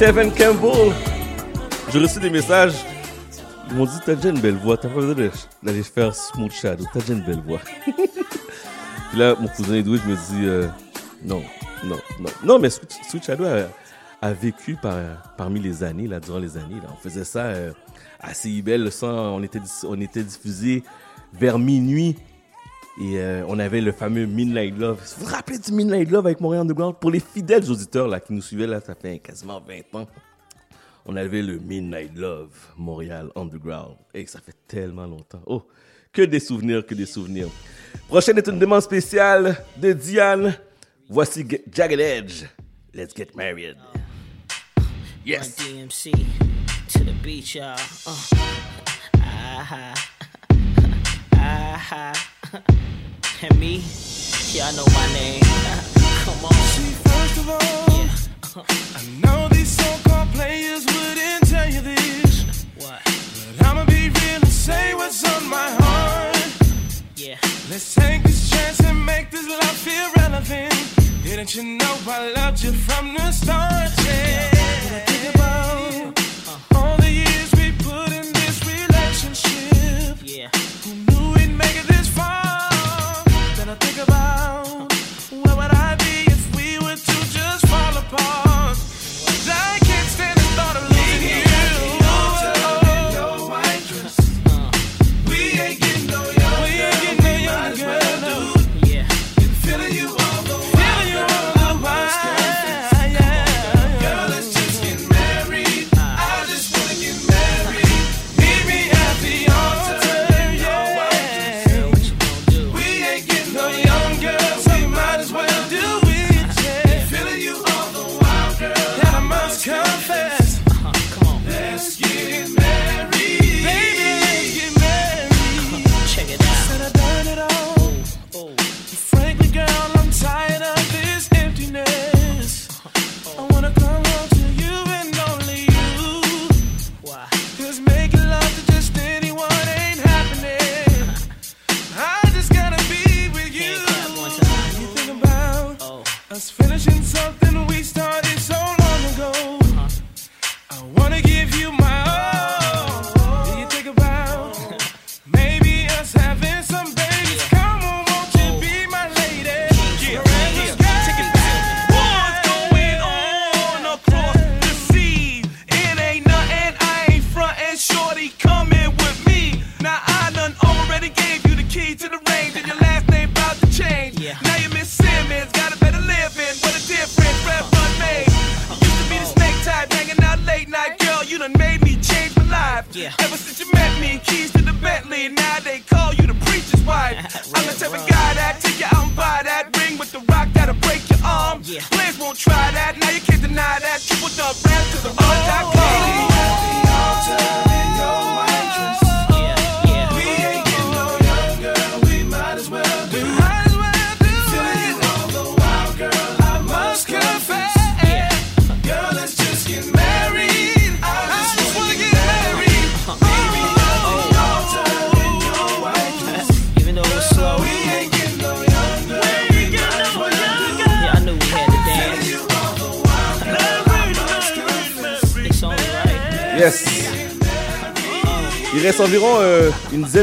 Tevin Campbell. J'ai reçu des messages. Ils m'ont dit T'as déjà une belle voix. T'as pas besoin d'aller faire Smooth Shadow. T'as déjà une belle voix. Puis là, mon cousin Edwidge me dit euh, Non, non, non. Non, mais Sweet Shadow a, a vécu par, parmi les années, là, durant les années. Là. On faisait ça euh, à CIBL. Le sang, on était, dis- on était diffusé vers minuit. Et euh, on avait le fameux Midnight Love. Du Midnight Love avec Montréal Underground? Pour les fidèles auditeurs là, qui nous suivaient, là, ça fait quasiment 20 ans. On avait le Midnight Love Montréal Underground. Et ça fait tellement longtemps. Oh, que des souvenirs, que des souvenirs. Prochaine est une demande spéciale de Diane. Voici Jagged Edge. Let's get married. Yes. DMC to the beach, y'all. Uh. Ah, ah, and me, y'all know my name. Come on. First of all, I know these so-called players wouldn't tell you this. What? But I'ma be real and say what's on my heart. Yeah. Let's take this chance and make this love feel relevant. Didn't you know I loved you from the start?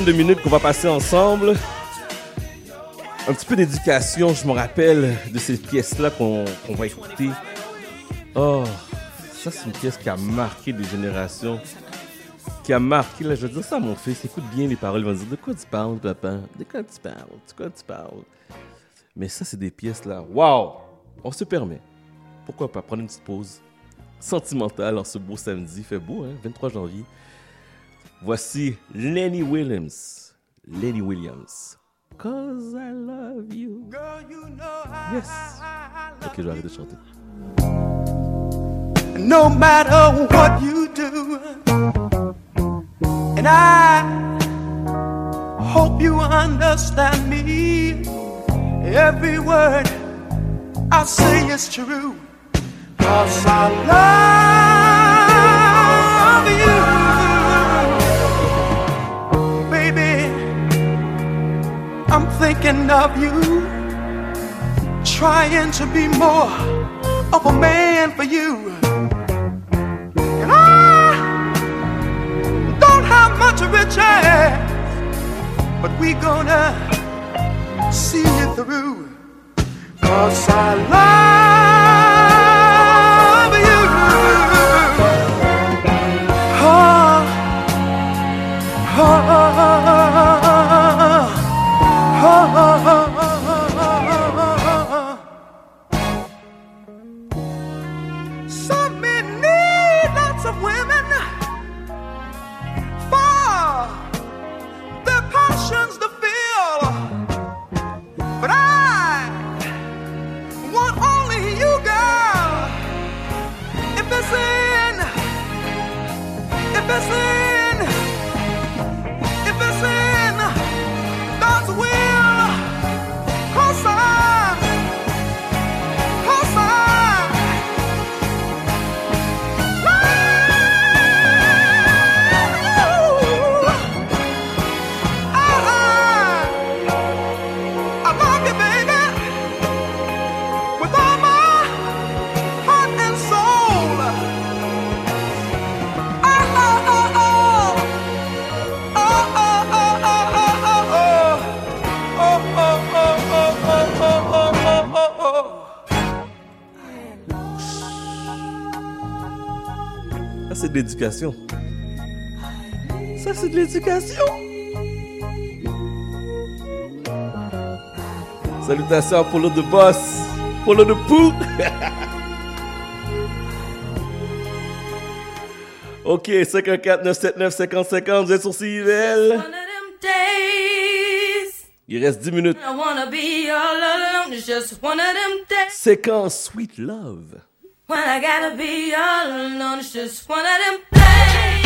De minutes qu'on va passer ensemble. Un petit peu d'éducation, je me rappelle de ces pièces-là qu'on va écouter. Oh, ça c'est une pièce qui a marqué des générations. Qui a marqué, là, je vais dire ça à mon fils, écoute bien les paroles, il va me dire de quoi tu parles, papa? De quoi tu parles? De quoi tu parles? Mais ça, c'est des pièces là. Waouh On se permet. Pourquoi pas? Prendre une petite pause sentimentale en ce beau samedi. Fait beau, hein? 23 janvier. Voici Lenny Williams. Lenny Williams. Cause I love you. Yes. Ok, je vais arrêter de chanter. no matter what you do. And I hope you understand me. Every word I say is true. Cause I love thinking of you. Trying to be more of a man for you. And I don't have much riches, but we gonna see it through. Cause I love l'éducation. Ça, c'est de l'éducation. Salutations à Polo de Boss. Polo de Pou. ok, 514-979-5050. Vous êtes sur CIVL. Il reste 10 minutes. Séquence Sweet Love. When I gotta be all alone. It's just one of them days.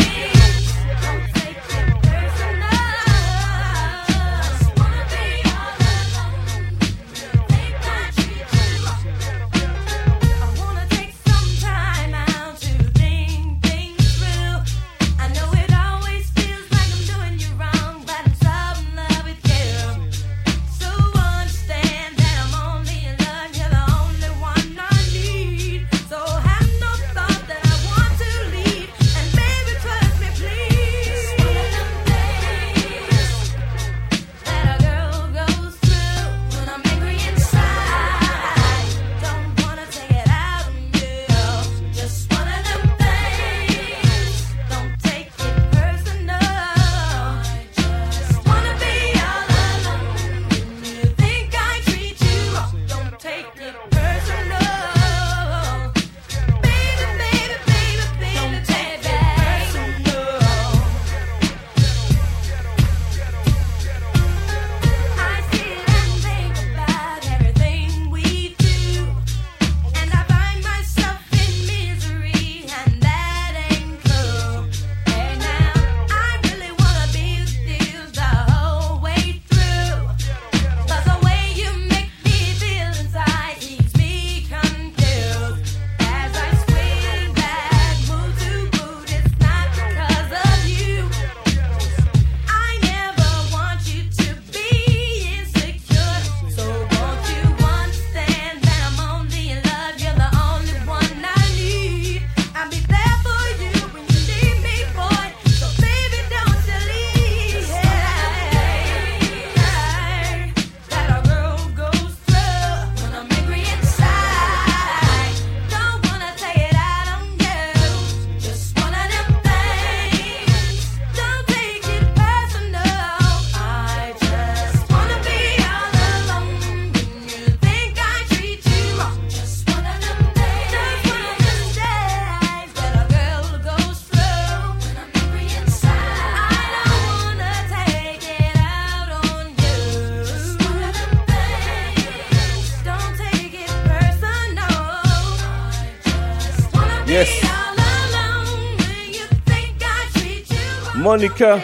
Monica,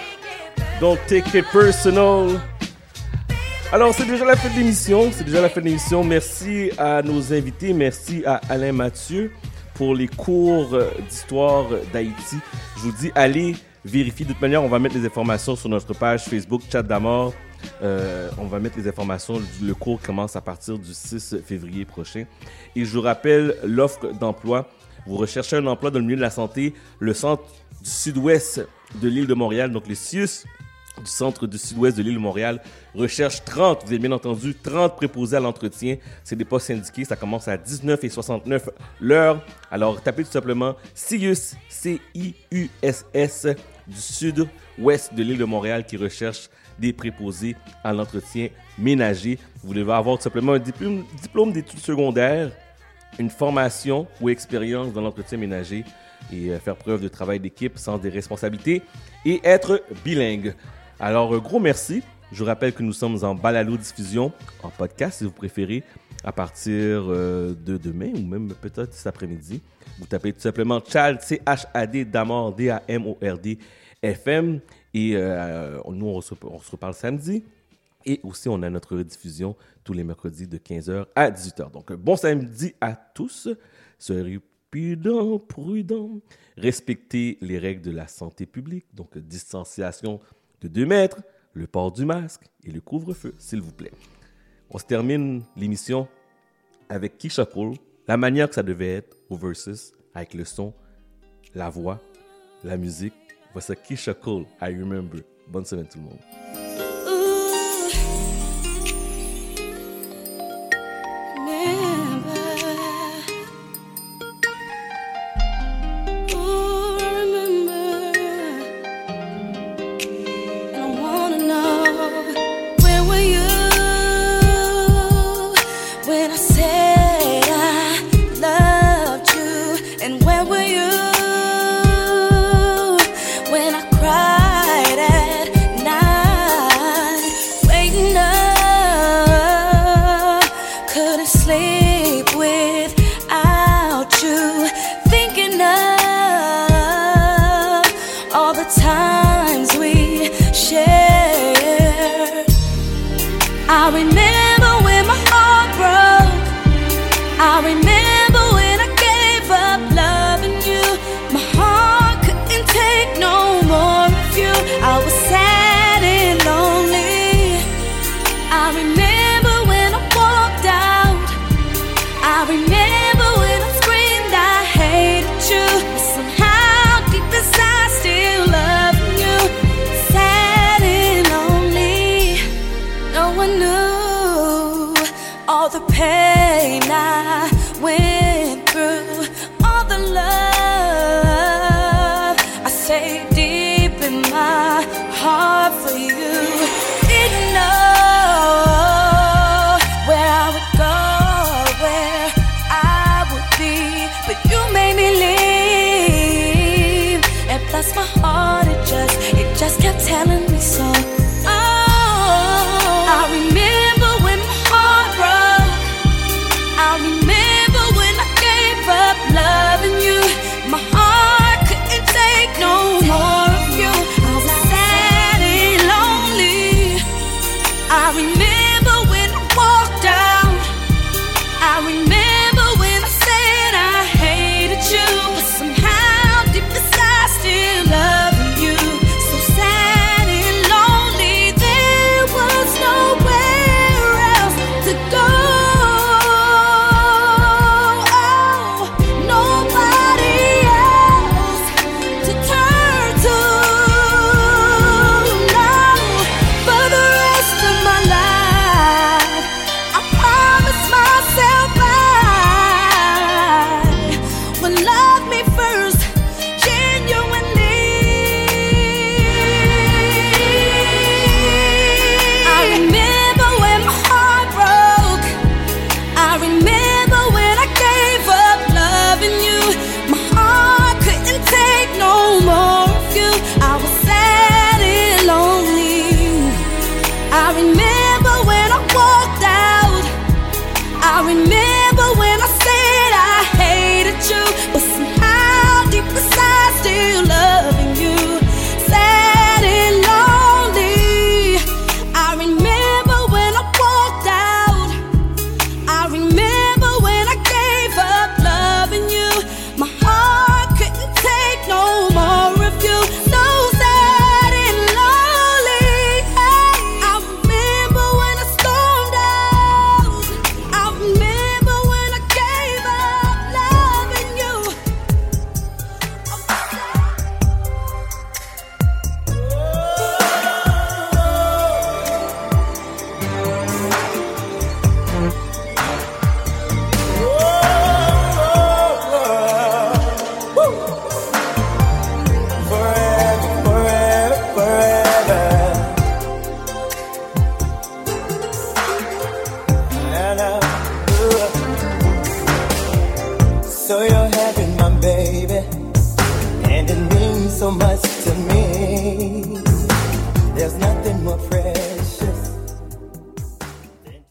don't take it personal. Alors, c'est déjà la fin de l'émission. C'est déjà la fin de l'émission. Merci à nos invités. Merci à Alain Mathieu pour les cours euh, d'histoire d'Haïti. Je vous dis, allez vérifier. De toute manière, on va mettre les informations sur notre page Facebook Chat d'Amour. Euh, on va mettre les informations. Le cours commence à partir du 6 février prochain. Et je vous rappelle l'offre d'emploi. Vous recherchez un emploi dans le milieu de la santé, le centre du sud-ouest de l'île de Montréal, donc le CIUS du centre du sud-ouest de l'île de Montréal recherche 30, vous avez bien entendu, 30 préposés à l'entretien. C'est des postes syndiqués, ça commence à 19 et 69 l'heure. Alors tapez tout simplement CIUS, C-I-U-S-S du sud-ouest de l'île de Montréal qui recherche des préposés à l'entretien ménager. Vous devez avoir tout simplement un diplôme, diplôme d'études secondaires, une formation ou expérience dans l'entretien ménager? Et euh, faire preuve de travail d'équipe sans des responsabilités et être bilingue. Alors, euh, gros merci. Je vous rappelle que nous sommes en balado diffusion, en podcast si vous préférez, à partir euh, de demain ou même peut-être cet après-midi. Vous tapez tout simplement Chad, C-H-A-D, Damord, D-A-M-O-R-D, FM. Et nous, on se reparle samedi. Et aussi, on a notre rediffusion tous les mercredis de 15h à 18h. Donc, bon samedi à tous. Soyez prudents, prudents. Respectez les règles de la santé publique. Donc, distanciation de 2 mètres, le port du masque et le couvre-feu, s'il vous plaît. On se termine l'émission avec Keisha la manière que ça devait être au versus, avec le son, la voix, la musique. Voici Keisha I Remember. Bonne semaine tout le monde.